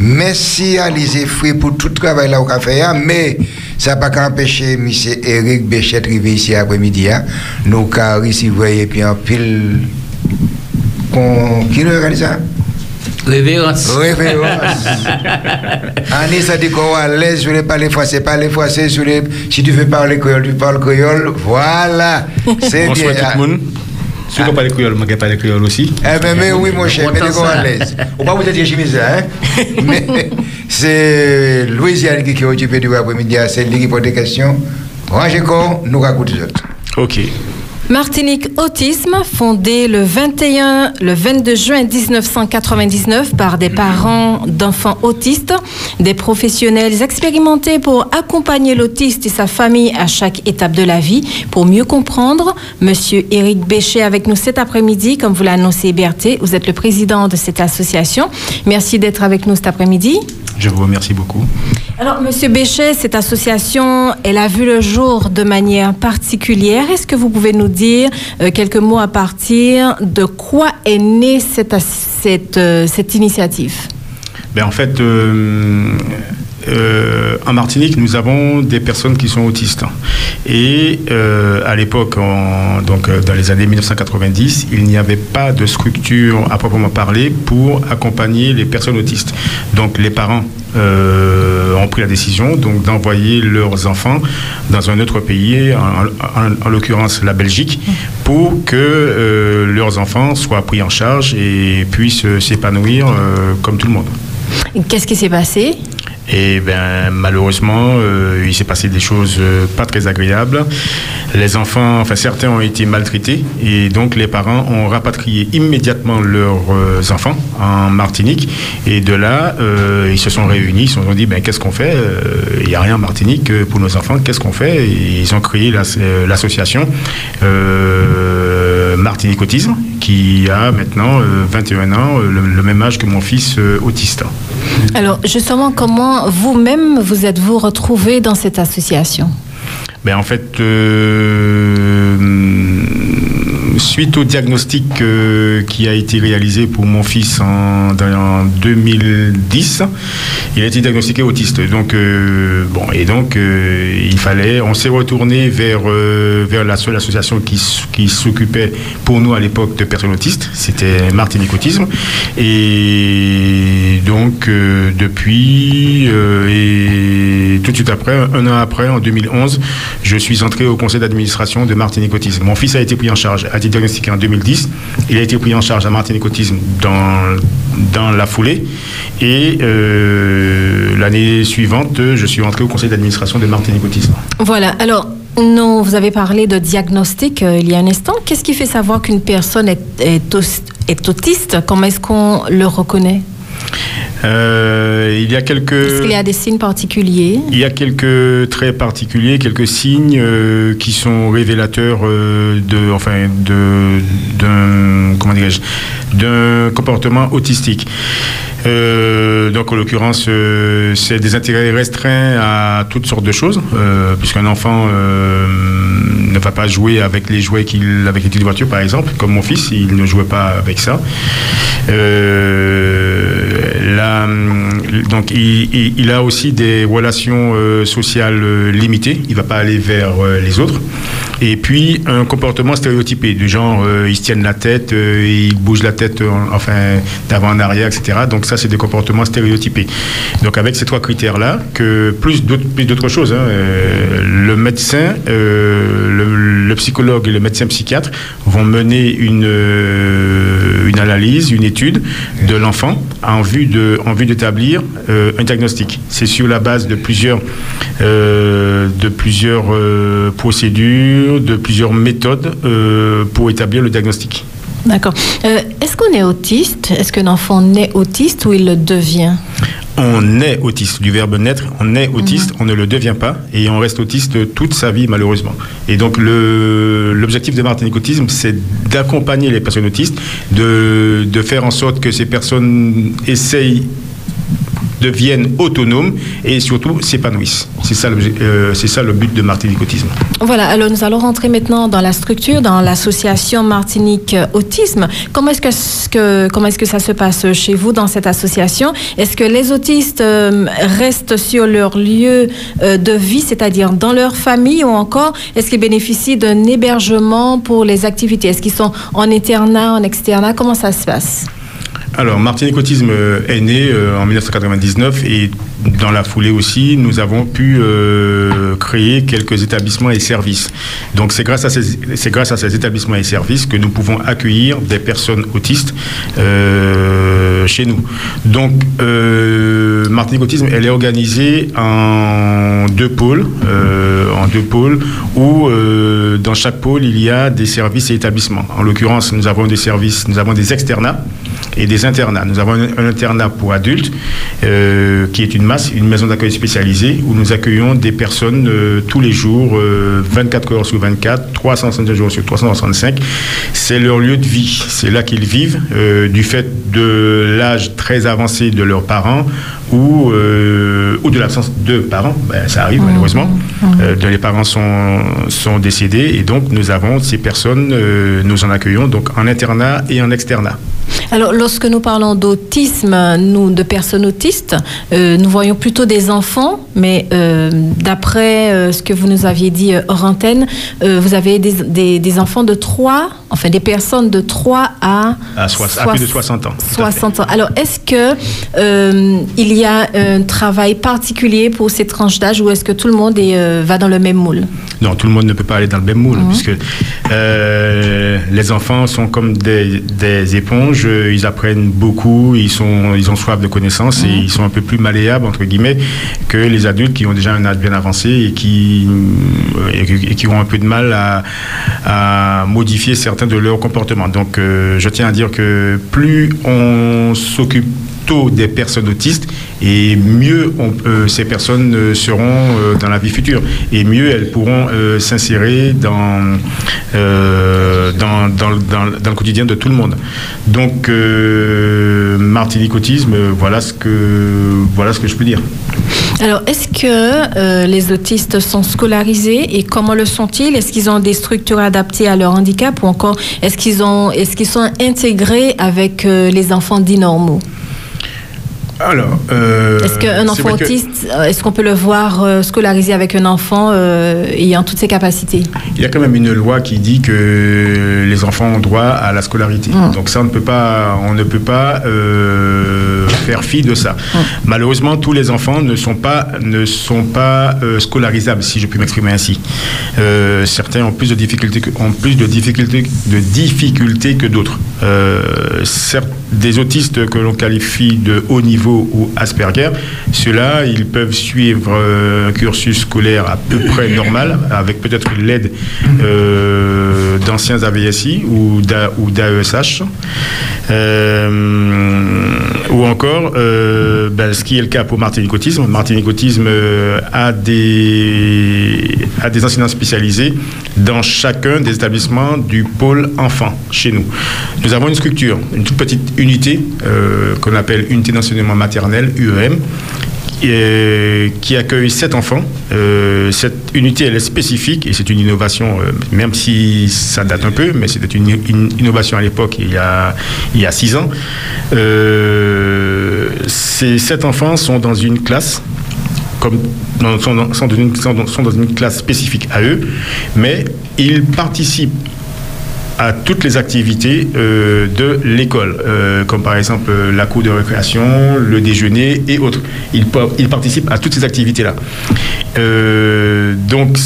Merci Alizé Fouy pour tout le travail là au café, hein, mais ça n'a pas qu'à empêcher M. Eric Béchet de arriver ici après-midi. hein. Nous, car ici, vous voyez, puis en pile. Qui nous regarde ça? Révérence. Révérence. Annie, ça dit qu'on est à l'aise, je voulais parler français, parler français, je voulais- si tu veux parler créole, tu parles créole, voilà. C'est bien. Bonsoir tout le monde. Si on parle créole, je parle créole aussi. Eh ben, mais oui, mon cher, mais qu'on à l'aise? On va vous dire chemise, hein? mais c'est Louisiane qui est occupé du après-midi, c'est lui qui pose des questions. Rangez compte, nous racontons les autres. Ok. Martinique Autisme, fondée le 21, le 22 juin 1999 par des parents d'enfants autistes, des professionnels expérimentés pour accompagner l'autiste et sa famille à chaque étape de la vie. Pour mieux comprendre, Monsieur Éric Béchet avec nous cet après-midi, comme vous l'a annoncé Berthe, vous êtes le président de cette association. Merci d'être avec nous cet après-midi. Je vous remercie beaucoup. Alors, Monsieur Béchet, cette association, elle a vu le jour de manière particulière. Est-ce que vous pouvez nous dire euh, quelques mots à partir de quoi est née cette, cette, euh, cette initiative? Ben, en fait, euh, euh, en Martinique, nous avons des personnes qui sont autistes. Et euh, à l'époque, donc euh, dans les années 1990, il n'y avait pas de structure à proprement parler pour accompagner les personnes autistes. Donc les parents ont pris la décision donc d'envoyer leurs enfants dans un autre pays, en, en- en l'occurrence la Belgique, pour que leurs enfants soient pris en charge et puissent s'épanouir comme tout le monde. Qu'est-ce qui s'est passé? Et ben malheureusement, euh, il s'est passé des choses euh, pas très agréables. Les enfants, enfin certains ont été maltraités et donc les parents ont rapatrié immédiatement leurs euh, enfants en Martinique. Et de là, ils se sont réunis, ils se sont dit ben qu'est-ce qu'on fait Il n'y a rien en Martinique pour nos enfants, qu'est-ce qu'on fait? Ils ont créé l'as- l'association Martinique Autisme qui a maintenant euh, 21 ans, le, même âge que mon fils autiste. Alors, justement, comment vous-même vous êtes-vous retrouvé dans cette association? Ben, en fait, euh, suite au diagnostic euh, qui a été réalisé pour mon fils en, dans- en 2010, il a été diagnostiqué autiste. Donc, euh, bon, et donc, euh, il fallait, on s'est retourné vers, vers la seule association qui, qui s'occupait pour nous à l'époque de personnes autistes, c'était Martinique Autisme. Et donc, depuis, et tout de suite après, un an après, en 2011, je suis entré au conseil d'administration de Martinique Autisme. Mon fils a été pris en charge, diagnostiqué en 2010. Il a été pris en charge à Martinique Autisme dans, dans la foulée. Et euh, l'année suivante, je suis entré au conseil d'administration de Martinique Autisme. Voilà, alors, non, vous avez parlé de diagnostic euh, il y a un instant. Qu'est-ce qui fait savoir qu'une personne est, est autiste? Comment est-ce qu'on le reconnaît? Euh, il y a quelques... Est-ce qu'il y a des signes particuliers? Il y a quelques traits particuliers, quelques signes euh, qui sont révélateurs euh, de, enfin, de, d'un, comment dirais-je, d'un comportement autistique. Donc, en l'occurrence, c'est des intérêts restreints à toutes sortes de choses, puisqu'un enfant ne va pas jouer avec les jouets qu'il, avec les petites voitures, par exemple, comme mon fils, il ne jouait pas avec ça. Euh, là, hum, donc, il, a aussi des relations euh, sociales euh, limitées. Il va pas aller vers euh, les autres. Et puis, un comportement stéréotypé, du genre, euh, ils se tiennent la tête, euh, ils bougent la tête, euh, enfin, d'avant en arrière, etc. Donc, ça, c'est des comportements stéréotypés. Donc, avec ces trois critères-là, plus d'autres, choses, hein, euh, le médecin, euh, le, psychologue et le médecin psychiatre vont mener euh, une analyse, une étude de l'enfant en vue de, en vue d'établir euh, un diagnostic. C'est sur la base de plusieurs, euh, de plusieurs euh, procédures, de plusieurs méthodes pour établir le diagnostic. D'accord. Est-ce qu'on est autiste? Est-ce qu'un enfant naît autiste ou il le devient? On est autiste, du verbe naître, on est autiste, on ne le devient pas et on reste autiste toute sa vie malheureusement. Et donc l'objectif de Martinique Autisme, c'est d'accompagner les personnes autistes, de, de faire en sorte que ces personnes essayent deviennent autonomes et surtout s'épanouissent. C'est ça, euh, c'est ça le but de Martinique Autisme. Voilà, alors nous allons rentrer maintenant dans la structure, dans l'association Martinique Autisme. Comment est-ce que, ce que- comment est-ce que ça se passe chez vous dans cette association? Est-ce que les autistes euh, restent sur leur lieu euh, de vie, c'est-à-dire dans leur famille, ou encore est-ce qu'ils bénéficient d'un hébergement pour les activités? Est-ce qu'ils sont en internat, en externat? Comment ça se passe? Alors, Martinique Autisme est né euh, en 1999 et dans la foulée aussi, nous avons pu euh, créer quelques établissements et services. Donc, c'est grâce, à ces- grâce à ces établissements et services que nous pouvons accueillir des personnes autistes euh, chez nous. Donc, euh, Martinique Autisme, elle est organisée en deux pôles, en deux pôles où dans chaque pôle, il y a des services et établissements. En l'occurrence, nous avons des services, nous avons des externats et des internats. Nous avons un, internat pour adultes qui est une une maison d'accueil spécialisée où nous accueillons des personnes euh, tous les jours, euh, 24 heures sur 24, 365 jours sur 365. C'est leur lieu de vie. C'est là qu'ils vivent euh, du fait de l'âge très avancé de leurs parents ou, euh, ou de l'absence de parents. Ben, ça arrive malheureusement. Euh, de les parents sont, sont décédés et donc nous avons ces personnes, euh, nous en accueillons donc en internat et en externat. Alors, lorsque nous parlons d'autisme, nous, de personnes autistes, euh, nous voyons plutôt des enfants, mais euh, d'après euh, ce que vous nous aviez dit hors antenne, vous avez des, des- des enfants de 3, enfin des personnes de 3 à, À, à plus de 60 ans. tout à fait. 60 ans. Alors, est-ce que il y a un travail particulier pour ces tranches d'âge ou est-ce que tout le monde est, va dans le même moule? Non, tout le monde ne peut pas aller dans le même moule, puisque euh, les enfants sont comme des, des éponges, ils apprennent beaucoup, ils, sont, ils ont soif de connaissances et ils sont un peu plus malléables, entre guillemets, que les adultes qui ont déjà un âge bien avancé et qui, euh, et qui- et qui ont un peu de mal à, à modifier certains de leurs comportements. Donc, euh, je tiens à dire que plus on s'occupe tôt des personnes autistes et mieux euh, ces personnes euh, seront euh, dans la vie future et mieux elles pourront s'insérer dans, dans, dans, le- quotidien de tout le monde. Donc Martinique Autisme, voilà ce, que, voilà ce que je peux dire. Alors, est-ce que les autistes sont scolarisés et comment le sont-ils? Est-ce qu'ils ont des structures adaptées à leur handicap ou encore est-ce qu'ils ont, est-ce qu'ils sont intégrés avec les enfants dits normaux? Alors, euh, Est-ce qu'un enfant autiste, euh, est-ce qu'on peut le voir euh, scolarisé avec un enfant euh, ayant toutes ses capacités? Il y a quand même une loi qui dit que les enfants ont droit à la scolarité. Donc ça, on ne peut pas, on ne peut pas faire fi de ça. Malheureusement, tous les enfants ne sont pas, ne sont pas scolarisables, si je puis m'exprimer ainsi. Certains ont plus de difficultés que, ont plus de difficultés, de difficultés que d'autres. Certes, des autistes que l'on qualifie de haut niveau ou Asperger, ceux-là, ils peuvent suivre euh, un cursus scolaire à peu près normal, avec peut-être l'aide euh, d'anciens AVSI ou d'A- ou d'AESH. Euh, ou encore, ben, ce qui est le cas pour Autisme euh, a, des, a des enseignants spécialisés dans chacun des établissements du pôle enfant chez nous. Nous avons une structure, une toute petite unité qu'on appelle unité d'enseignement maternel, UEM, euh, qui accueille sept enfants. Euh, cette unité, elle est spécifique et c'est une innovation, euh, même si ça date un peu, mais c'était une, innovation à l'époque, il, y a- six ans. Ces sept enfants sont dans une classe comme sont dans une classe spécifique à eux, mais ils participent à toutes les activités euh, de l'école, euh, comme par exemple euh, la cour de récréation, le déjeuner et autres. Ils, ils participent à toutes ces activités-là. Donc,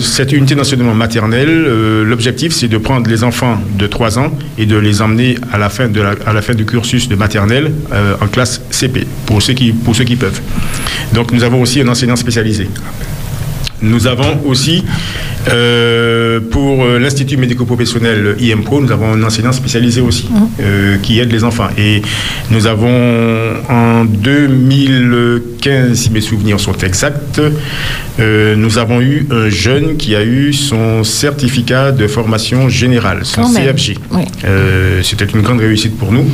cette unité d'enseignement maternel, l'objectif, c'est de prendre les enfants de 3 ans et de les emmener à la fin, de la- fin du cursus de maternelle en classe CP, pour ceux, qui, pour ceux qui peuvent. Donc, nous avons aussi un enseignant spécialisé. Nous avons aussi, euh, pour euh, l'Institut médico-professionnel IMPRO, nous avons un enseignant spécialisé aussi, euh, qui aide les enfants. Et nous avons, en 2015, si mes souvenirs sont exacts, euh, nous avons eu un jeune qui a eu son certificat de formation générale, son Quand. CFG. Oui. C'était une grande réussite pour nous,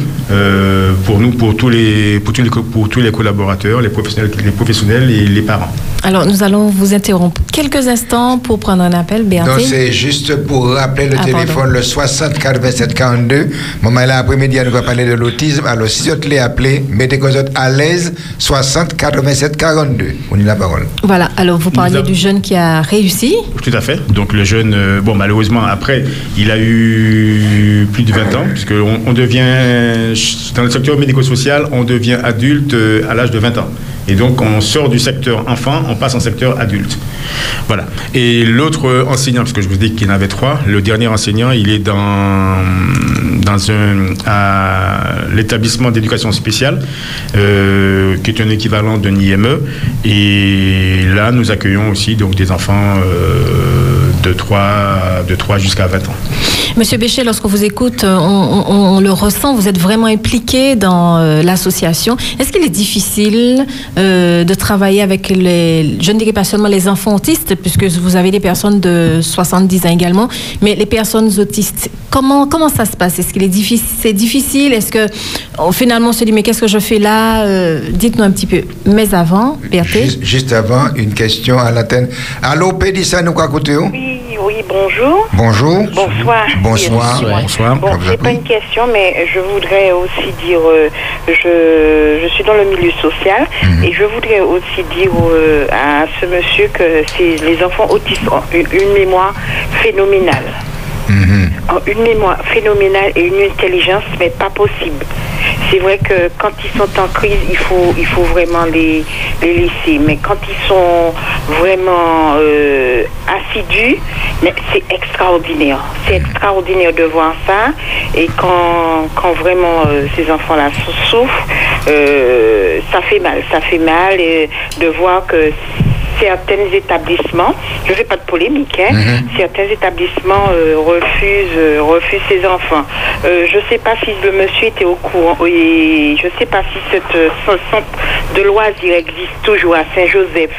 pour nous, pour tous les, pour tous les, co- pour tous les collaborateurs, les professionnels, les professionnels et les parents. Alors, nous allons vous interrompre quelques instants pour prendre un appel, Donc c'est juste pour rappeler le Ah, téléphone, pardon. le 60 87 42. Maman, là, après-midi, elle nous va parler de l'autisme. Alors, si vous les appelez, mettez vous êtes à l'aise, 60 87 42. On y a la parole. Voilà, alors vous parliez du jeune qui a réussi. Tout à fait. Donc le jeune, euh, bon malheureusement après, il a eu plus de 20 ans, puisque on, on devient, dans le secteur médico-social, on devient adulte euh, à l'âge de 20 ans. Et donc on sort du secteur enfant, on passe en secteur adulte. Voilà. Et l'autre enseignant, parce que je vous dis qu'il y en avait trois, le dernier enseignant, il est dans, dans un, à l'établissement d'éducation spéciale, euh, qui est un équivalent d'un IME. Et là, nous accueillons aussi donc, des enfants euh, de 3, de 3 jusqu'à 20 ans. Monsieur Béchet, lorsqu'on vous écoute, euh, on, le ressent, vous êtes vraiment impliqué dans l'association. Est-ce qu'il est difficile euh, de travailler avec les, je ne dirais pas seulement les enfants autistes, puisque vous avez des personnes de 70 ans également, mais les personnes autistes, comment, comment ça se passe? Est-ce qu'il est difficile C'est difficile? Est-ce que oh, finalement on se dit, mais qu'est-ce que je fais là? Euh, Dites-nous un petit peu. Mais avant, Berthé Juste, juste avant, une question à l'antenne. Allô, Pédissa, nous quoi Oui, oui, bonjour. Bonjour. Bonsoir. Bonsoir. Oui, Bonsoir. Bon, c'est pas une question, mais je voudrais aussi dire, euh, je, je suis dans le milieu social Mhm. Et je voudrais aussi dire euh, à ce monsieur que les enfants autistes ont une mémoire phénoménale. Mhm. ont une mémoire phénoménale et une intelligence, mais pas possible. C'est vrai que quand ils sont en crise, il faut, il faut vraiment les, les laisser. Mais quand ils sont vraiment euh, assidus, c'est extraordinaire. C'est extraordinaire de voir ça. Et quand, quand vraiment euh, ces enfants-là sou- souffrent, euh, ça fait mal. Ça fait mal de voir que certains établissements, je ne fais pas de polémique, hein, Mhm. certains établissements euh, refusent, euh, refusent ces enfants. Euh, je ne sais pas si le monsieur était au courant et je ne sais pas si cette, ce centre de loisirs existe toujours à Saint-Joseph.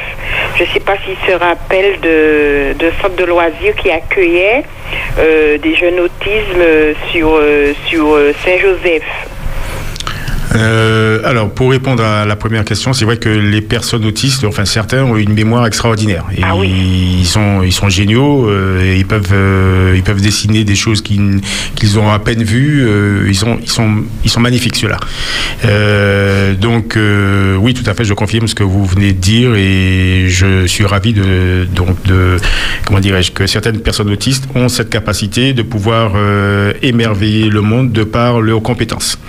Je ne sais pas s'il se rappelle de, de centre de loisirs qui accueillait des jeunes autismes sur, sur Saint-Joseph. Euh, alors, pour répondre à la première question, c'est vrai que les personnes autistes, enfin certains, ont une mémoire extraordinaire. Et ils sont, ils sont géniaux. euh, ils peuvent, euh, ils peuvent dessiner des choses qu'ils ont à peine vues. euh, ils sont, ils sont, ils sont magnifiques ceux-là. Euh, donc, euh, oui, tout à fait, je confirme ce que vous venez de dire et je suis ravi de, donc de, comment dirais-je, que certaines personnes autistes ont cette capacité de pouvoir euh, émerveiller le monde de par leurs compétences.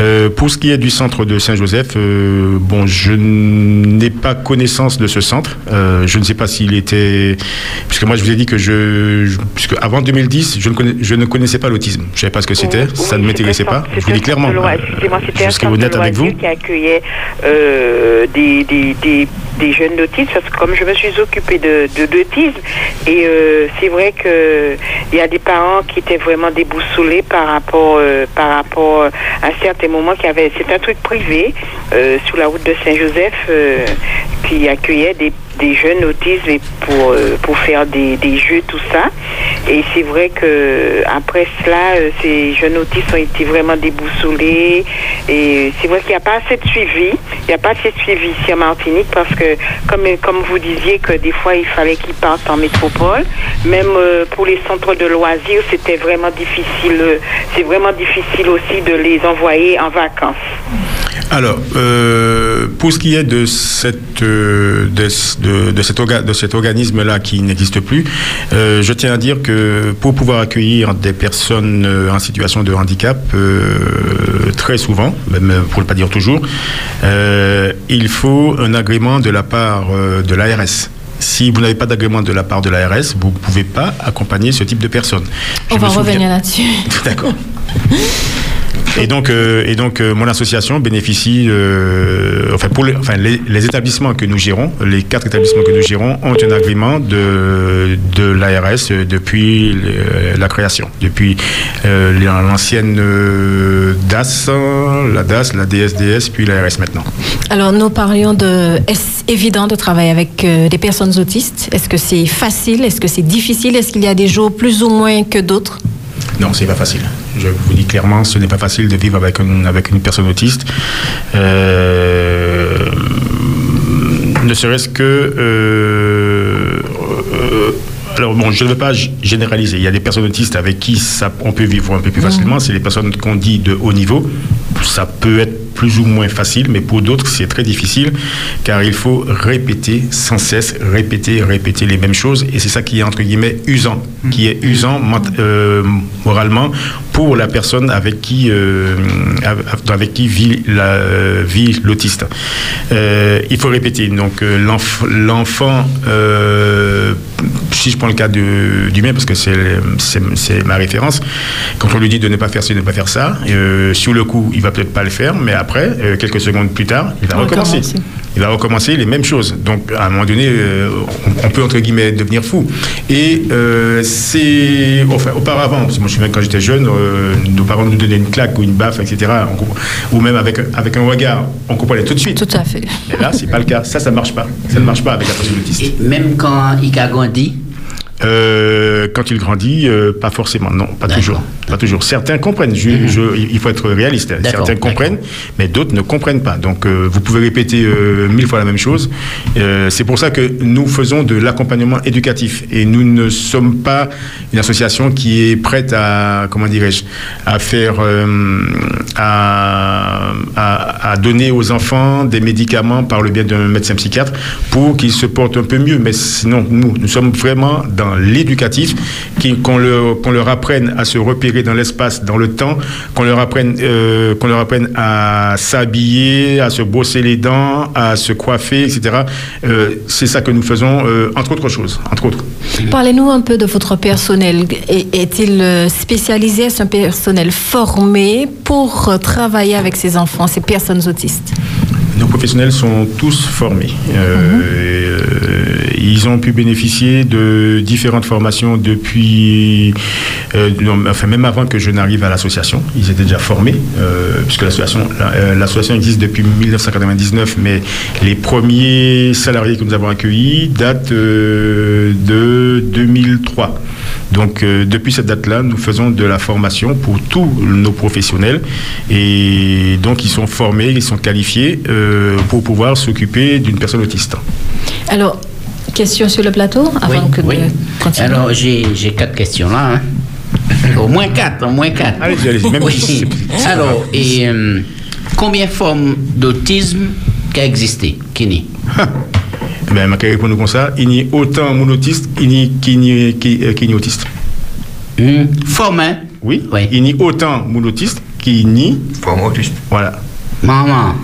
Euh, pour ce qui est du centre de Saint-Joseph, euh, bon, je n'ai pas connaissance de ce centre. Euh, je ne sais pas s'il était, puisque moi je vous ai dit que je, je- puisque avant 2010, je ne, connais- je ne connaissais pas l'autisme. Je ne savais pas ce que c'était, ça ne m'intéressait pas. Je vous dis clairement. Je de honnête avec vous. qui accueillait euh, des, des, des, des jeunes autistes, parce que comme je me suis occupée de, de d'autisme, et c'est vrai que il y a des parents qui étaient vraiment déboussolés par rapport, par rapport à un certain moment c'est un truc privé euh, sur la route de Saint-Joseph euh, qui accueillait des des jeunes autistes et pour, euh, pour faire des, des jeux, tout ça. Et c'est vrai que après cela, euh, ces jeunes autistes ont été vraiment déboussolés. Et c'est vrai qu'il n'y a pas assez de suivi. Il n'y a pas assez de suivi ici en Martinique parce que, comme, comme vous disiez, que des fois, il fallait qu'ils partent en métropole. Même euh, pour les centres de loisirs, c'était vraiment difficile. euh, C'est vraiment difficile aussi de les envoyer en vacances. Alors, euh, pour ce qui est de, cette, euh, de, de- de cet, orga- de cet organisme-là qui n'existe plus, euh, je tiens à dire que pour pouvoir accueillir des personnes en situation de handicap, euh, très souvent, même pour ne pas dire toujours, il faut un agrément de la part de l'ARS. Si vous n'avez pas d'agrément de la part de l'ARS, vous ne pouvez pas accompagner ce type de personnes. On Je va revenir là-dessus. D'accord. Et donc, euh, et donc euh, mon association bénéficie, euh, enfin, pour les, enfin, les, établissements que nous gérons, les quatre établissements que nous gérons ont un agrément de, de l'ARS depuis la création, depuis l'ancienne DAS, la DAS, la DSDS, puis l'ARS maintenant. Alors, nous parlions de. Est-ce évident de travailler avec des personnes autistes? Est-ce que c'est facile? Est-ce que c'est difficile? Est-ce qu'il y a des jours plus ou moins que d'autres? Non, c'est pas facile. Je vous dis clairement, ce n'est pas facile de vivre avec une, personne autiste. Euh, ne serait-ce que. euh, alors bon, je ne veux pas généraliser. Il y a des personnes autistes avec qui ça, on peut vivre un peu plus facilement. C'est les personnes qu'on dit de haut niveau. Ça peut être plus ou moins facile, mais pour d'autres, c'est très difficile car il faut répéter sans cesse, répéter, répéter les mêmes choses. Et c'est ça qui est entre guillemets usant, qui est usant euh, moralement pour la personne avec qui, euh, av- avec qui vit la- euh, vit l'autiste. Il faut répéter. Donc l'enf- l'enfant, si je prends le cas de- du mien, parce que c'est c'est- c'est ma référence, quand on lui dit de ne pas faire ci, de ne pas faire ça, euh, sur le coup, il va peut-être pas le faire, mais après, euh, quelques secondes plus tard, il va recommencer. Recommencer. Il va recommencer les mêmes choses. Donc, à un moment donné, euh, on, on peut, entre guillemets, devenir fou. Et euh, c'est... Enfin, auparavant, parce que moi, je me souviens quand j'étais jeune, euh, nos parents nous donnaient une claque ou une baffe, etc. on ou même avec, avec un regard, on comprenait tout de suite. Tout à fait. Et là, c'est pas le cas. Ça, ça ne marche pas. Ça ne marche pas avec la personne autiste. Même quand il a grandi Euh, quand il grandit, euh, pas forcément, non, pas toujours. Pas toujours. Certains comprennent, je- je- il faut être réaliste. D'accord, Certains comprennent, mais d'autres ne comprennent pas. Donc euh, vous pouvez répéter euh, mille fois la même chose. Euh, C'est pour ça que nous faisons de l'accompagnement éducatif et nous ne sommes pas une association qui est prête à, comment dirais-je, à faire, euh, à, à- à donner aux enfants des médicaments par le biais d'un médecin psychiatre pour qu'ils se portent un peu mieux. Mais sinon, nous, nous sommes vraiment dans l'éducatif, qu'on leur, leur apprenne à se repérer dans l'espace, dans le temps, qu'on leur apprenne, euh, qu'on leur apprenne à s'habiller, à se brosser les dents, à se coiffer, etc. Euh, c'est ça que nous faisons, euh, entre autres choses, entre autres. Parlez-nous un peu de votre personnel. Est- Est-il spécialisé Est-ce un personnel formé pour travailler avec ces enfants, ces personnes autistes? Nos professionnels sont tous formés. Euh, euh, ils ont pu bénéficier de différentes formations depuis, euh, enfin même avant que je n'arrive à l'association. Ils étaient déjà formés, euh, puisque l'association, la- euh, l'association existe depuis 1999, mais les premiers salariés que nous avons accueillis datent euh, de 2003. Donc euh, depuis cette date-là, nous faisons de la formation pour tous nos professionnels et donc ils sont formés, ils sont qualifiés euh, pour pouvoir s'occuper d'une personne autiste. Alors, question sur le plateau avant que oui. de continuer? Alors, j'ai j'ai quatre questions là. hein. Au moins quatre, au moins quatre. Allez-y, allez-y, même Oui. Alors, et euh, combien de formes d'autisme qui a existé, Kini Ben, ma répondre comme ça, il n'y a autant mon autiste qu'il n'y qu'il n'y- qu'il- euh, qu'il n'y autiste. Forme, hein? Oui, il n'y a autant mon autiste qu'il n'y forme autiste. Voilà. Maman.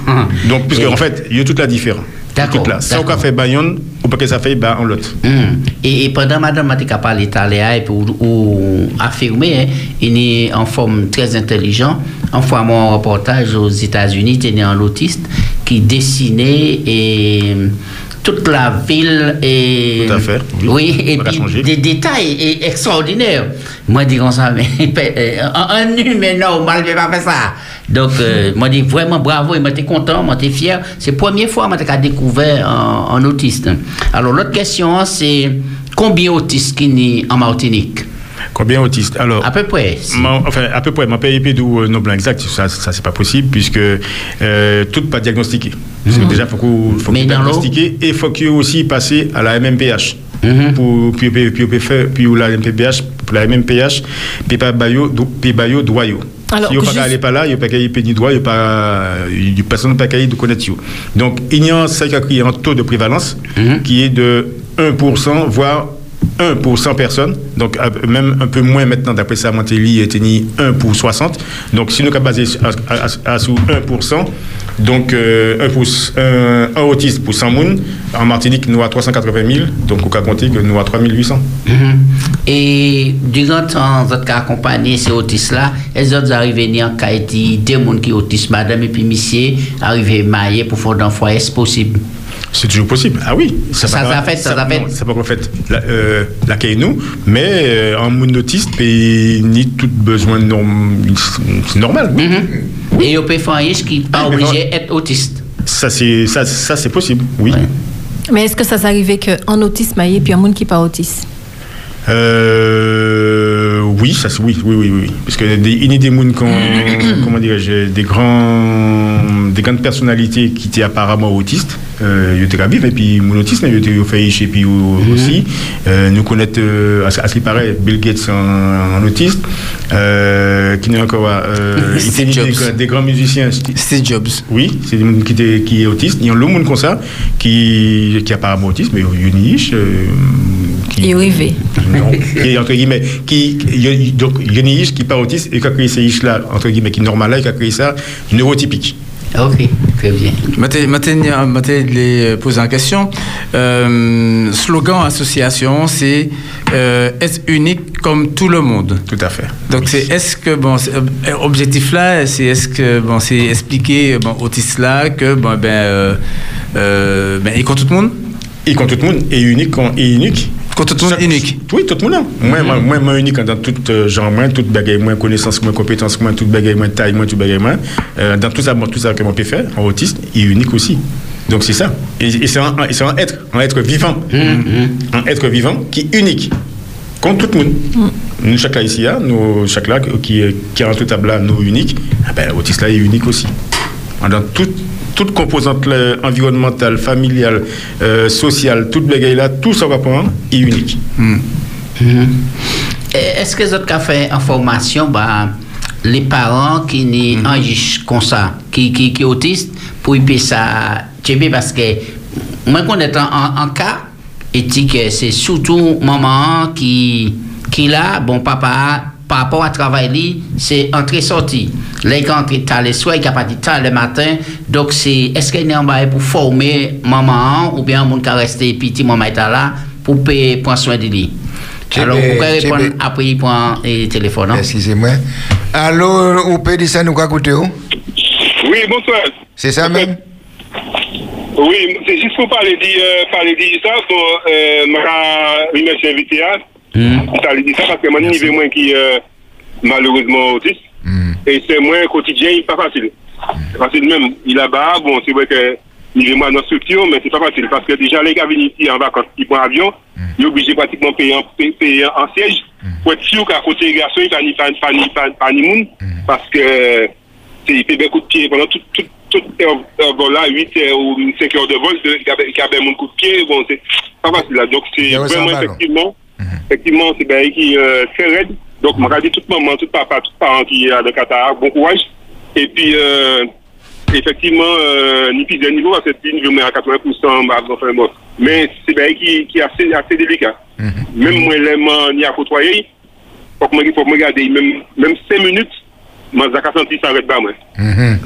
Donc, puisque Et- en fait, il y a toute la différence. D'accord. Ça, on fait Bayonne, ou pas que ça fait bah, en l'autre. Hum. Et, pendant madame a été parlé italien et pour ou affirmer, hein, il est en forme très intelligent. En fois mon reportage aux États-Unis, il est un autiste qui dessinait et toute la ville et Tout à fait, oui. oui, et puis des détails extraordinaires. Moi, je dis comme ça, mais un, humain normal ne peut pas faire ça. Donc, euh, moi, je dis vraiment bravo, et moi, j'étais content, moi, j'étais fier. C'est la première fois que j'ai découvert un, autiste. Alors, l'autre question, c'est combien d'autistes qui nient en Martinique? Combien autistes Alors, À peu près. Enfin, à peu près, mon PIP d'où euh, non blanc exact, ça, ça c'est pas possible puisque euh, tout pas diagnostiqué. Que déjà, faut qu'on faut dans l'eau diagnostiqué et faut qu'il aussi passer à la MMPH. Mhm. Pour puis puis puis, puis, faire- puis ou la MPPH pour la MMPH puis pas bayo puis bayo doyo. Alors, si vous juste- pas aller pas là, il pas qu'à y ni droit, il pas il personne pas qu'à y de connaître you. Donc il y a un taux de prévalence qui est de 1% voire 1 pour 100 personnes, donc même un peu moins maintenant, d'après ça, Montelli est tenu 1 pour 60. Donc si nous sommes basés à, à- à- sous 1%, donc euh, 1, pour, un, autiste pour 100 moun, en Martinique, nous à 380 000, donc on peut compter que nous à 3800. Mhm. Et durant temps, vous êtes accompagné ces autistes-là, les autres arrivent venir en Haïti, des gens qui sont autistes, madame et puis monsieur, arrivent mariés pour faire d'un c'est possible? C'est toujours possible. Ah oui. Ça, fait, ça, non, Ça pas fait la, euh, nous, mais euh, en monde autiste, et ni tout besoin de norm- c'est normal. Oui. Et vous pouvez faire un qui n'est pas obligé d'être autiste. Ça c'est ça, ça c'est possible. Oui. Mais est-ce que ça s'arrivait qu'un autiste maillé puis un monde qui pas autiste? Euh, oui, ça c'est oui, oui, oui, oui. Parce que des, il y a des gens qui ont, comment dirais-je, des grands, des grandes personnalités qui étaient apparemment autistes, euh, ils étaient à vivre, et puis mon autisme, ils étaient fait chez puis aussi. Euh, nous connaissons, euh, à, ce à ce qui paraît, Bill Gates en, en autiste, euh, qui n'est encore, euh, était des, Jobs. des grands musiciens. Steve Jobs. Oui, c'est des gens qui, étaient, qui est autiste. Il y a l'autre monde comme ça, qui, qui est apparemment autiste, mais il y a une niche, qui, est arrivé. non, qui est entre guillemets, qui, il y a- donc il y a une niche qui est pas autiste et qui a créé ces niches-là, entre guillemets, qui est normale là, et qui a créé ça neurotypique. Ok, très bien. Maintenant, les poser une question. Euh, slogan association, c'est euh, être unique comme tout le monde. Tout à fait. Donc c'est est-ce que bon euh, objectif là, c'est est-ce que bon c'est expliquer bon autiste là que bon ben euh, euh, ben il compte tout le monde? Il compte tout le monde et unique quand- et unique. Compte tout le monde unique. Oui, tout le monde. Moi, moi, moi, moi, unique dans tout euh, genre, moi, toute bagaille, moi, connaissance, moi, compétence, moi, toute bagaille, moi, taille, moi, tout bagaille, moi. Euh, dans tout ça, moi, tout ça que moi peut faire, en autiste, il est unique aussi. Donc c'est ça. Et, et c'est un, un être, un être vivant. Un être vivant qui est unique. Comme tout le monde. Nous, chaque là ici, hein, nous, chaque là qui, est- qui est en tout table là, nous unique, ah ben, l'autiste là est unique aussi. Dans toute, toute composante là, environnementale, familiale, euh, sociale, toute bagaille là, tout ça va prendre est unique. Et Est-ce que vous avez fait en formation bah, les parents qui n'y enregistrent comme ça, qui, qui, qui autistes, pour y ça, tu sais, parce que moi, quand on est en, en, en cas, et dit que c'est surtout maman qui, qui là, bon papa, par rapport à travail, c'est entrée-sortie. Là, il entre tard le soir, il a pas dit tard le matin. Donc, c'est, est-ce qu'il y a un bail pour former maman ou bien un monde qui a resté petit, maman est là, pour payer, prendre soin de lui? Alors, vous pouvez répondre après, il prend le téléphone. non? Excusez-moi. Allô, vous pouvez dire ça, nous, quoi, écoutez, vous Oui, bonsoir. C'est ça même Oui, c'est juste pour parler de, euh, parler de ça, pour euh, me remercier l'invité. Ça lui dit ça parce que mon niveau moins qui euh, malheureusement autiste. Et c'est moins quotidien, il n'est pas facile. C'est facile même. Il a bas, bon, c'est vrai que niveau moins dans structure, mais c'est pas facile parce que déjà les gars viennent ici en vacances, ils prennent avion, ils sont obligés pratiquement de payer en, siège. Pour être sûr qu'à côté des garçons, il n'y a ni pas pas monde parce que c'est fait des coups de pied pendant tout tout tout vol là 8 heures ou 5 heures de vol il y avait- il y avait mon coup de pied bon c'est pas facile là. Donc c'est a vraiment effectivement effectivement c'est bien qui euh, très raide. Donc je dit toute maman tout papa tout parent qui a de Qatar bon courage. Et puis euh, effectivement euh, ni plus de niveau parce que c'est niveau à 80% bah, enfin bon mais c'est bien qui qui est assez assez délicat. Même moi les ni à côtoyer faut que moi faut que moi regarder même même 5 minutes moi j'ai senti ça arrête pas moi.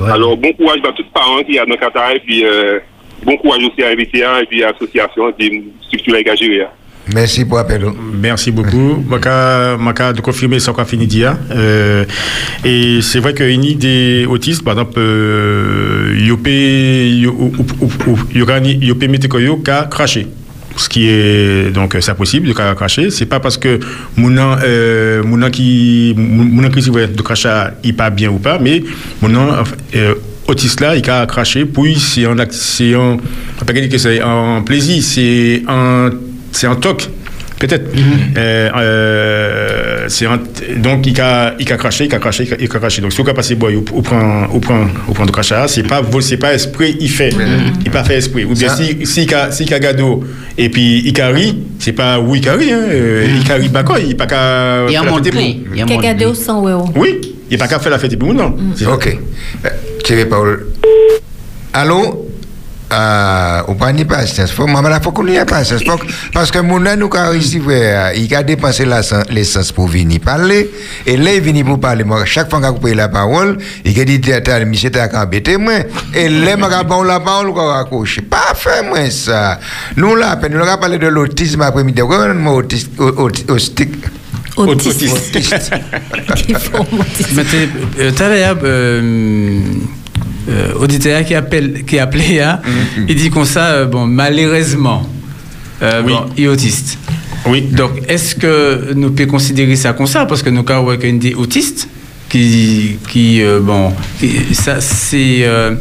Alors, bon courage à tous les parents qui sont dans Qatar et puis euh, bon courage aussi à l'invité et puis à l'association et puis structure engagée. Merci pour l'appel. Merci beaucoup. Maka, maka de confirmer ce qu'on a fini. Euh, et c'est vrai qu'il y a des autistes, par exemple, Yopé, Yopé Metekoyo, a craché. Ce qui est donc c'est possible de cracher. C'est pas parce que mon euh, qui mon qui de crachat il pas bien ou pas, mais mon euh, autiste là il a craché. Puis c'est un c'est un un plaisir, c'est un c'est un toc peut-être. Euh, euh, c'est un- donc il a il a craché il a craché il a craché. Donc si on a passé bois ou ou prend ou prend ou prend de crachat. C'est pas c'est pas esprit il fait. Il pas fait esprit. Ou bien si si il a si il a gado et puis il a ri c'est pas oui il a ri hein. Euh, il a ri pas quoi il pas qu'à Il y a pour. Il a d'autre sans ouais. oui il pas qu'à faire la fête pour non. C'est- Ok. Euh, Thierry Paul. Allô? Euh, ou pas ni patience. Faut, maman, là, faut qu'on y ait patience. Faut Parce que mon nous, quand ici, euh, il a dépensé l'essence pour venir parler. Et là, il vient pour parler. Moi, chaque fois qu'on a la parole, il a dit, t'as, t'as, monsieur, t'as embêté, moi. Et là, moi, bon la parole, qu'on raccroche. Pas fait, moi, ça. Nous, là, nous, on a parlé de l'autisme après-midi. Pourquoi on a autiste, autiste, autiste. Mais t'es- euh, l'heure, euh, euh, auditeur qui appelle, qui appelé, hein, il dit comme ça, euh, bon, malheureusement, euh, bon, il est autiste. Oui. Donc, est-ce que nous pouvons considérer ça comme ça? Parce que nous avons une des autistes qui, qui euh, bon, qui- ça, c'est, euh,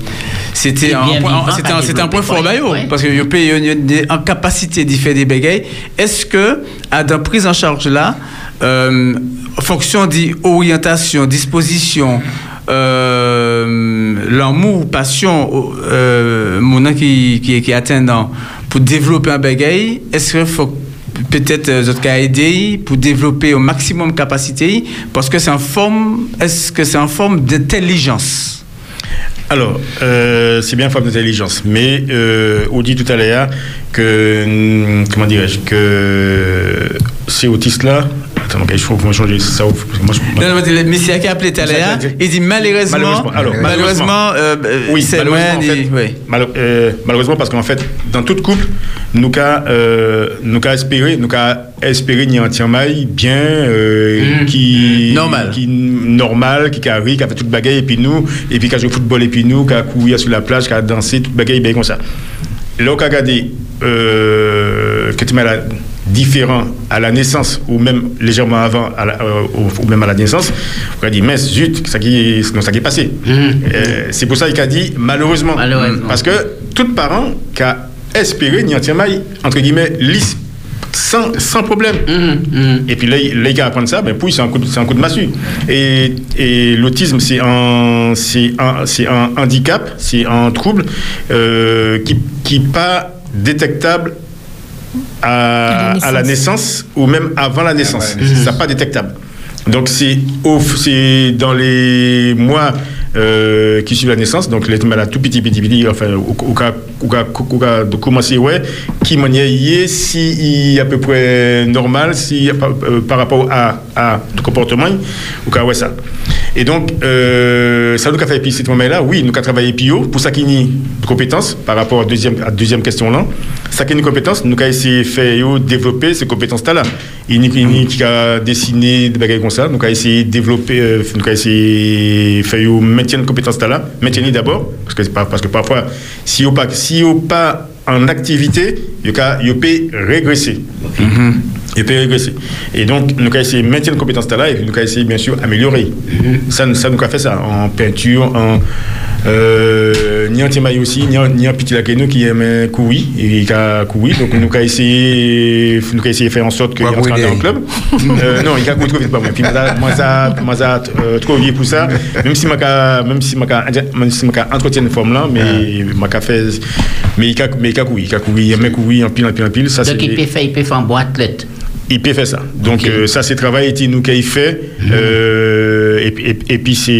c'était Qui un, point- vivant, c'était pas un, c'était un point développé, fort, bah, ouais. parce que il y a une, capacité d'y faire des bégayes. Est-ce que, à dans prise en charge là, euh, en fonction d'orientation, disposition, euh, l'amour, passion, euh, mon qui, qui, qui est atteindant pour développer un bagaille, est-ce qu'il faut peut-être euh, aider pour développer au maximum capacité? Parce que c'est en forme est-ce que c'est en forme d'intelligence? Alors, euh, c'est bien forme d'intelligence, mais euh, on dit tout à l'heure que, hum, comment dirais-je, que ces autistes-là, ok, il faut qu'on change ça. parce que moi, je- Non, non, mais monsieur qui a appelé l'heure, il dit malheureusement, Malheureusement, alors, malheureusement, euh, oui, c'est malheureusement, en loin, fait, dit- oui. mal- euh, malheureusement parce qu'en fait, dans toute couple, nous qu'a euh, nous qu'a espéré, nous qu'a espéré ni un maille bien euh, qui Normal. qui normal, qui a ri, qui a fait toute bagaille et puis nous et puis qui a joué au football et puis nous, qui a couru sur la plage, qui a dansé toute bagaille bien comme ça. Là, on a regardé euh, que tu m'as différent à la naissance ou même légèrement avant à la- euh, ou, même à la naissance, on a dit mince zut, ça qui est, non, ça qui est passé. Euh, c'est pour ça qu'il a dit malheureusement, parce que tout parent qui a espéré n'y entre guillemets lisse sans, sans problème. Et puis là, il- là, il a apprendre ça, ben, puis c'est un coup de, c'est un coup de massue. Et, et l'autisme, c'est un, c'est un, c'est un handicap, c'est un trouble euh, qui qui pas détectable à, à la naissance ou même avant la naissance. Ça pas détectable. Donc c'est au- c'est dans les mois euh, qui suivent la naissance, donc les malades tout petit petit petit, enfin au, cas de commencer ouais, qui manière est si est à peu près normal, si euh, par rapport à à le comportement, au cas ouais ça. Et donc euh, ça nous a fait puis cette moment là, oui, nous avons travaillé PIO pour ça qu'il y a une compétence par rapport à deuxième à deuxième question là. Ça qu'il y a une compétence, nous avons essayé de faire développer ces compétences là. Il y a qui a dessiné des bagages comme ça, nous avons essayé de développer, euh, nous avons essayé de faire une compétence là, maintenir d'abord parce que parce que parfois si on pas si pas en activité, il peut régresser. Il peut régresser. Et donc, nous avons essayé de maintenir compétence là et nous avons essayé bien sûr d'améliorer. Ça, ça nous a fait ça en peinture, en euh, ni en Timaï aussi, ni en, ni en qui aime courir et qui a. Donc, nous avons essayé, nous avons essayé de faire en sorte qu'il rentre dans le club. Euh, non, il a couru trop vite, pas moi. Puis, moi, ça, moi, ça, euh, trop vieux pour ça. Même si ma même si ma même si ma entretient une forme là, mais ma fait, mais il a, mais il a couru, il a couru, il en pile, en pile, en pile. Ça, Donc, il peut faire, il peut faire un bon athlète. il peut faire ça. Donc euh, ça c'est travail et nous qu'il fait euh, et, puis- et, et puis c'est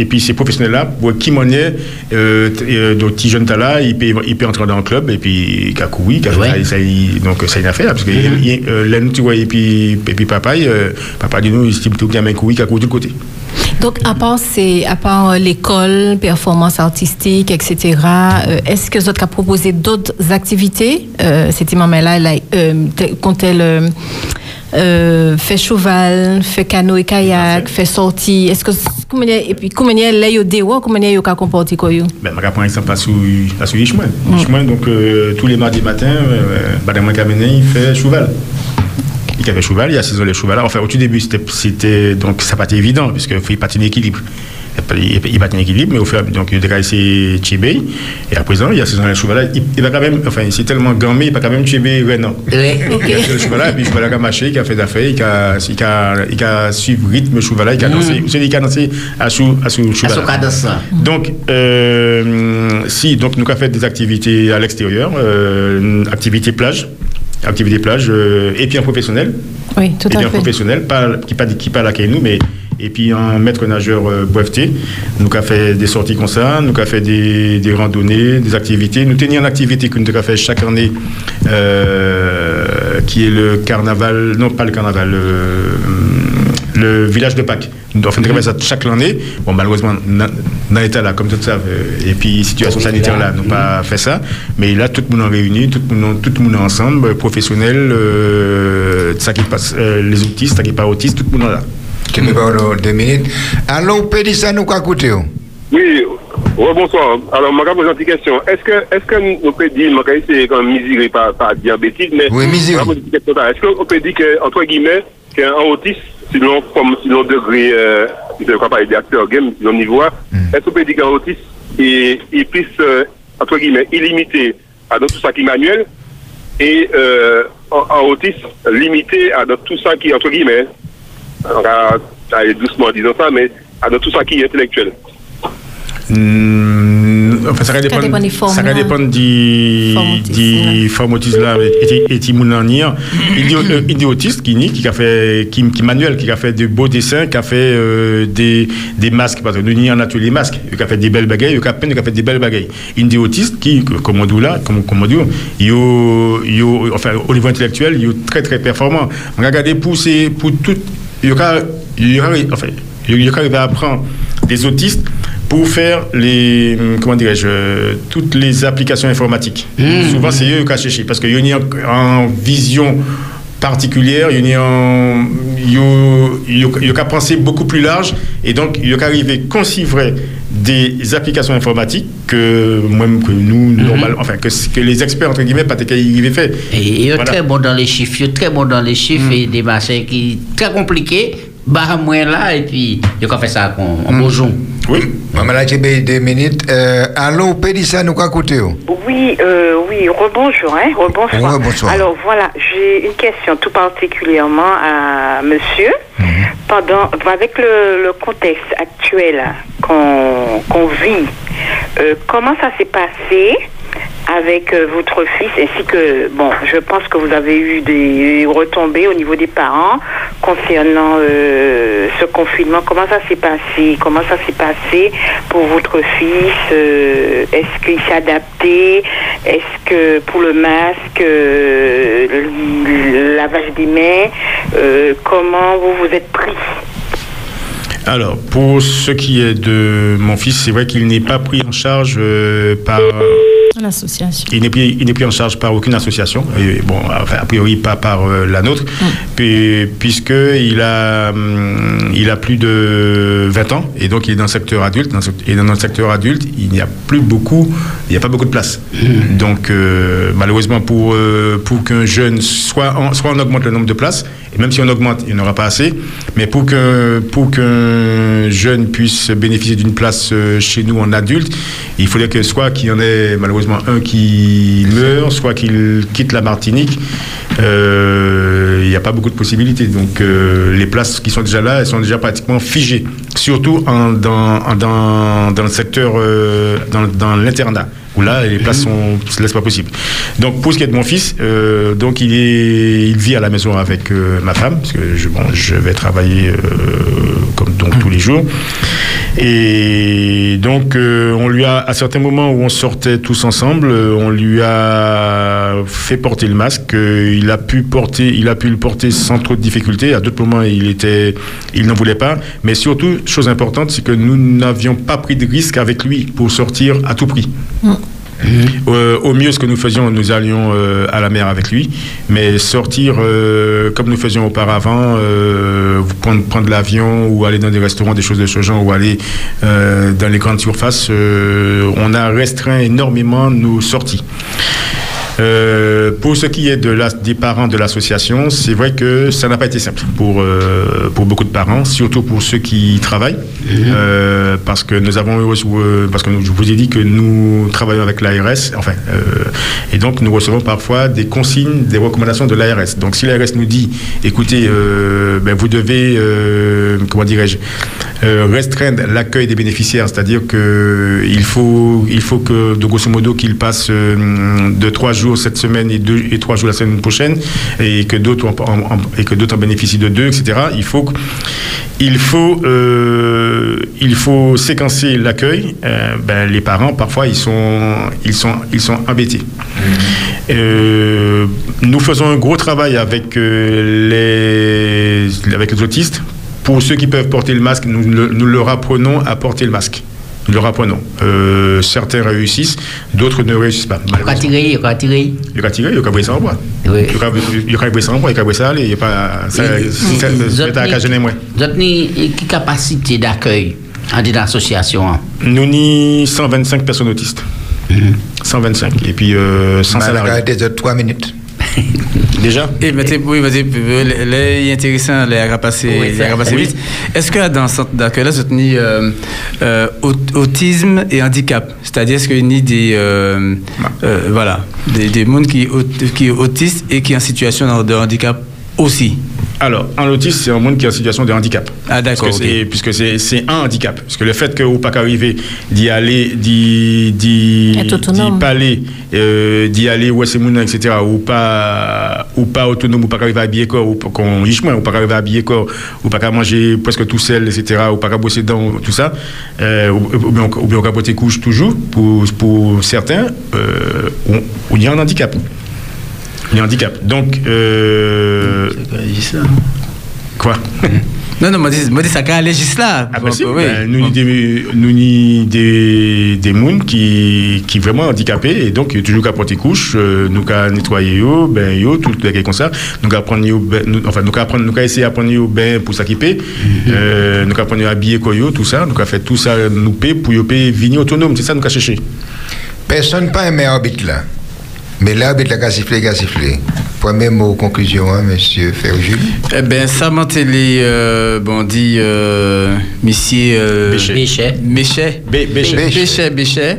et puis ces professionnels là pour qui monnaie euh, t- euh, donc petit jeune là il peut il peut entrer dans le club et puis il a couru il a fait ça, ça, il- donc c'est une affaire parce que il- il- euh, là nous tu vois et puis et puis papa euh, papa dit nous il tout gamin couru qui a couru de l'autre côté. Donc, à part, c'est, à part euh, l'école, performance artistique, etc., euh, est-ce que vous avez proposé d'autres activités? Euh, C'était maman là, là euh, quand elle fait cheval, fait canot et kayak, fait sortie. Est-ce que comment et puis comment là yo dewa, comment est yo ka comporter quoi Ben, je vais prendre exemple à sous à sous donc tous les mardis matin, euh, Madame il fait cheval. Il fait cheval, il assaisonne les cheval. Enfin, au tout début, c'était, donc ça pas été évident puisque faut y patiner équilibre. Il, il patine équilibre, mais au fur et à mesure, donc il a essayé et à présent, il assaisonne les cheval. Il, il va quand même, enfin, c'est tellement gammé, il va quand même Tchébé, ouais, non. Oui. Il a fait le cheval, et puis le cheval a marché, il a fait d'affaires, il a, il a, il a suivi le rythme, cheval, il a dansé, vous savez, il a dansé à sous, à. Donc, euh, si, donc nous avons fait des activités à l'extérieur, euh, activités plage, activités plage, euh, et puis en professionnel. Oui, tout et à puis fait. professionnel, pas, qui pas qui pas là nous, mais et puis un maître nageur euh, breveté. Nous avons fait des sorties comme ça, nous avons fait des, des randonnées, des activités. Nous tenions une activité que nous avons fait chaque année, euh, qui est le carnaval, non pas le carnaval, le, le village de Pâques. Nous avons fait ça chaque année. Bon, malheureusement, na- dans l'état là, comme tout ça, euh, et puis situation sanitaire là, nous pas fait ça. Mais là, tout le monde en réuni, tout le monde, tout le monde ensemble, euh, professionnels, euh, ça qui passe, euh, les autistes, ça qui pas autistes, tout le monde là. Tu me parles deux minutes. Alors, Pédissa, nous quoi coûter Oui, bonsoir. Alors, je vais poser une petite question. Est-ce que, est-ce que nous peut dire, je vais essayer comme mesurer par, par diabétique, mais. Oui, mesurer. je vais poser une question. Est-ce qu'on peut dire que, entre guillemets, qu'un autiste, selon, comme, selon degré, euh, je ne vais pas parler d'acteur game, selon niveau, est-ce qu'on peut dire qu'un autiste, il, il puisse, euh, entre guillemets, illimité à dans tout ça qui est manuel, et, euh, un, autiste limité à dans tout ça qui est, entre guillemets, on va aller doucement en disant ça, mais à dans tout ça qui est intellectuel? Hmm, enfin, ça va dépendre, dépend des formes, ça va là. dépendre du, du forme autiste là et qui moun en. Il il dit autiste qui ni, qui a fait, qui, qui manuel, qui a fait de beaux dessins, qui a fait euh, des, des masques, parce que nous en atelier masques, qui a fait des belles bagailles, qui a peine, qui a fait des belles bagailles. Il autiste qui, comme on dit là, comme, comme on dit, yo, yo, enfin, au niveau intellectuel, il est très très performant. Regardez pour ces, pour tout, il y aura, il y enfin, il y à apprendre des autistes pour faire les, hum, comment dirais-je, euh, toutes les applications informatiques. Souvent, c'est eux qui ont cherché parce qu'il y a en, vision particulière, il y a il y a- penser beaucoup plus large et donc il y a à concivrer des applications informatiques que même que nous, normal, enfin que, que les experts entre guillemets pas qu'ils fait. Et est Voilà. très bon dans les chiffres, très bon dans les chiffres et des machins qui très compliqués. Bah, moi là, et puis, il a fait ça en, en jour. Oui. As deux minutes. Euh, allô, Pédissa, nous quoi coûter Oui, euh, oui, rebonjour, hein, rebonsoir. Rebonsoir. Alors voilà, j'ai une question tout particulièrement à monsieur. Pendant, avec le, le contexte actuel qu'on qu'on vit, euh, comment ça s'est passé avec euh, votre fils ainsi que, bon, je pense que vous avez eu des retombées au niveau des parents concernant euh, ce confinement. Comment ça s'est passé? Comment ça s'est passé pour votre fils? Euh, Est-ce qu'il s'est adapté? Est-ce que pour le masque, euh, le le lavage des mains, euh, comment vous vous êtes pris? Alors, pour ce qui est de mon fils, c'est vrai qu'il n'est pas pris en charge euh, par. L'association. Il n'est pris, il n'est pris en charge par aucune association, et bon, enfin, a priori pas par euh, la nôtre, puis- puisqu'il a, hum, il a plus de 20 ans, et donc il est dans le secteur adulte, dans ce- et dans le secteur adulte, il n'y a plus beaucoup, il n'y a pas beaucoup de place. Donc, euh, malheureusement, pour, euh, pour qu'un jeune, soit on, soit on augmente le nombre de places, et même si on augmente, il n'y en aura pas assez, mais pour qu'un pour qu'un jeune puisse bénéficier d'une place euh, chez nous en adulte, il faudrait que soit qu'il y en ait malheureusement un qui meurt, soit qu'il quitte la Martinique. Euh, Il n'y a pas beaucoup de possibilités. Donc euh, les places qui sont déjà là, elles sont déjà pratiquement figées, surtout en- dans, en- dans, dans le secteur, euh, dans, dans l'internat où là les places sont c'est pas possible. Donc pour ce qui est de mon fils, euh, donc il est il vit à la maison avec euh, ma femme parce que je, bon, je vais travailler euh, tous les jours. Et donc euh, on lui a à certains moments où on sortait tous ensemble, euh, on lui a fait porter le masque. euh, il a pu porter, il a pu le porter sans trop de difficultés. À d'autres moments, il était, il n'en voulait pas. Mais surtout, chose importante, c'est que nous n'avions pas pris de risque avec lui pour sortir à tout prix. Euh, au mieux, ce que nous faisions, nous allions euh, à la mer avec lui, mais sortir euh, comme nous faisions auparavant, prendre, l'avion ou aller dans des restaurants, des choses de ce genre, ou aller dans les grandes surfaces, on a restreint énormément nos sorties. Euh, pour ce qui est de la, des parents de l'association, c'est vrai que ça n'a pas été simple pour, euh, pour beaucoup de parents, surtout pour ceux qui travaillent, euh, parce que nous avons parce que je vous ai dit que nous travaillons avec l'ARS, enfin, et donc nous recevons parfois des consignes, des recommandations de l'ARS. Donc si l'ARS nous dit, écoutez, ben, vous devez, comment dirais-je, restreindre l'accueil des bénéficiaires, c'est-à-dire que il faut, il faut que, de grosso modo, qu'ils passent de trois jours cette semaine et, deux, et trois jours la semaine prochaine, et que d'autres en, et que d'autres en bénéficient de deux, etc. Il faut, il faut, euh, il faut séquencer l'accueil. Euh, ben, les parents, parfois, ils sont, ils sont, ils sont embêtés. Euh, nous faisons un gros travail avec, les, avec les autistes. Pour ceux qui peuvent porter le masque, nous, le- nous leur apprenons à porter le masque. Nous leur apprenons. Euh, certains réussissent, d'autres ne réussissent pas. Il va tirer, il va tirer. Il va tirer, il briller ça en bois. Oui. Il va il en bois, il aller. N'y a pas. Ça, Mm. moins. Avez une capacité d'accueil en de l'association hein? Nous avons 125 personnes autistes. 125. Et puis euh, 100 Ma salariés. regardez de 3 minutes. Déjà? Et mais t'es- oui, vas-y, là, il est intéressant, les ça- rapasser oui. vite. Est-ce que dans le centre d'accueil, là, vous tenez euh, euh, aut- autisme et handicap? C'est-à-dire, est-ce qu'il y a des, euh, euh, voilà, des, des mondes qui, qui est autiste et qui est en situation de handicap aussi? Alors, un autisme, c'est un monde qui est en situation de handicap. Ah, d'accord, Puisque c'est- Puisque c'est c'est un handicap. Parce que le fait que vous pas arriver d'y aller, d'y aller, euh, d'y aller, ouais, c'est mon, etc., ou pas, ou pas autonome, ou pas arriver à habiller corps, ou pas qu'on riche moins, ou pas arriver à habiller corps, ou pas qu'à manger presque tout seul, etc., ou pas qu'à bosser dedans, tout ça, euh, ou, ou bien, ou bien qu'à porter couche toujours, pour, pour certains, euh, on- on y a un handicap. Il y a un handicap. Donc, euh, Quoi? Non, non, moi, dis, moi, dis ça qu'à aller juste là. Ah, bah si, oui. ben, nous, ni des, nous, ni des, des mouns qui, qui vraiment handicapés, et donc, il y a toujours qu'à porter couche, euh, nous qu'à nettoyer yo, ben yo, tout le comme ça, nous qu'à prendre yo, ben, nous, enfin, nous qu'à prendre, nous qu'à essayer à prendre yo, ben, pour s'équiper, euh, nous qu'à prendre yo habiller quoi yo, tout ça, nous qu'à faire tout ça, nous payer pour yo payer venir autonome, c'est ça, nous qu'à chercher. Personne pas aimé arbitre là. Mais l'arbitre là, qu'a sifflé, qu'a sifflé. Premier mot, conclusion, hein, monsieur Ferjul. Eh ben, ça m'a télé, euh, bon, dit, euh, monsieur, euh, Béchet. Béchet. Béchet. Bé- Béchet. Béchet, Béchet.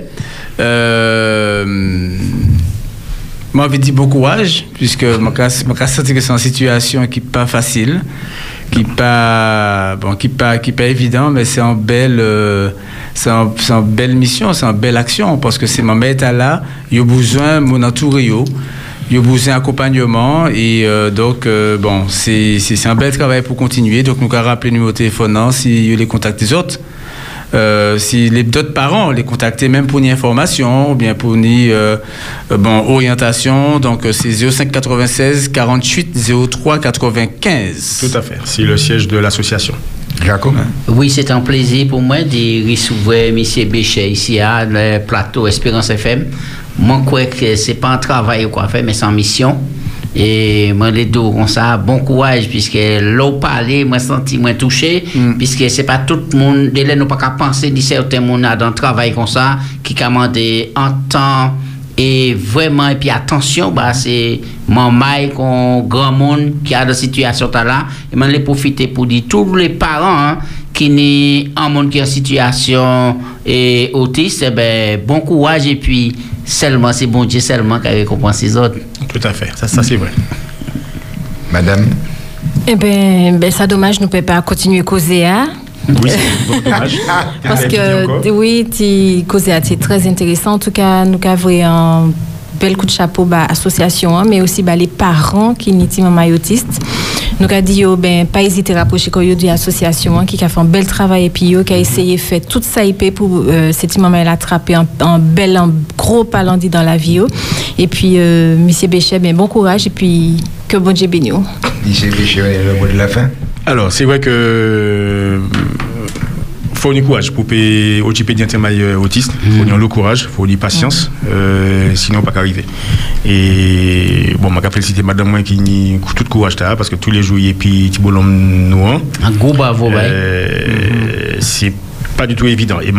Euh, moi, je dis bon courage, puisque je me senti que c'est une situation qui n'est pas facile, qui pas, bon, qui pas, qui pas évident, mais c'est une belle, euh, c'est belle mission, c'est une belle action, parce que c'est ma mère là, il y a besoin mon entouré, il a besoin d'accompagnement, et euh, donc, euh, bon, c'est un bel travail pour continuer, donc nous allons rappeler le numéro de téléphone, hein, si a les contacts des autres. Euh, si les d'autres parents les contacter même pour une information ou bien pour une euh, euh, bon orientation donc c'est 05 96 48 03 95 Tout à fait. C'est le siège de l'association. Jacob Oui, c'est un plaisir pour moi de recevoir M. Béchet ici à le plateau Espérance FM. Moi, je crois que ce n'est pas un travail qu'on fait, mais c'est une mission. E mwen le do kon sa bon kouaj Piske lou pale mwen senti mwen touche mm. Piske se pa tout moun Dele nou pa ka panse di serte moun a Dan travay kon sa Ki ka mande an tan E vweman e pi atensyon Ba se mwen may kon gran moun Ki a de situasyon ta la E mwen le profite pou di Tou le paran qui n'est en monde qui est en situation et autiste, eh ben, bon courage, et puis seulement, c'est bon Dieu seulement qui récompense les autres. Tout à fait. Ça, ça c'est vrai. Madame? Eh ben, ben ça dommage, nous ne pouvons pas continuer à causer. Hein? Oui, c'est bon, dommage. Parce que, oui, tu causer c'est très intéressant. En tout cas, nous avons un bel coup de chapeau à l'association, hein, mais aussi bah, les parents qui sont maman autistes. Nous avons dit, yo, ben, pas hésiter à rapprocher de l'association, hein, qui a fait un bel travail, et puis yo, qui a essayé de faire tout ça, il peut pour, euh, cette maman, elle attraper un, un bel, un gros palandi dans la vie, yo. Et puis, euh, monsieur Béchet, ben, bon courage, et puis, que bon Dieu bénisse. Monsieur Béchet, le mot de la fin. Alors, c'est vrai que euh, faut du courage pour payer d'un autiste. Il faut du courage, il faut du patience, euh, sinon pas qu'arriver. Et bon, je féliciter madame moi qui ni tout courage là parce que tous les jours et puis petit bonhomme nous Un gros bravo, euh, c'est pas du tout évident. Et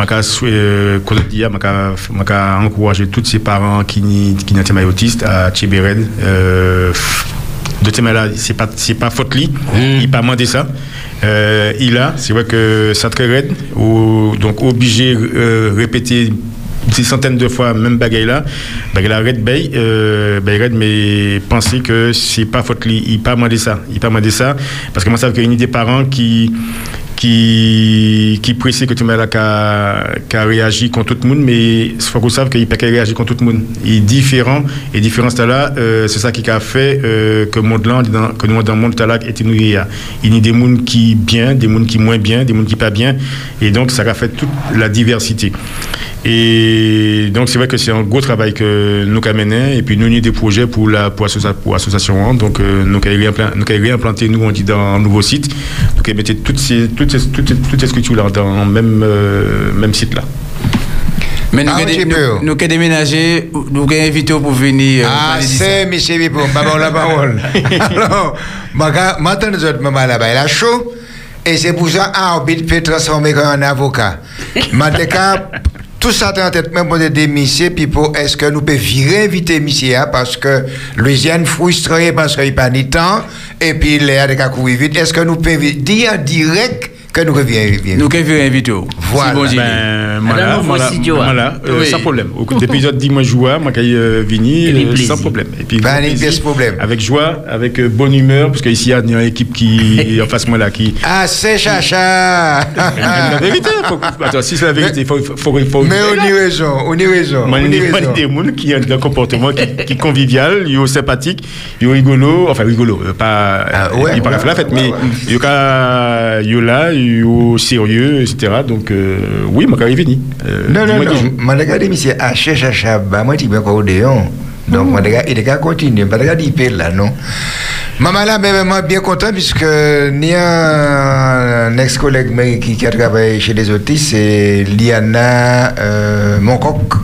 euh, je m'a encourager tous ces parents qui qui n'ont pas autistes à Tchébéred euh, de thème là c'est pas c'est pas faute lui il pas demandé ça euh, il a c'est vrai que ça très raide ou donc obligé euh, répéter des centaines de fois même bagaille là bagaille là red bay euh, bay red mais penser que c'est pas faute il pas demandé ça. Il pas demandé ça parce que moi ça qu'il y a des parents qui qui qui pressé que m'as là qui a réagi contre tout le monde mais il faut qu'on sache qu'il peut réagir contre tout le monde. Il est différent et différence là euh, c'est ça qui a fait euh, que monde là que nous dans le monde là était nous il y a des mondes qui bien des mondes qui moins bien des mondes qui pas bien et donc ça a fait toute la diversité et donc c'est vrai que c'est un gros travail que nous avons mené et puis nous avons des projets pour la pour, associa- pour l'association donc euh, nous avons réimplanté, nous on dit dans un nouveau site nous avons mis toutes ces toutes ces, toutes ces, toutes ces structures là dans le même euh, même site là Mais nous avons nous avons déménagé, nous avons invité pour venir. euh, Ah, c'est Michel Vipo, maman la parole. Alors, ma- maintenant, nous autres, maman là-bas, elle a chaud. Et c'est pour ça arbitre peut transformer en avocat. Maintenant, tout ça en tête, même pour des messieurs, puis pour est-ce que nous pouvons virer inviter monsieur hein, parce que Louisiane frustré parce qu'il n'y a pas de temps, et puis il à courir vite. Est-ce que nous pouvons dire direct que nous reviens Nous avons invité. Voilà. Ben, voilà, Madame, voilà, Joa. voilà, euh, Oui. sans problème. Au cours de l'épisode 10 mois joie, moi qui euh, vini, euh, sans problème. Et puis Pas plaisir, problème. Avec joie, avec euh, bonne humeur, parce qu'ici il y a une équipe qui est en face de moi là qui. Ah, c'est chacha la vérité, faut, attends, si c'est la vérité, il faut, faut, faut, faut- Mais on y raison, on y raison. On il y raison. des gens qui ont un comportement qui, qui est convivial, ils sont sympathiques, ils sont rigolos, enfin rigolos, pas, ouais, ils pas ouais, faire la fête, mais ils sont là, ils sont sérieux, etc. Donc, euh, oui, est venu. Euh, Non, non, non. qui joue. Je regardé, monsieur, à Chacha, bah, moi, tu peux encore déon. Donc, moi, regarde, il est continuer. Je regarde, il paye là, non. Maman, là, mais moi, bien content, puisque ni un ex-collègue mais qui, a travaillé chez les autistes, c'est Liana euh, Moncoq.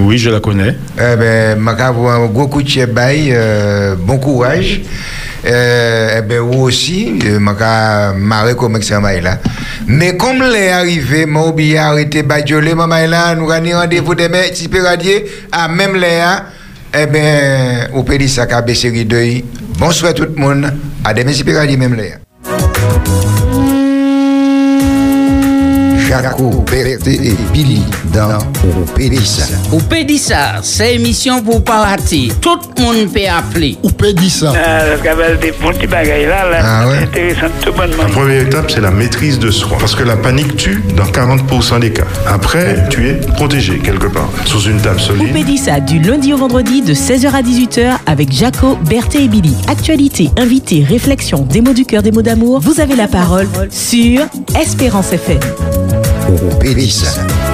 Oui, je la connais. Eh ben, m'a vous un gros coup de chebaille, euh, bon courage. Euh, eh ben, vous aussi, euh, m'a marre comme ça, là. Mais comme l'est arrivé, m'a oublié arrêter Badiolé, maman là, nous avons rendez-vous demain, si peut radier, à même Léa, eh ben, au pays ça qu'a baissé d'œil. Bonsoir tout le monde, à demain, si peut radier même Léa. Jaco, et Billy dans Au Pédissa. Ou peut dire ça, c'est émission pour pas rater. Tout le monde peut appeler. Ou peut dire ça. Ah, Ah ouais. c'est intéressant tout bonnement. La première étape, c'est la maîtrise de soi. Parce que la panique tue dans 40% des cas. Après, tu es protégé quelque part, sous une table solide. Pédissa du lundi au vendredi de 16h à 18h avec Jaco, Berthé et Billy. Actualité, invité, réflexion, des mots du cœur, des mots d'amour. Vous avez la parole sur Espérance FM. Au Pédissa.